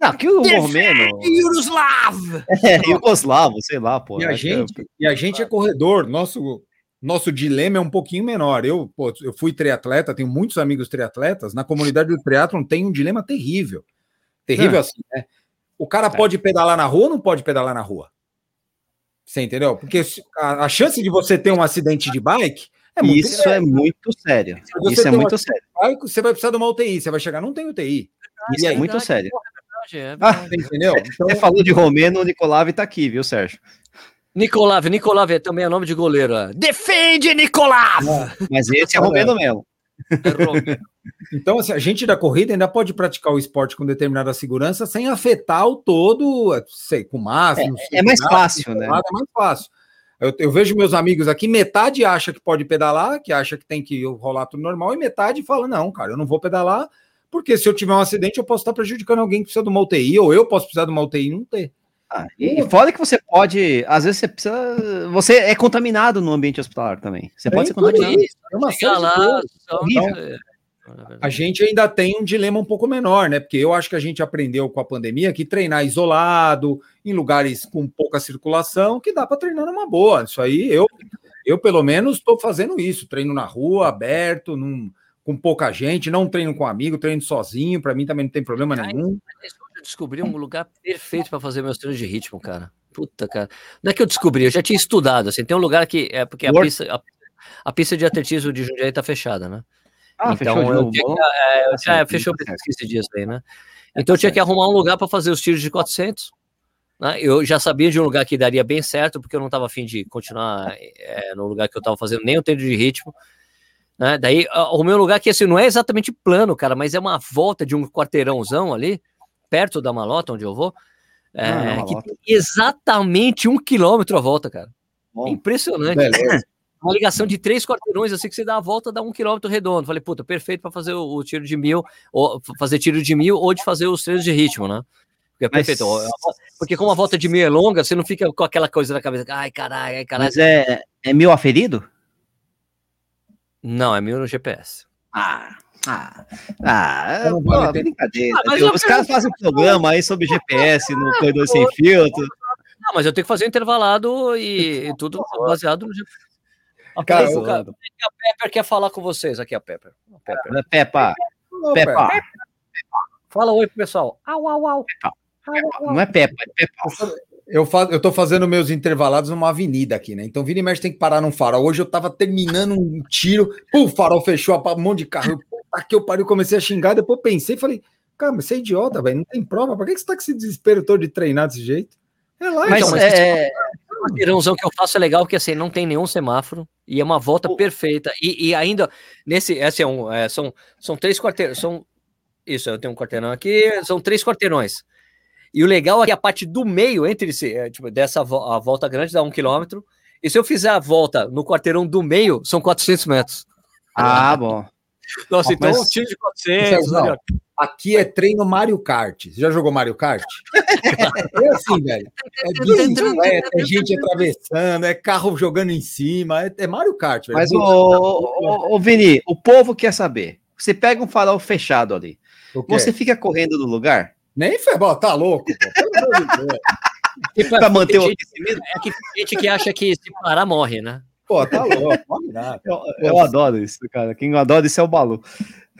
Não, que o Romeno Yugoslav! é Yugoslavo, sei lá, pô. E a que- gente, e a gente é corredor. Nosso, nosso dilema é um pouquinho menor. Eu, pô, eu fui triatleta, tenho muitos amigos triatletas. Na comunidade do triatlon tem um dilema terrível. Terrível Ah. assim, né? O cara pode pedalar na rua ou não pode pedalar na rua? Você entendeu? Porque a, a chance de você ter um acidente de bike é muito Isso é muito sério. Isso é muito uma- sério. grande. Você vai precisar de uma UTI. Você vai chegar, não tem UTI. Isso é muito sério. É verdade, é Ah, verdade. Você entendeu? Então, Você falou de Romeno, o Nicolave tá aqui, viu, Sérgio? Nicolav, Nicolav é também é nome de goleiro. ó. Defende, Nicolav! Mas esse é Romeno mesmo. É romeno. [laughs] Então, assim, a gente da corrida ainda pode praticar o esporte com determinada segurança sem afetar o todo, sei, com máscara. não sei, é mais nada, fácil, né? nada, É mais fácil. Eu, eu vejo meus amigos aqui, metade acha que pode pedalar, que acha que tem que rolar tudo normal, e metade fala: não, cara, eu não vou pedalar, porque se eu tiver um acidente, eu posso estar prejudicando alguém que precisa de uma UTI, ou eu posso precisar de uma UTI e não ter. Ah, e fora que você pode, às vezes você precisa, você é contaminado no ambiente hospitalar também. Você pode ser contaminado. isso, é uma de lá, é, é A gente ainda tem um dilema um pouco menor, né? Porque eu acho que a gente aprendeu com a pandemia que treinar isolado, em lugares com pouca circulação, que dá para treinar numa boa. Isso aí, eu, eu pelo menos estou fazendo isso. Treino na rua, aberto, num, com pouca gente, não treino com amigo, treino sozinho. Para mim também não tem problema nenhum. Eu descobri um lugar perfeito para fazer meus treinos de ritmo, cara. Puta, cara. Não é que eu descobri, eu já tinha estudado. Assim, tem um lugar que é porque a pista, a, a pista de atletismo de Jundiaí tá fechada, né? Ah, então fechou de eu novo. tinha é, eu tá fechou certo. 15 dias aí, né? Então eu tinha que arrumar um lugar para fazer os tiros de 400. Né? Eu já sabia de um lugar que daria bem certo, porque eu não estava afim de continuar é, no lugar que eu estava fazendo nem o treino de ritmo. Né? Daí arrumei um lugar que assim, não é exatamente plano, cara, mas é uma volta de um quarteirãozão ali, perto da malota onde eu vou. é, Ah, na que tem exatamente um quilômetro a volta, cara. Bom, Impressionante. Beleza. [clears throat] Uma ligação de três quarteirões, assim que você dá a volta, dá um quilômetro redondo. Falei, puta, perfeito para fazer o, o tiro de mil, ou fazer tiro de mil, ou de fazer os treinos de ritmo, né? Porque é Mas- perfeito. Porque como a volta de mil é longa, você não fica com aquela coisa na cabeça, ai, caralho, ai, caralho. mas é, é mil aferido? Não, é mil no GPS. Ah, ah, ah, Não pô, vale brincadeira. Ah, eu- Os caras fazem um programa aí sobre GPS no Corredor Sem Filtro. Não, mas eu tenho que fazer intervalado e, [laughs] e tudo baseado no. A Cara, Pepper, eu- cara, a Pepper quer falar com vocês aqui, a Pepper. A Pepper. Peppa, Ô, Peppa. Peppa, Fala oi pro pessoal. Au, au, au. Não é Peppa, é Peppa. Eu, fa eu tô fazendo meus intervalados numa avenida aqui, né? Então, vira e mexe tem que parar num farol. Hoje eu tava terminando um tiro, pum, o farol fechou, um monte de carro. Puta que eu pariu, comecei a xingar. Depois pensei, falei, cara, mas você é idiota, velho, não tem prova. Por que você tá com esse desespero todo de treinar desse jeito? Relaxa, Mas, mas é, O quarteirãozão que eu faço é legal porque assim, não tem nenhum semáforo e é uma volta O- perfeita. E, e ainda, nesse, esse é um, é, são, são três quarteirões, são, isso, eu tenho um quarteirão aqui, são três quarteirões. E o legal é que a parte do meio, entre esse, é, tipo, dessa vo- a volta grande dá um quilômetro, e se eu fizer a volta no quarteirão do meio, são 400 metros. Ah, bom. Nossa, então Mas- um tiro de 400, Não, olha, Aqui é treino Mario Kart. Você já jogou Mario Kart? [laughs] É assim, velho. É bicicleta, é gente atravessando, é carro jogando em cima, é, é Mario Kart, velho. Mas, ô, ô, ô, Vini, o povo quer saber. Você pega um farol fechado ali. Você fica correndo do lugar Nem foi, bom, tá louco, pô. Pelo amor de Deus. [laughs] Para manter o aquecimento? é que tem gente que acha que se parar morre, né? Pô, tá louco, pode nada. [laughs] Eu, eu adoro isso, cara. Quem adora isso é o Balu.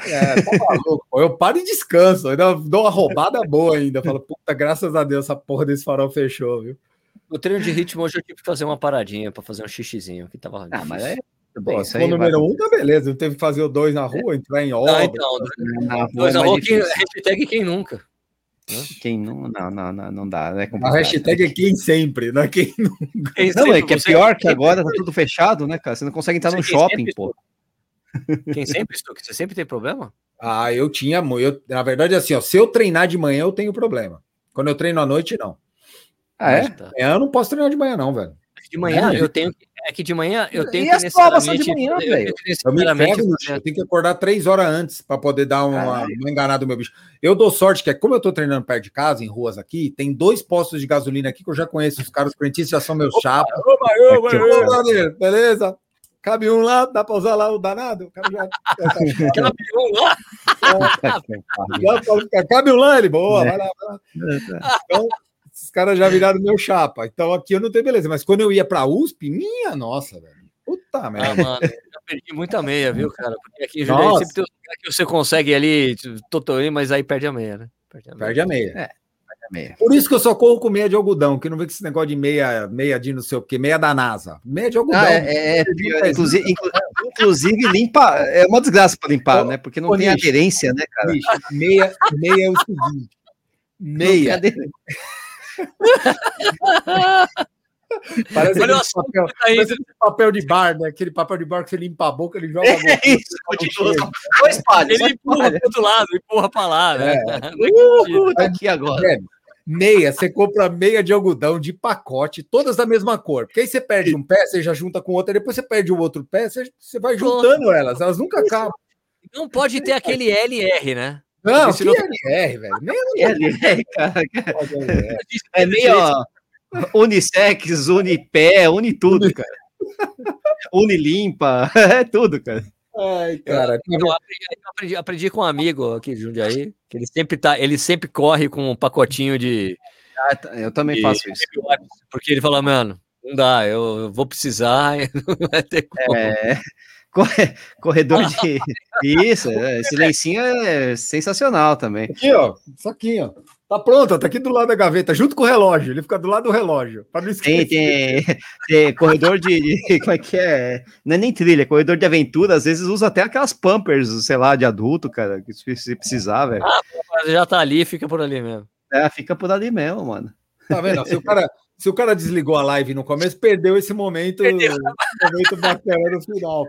É, tá maluco. pô. Eu paro e descanso, ainda dou uma roubada boa ainda. Falo, puta, graças a Deus, essa porra desse farol fechou, viu? No treino de ritmo hoje eu tive que fazer uma paradinha para fazer um xixizinho que tava Ah, mas é. Bem, se for o número vai- um, tá beleza. Não teve que fazer o dois na rua, entrar em obra. Ah, então, na rua dois é quem, hashtag quem nunca. Quem não, não, não, não, não dá, né? A hashtag é quem sempre, não é quem [laughs] não. Quem Não, sempre- é que é pior que agora tá tudo fechado, né, cara? Você não consegue entrar no Você shopping, pô. Quem sempre você sempre tem problema? Ah, eu tinha. Eu, na verdade, assim, ó, se eu treinar de manhã, eu tenho problema. Quando eu treino à noite, não. Ah, é? Tá. Amanhã eu não posso treinar de manhã, não, velho. De manhã É, eu tenho que. É que de manhã eu tenho E que as provas são de necessariamente- manhã, eu velho? tenho que Eu me Eu tenho que acordar três horas antes para poder dar uma, uma enganada no meu bicho. Eu dou sorte que é como eu tô treinando perto de casa, em ruas aqui, tem dois postos de gasolina aqui que eu já conheço. Os caras correntistas já são meus chapas. Ô, brother, beleza? Cabe um lá, dá pra usar lá o danado? Cara já- Aquela pergunta lá, [laughs] [laughs] ficar, Cabe um lá, ele, boa, vai lá, vai lá. Então, esses caras já viraram meu chapa. Então aqui eu não tenho beleza. Mas quando eu ia pra USP, minha nossa, velho. Puta Ah, merda. mano, eu perdi muita meia, viu, cara? Porque aqui em Jundiaí sempre tem um lugar que você consegue ali, totoim, mas aí perde a meia, né? Perde a meia. Perde a meia. Meia. Por isso que eu só corro com meia de algodão, que não vê com esse negócio de meia, meia de não sei o quê, meia da NASA. Meia de algodão. Ah, é, é, é, inclusive, inclu- inclusive, limpa. É uma desgraça para limpar, Ô, né? Porque não ô, tem Nish. aderência, né, cara? Bicho, meia, meia é o seguinte. Não tem Meia. [laughs] Parece Olha aquele papel, tá aí. parece aquele papel de bar, né? Aquele papel de bar que você limpa a boca, ele joga a boca. É isso, continua. Só espalha, Ele empurra pro outro lado, empurra pra lá, né? [laughs] Uhul, tá aqui agora. Velho, Meia, você compra meia de algodão de pacote, todas da mesma cor. Porque aí você perde um pé, você já junta com outro, depois você perde o outro pé, você, você vai juntando elas, elas nunca acabam. Não pode ter aquele LR, né? Não, Porque que LR, velho. Nem [laughs] É, cara, LR. é meio ó, unissex, unipé, une tudo, cara. Unilimpa, [laughs] é tudo, cara. Ai, cara. Eu aprendi, eu aprendi- aprendi com um amigo aqui de Jundiaí, que ele sempre, tá, ele sempre corre com um pacotinho de. Ah, tá, Eu também de- faço isso. Porque ele fala, mano, não dá, eu vou precisar, [laughs] não vai ter como. É, corredor de. [laughs] Isso, é, esse lencinho é sensacional também. Aqui, ó. Isso aqui, ó. Tá pronto, ó, tá aqui do lado da gaveta, junto com o relógio. Ele fica do lado do relógio. Pra não Tem, esquecer. tem, [laughs] tem corredor de, de- Como é que é? Não é nem trilha, é corredor de aventura. Às vezes usa até aquelas pampers, sei lá, de adulto, cara, que se precisar, velho. Mas já tá ali, fica por ali mesmo. É, fica por ali mesmo, mano. Tá vendo? Se o, cara, se o cara desligou a live no começo, perdeu esse momento, momento bacana no final.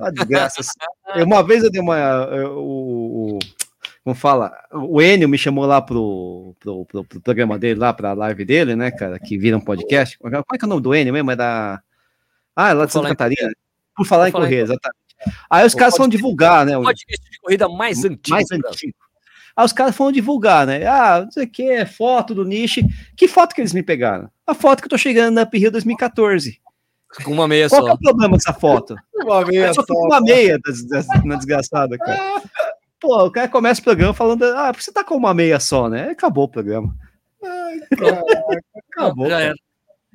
Ah, desgraças. Eu- Uma vez eu dei uma. eu- O, o- como fala? O Enio me chamou lá pro, pro, pro- pro programa dele, lá pra live dele, né, cara? Que vira um podcast. Como é que é o nome do Enio mesmo? É da. Ah, é lá de Por Santa falar em Catarina. Por falar em correr, exatamente. Aí os caras vão divulgar, né? o- Podcast de corrida mais antigo. mais antigo. Aí os caras foram divulgar, né? Ah, não sei o que, foto do nicho. Que foto que eles me pegaram? A foto que eu tô chegando na Uphill 2014. Com uma meia Qual que é só. o problema dessa foto? [laughs] Uma É meia só só. com uma meia das- das- na desgraçada, cara. Pô, o cara começa o programa falando, ah, por que você tá com uma meia só, né? Acabou o programa. Acabou, Já cara. era.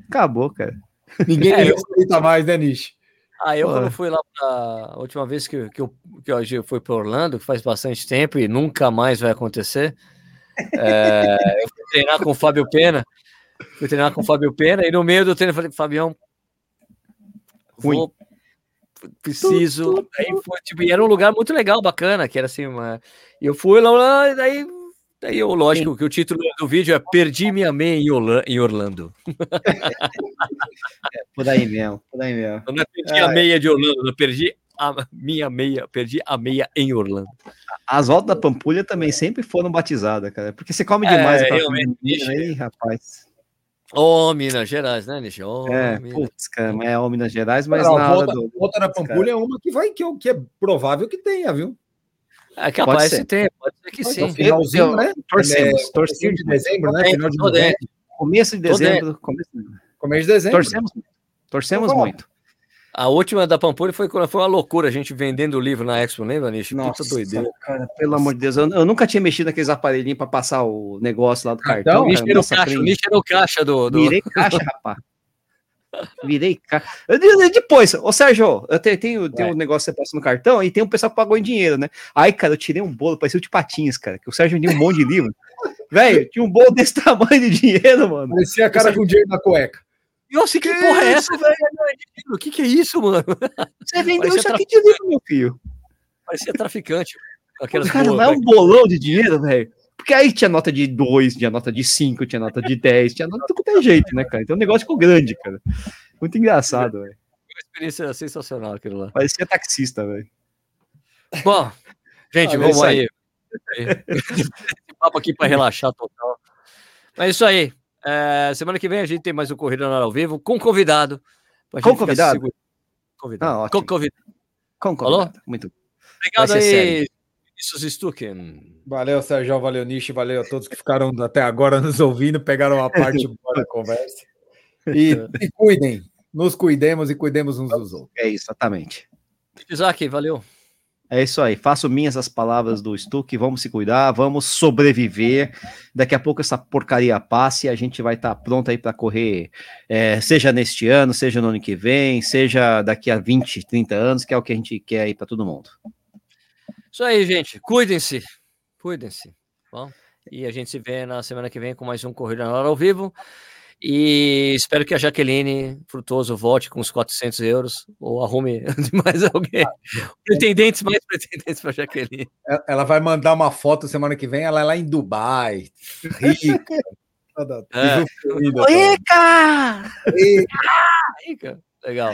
Acabou, cara. Ninguém É, eu- respeita mais, né, Nish? Ah, eu Pô. quando fui lá pra a última vez que, que, eu, que eu fui para Orlando, que faz bastante tempo e nunca mais vai acontecer. é, eu fui treinar com o Fábio Pena. Fui treinar com o Fábio Pena e no meio do treino eu falei, Fabião, Ruim. vou, preciso. Aí foi, tipo, e era um lugar muito legal, bacana, que era assim, uma... eu fui lá, lá e daí, daí eu, lógico que o título do vídeo é Perdi minha meia em, Orla- em Orlando. [laughs] Por aí mesmo, por aí mesmo. Eu não é perdi a meia de Orlando, eu perdi a minha meia, perdi a meia em Orlando. As voltas da Pampulha também sempre foram batizadas, cara. Porque você come É, demais aquela realmente, comida aí, rapaz. Ô, Minas Gerais, né, Nishi? Ô, É, Minas. putz, cara, mas é o Minas Gerais, mas Não, na volta, do. volta na Pampulha é uma que vai que, que é provável que tenha, viu? É capaz Pode ser. de ter, pode ser que Pode sim. ser. Finalzinho, Eu- né? Torcemos, É, torcemos. de dezembro, né? Final de tô novembro. dentro. Começo de dezembro. Começo... Começo de dezembro. Torcemos muito. Torcemos Então, muito. A última da Pampulha foi, quando- foi uma loucura, a gente vendendo o livro na Expo, lembra, Nishi? Puta doideira. cara, pelo amor de Deus. Eu, eu nunca tinha mexido naqueles aparelhinhos pra passar o negócio lá do Cartão? cartão. O cara. era o Nossa, caixa, o era caixa do... do... Virei caixa, rapaz. Virei. Eu disse Depois, ô Sérgio, eu tenho, tenho, tenho um negócio que você passa no cartão e tem um pessoal que pagou em dinheiro, né? Aí, cara, eu tirei um bolo, parecia o de patins, cara, que o Sérgio vendia um monte de livro. [laughs] Velho, tinha um bolo desse tamanho de dinheiro, mano. Parecia a cara com dinheiro na cueca. Nossa, que, porra é essa, velho? O que que é isso, mano? Você vendeu Parecia isso aqui de livro, meu filho. Parecia traficante. Aquelas Cara, boas, não é né? um bolão de dinheiro, velho. Porque aí tinha nota de 2, tinha nota de 5, tinha nota de 10, tinha nota de qualquer jeito, né, cara? Então o negócio ficou grande, cara. Muito engraçado, velho. Uma experiência sensacional aquilo lá. Parecia taxista, velho. Bom, gente, é vamos isso aí. Esse papo aqui para relaxar total. Mas é isso aí. É, semana que vem a gente tem mais um Corrida na ao Vivo com convidado. Com convidado? Convidado. Ah, com convidado. Como Falou? convidado. Muito. Obrigado aí, Vinícius Stucken. Valeu, Sérgio, valeu, Nishi, valeu a todos que ficaram até agora nos ouvindo, pegaram a parte [laughs] boa da conversa. E se cuidem, nos cuidemos e cuidemos uns dos outros. É isso, exatamente. Isaac, valeu. É isso aí. Faço minhas as palavras do Stuck. Vamos se cuidar, vamos sobreviver. Daqui a pouco essa porcaria passe e a gente vai estar pronto aí para correr, é, seja neste ano, seja no ano que vem, seja daqui a 20, 30 anos, que é o que a gente quer aí para todo mundo. Isso aí, gente. Cuidem-se. Cuidem-se. Bom, e a gente se vê na semana que vem com mais um Corrida na Hora ao Vivo. E espero que a Jaqueline Frutoso volte com os 400 euros ou arrume [laughs] mais alguém. Pretendentes, mais pretendentes para Jaqueline. Ela- vai mandar uma foto semana que vem, ela é lá em Dubai, rica. É. Aí, cara. Legal.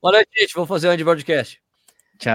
Boa noite, gente. Vamos fazer um de podcast. Tchau.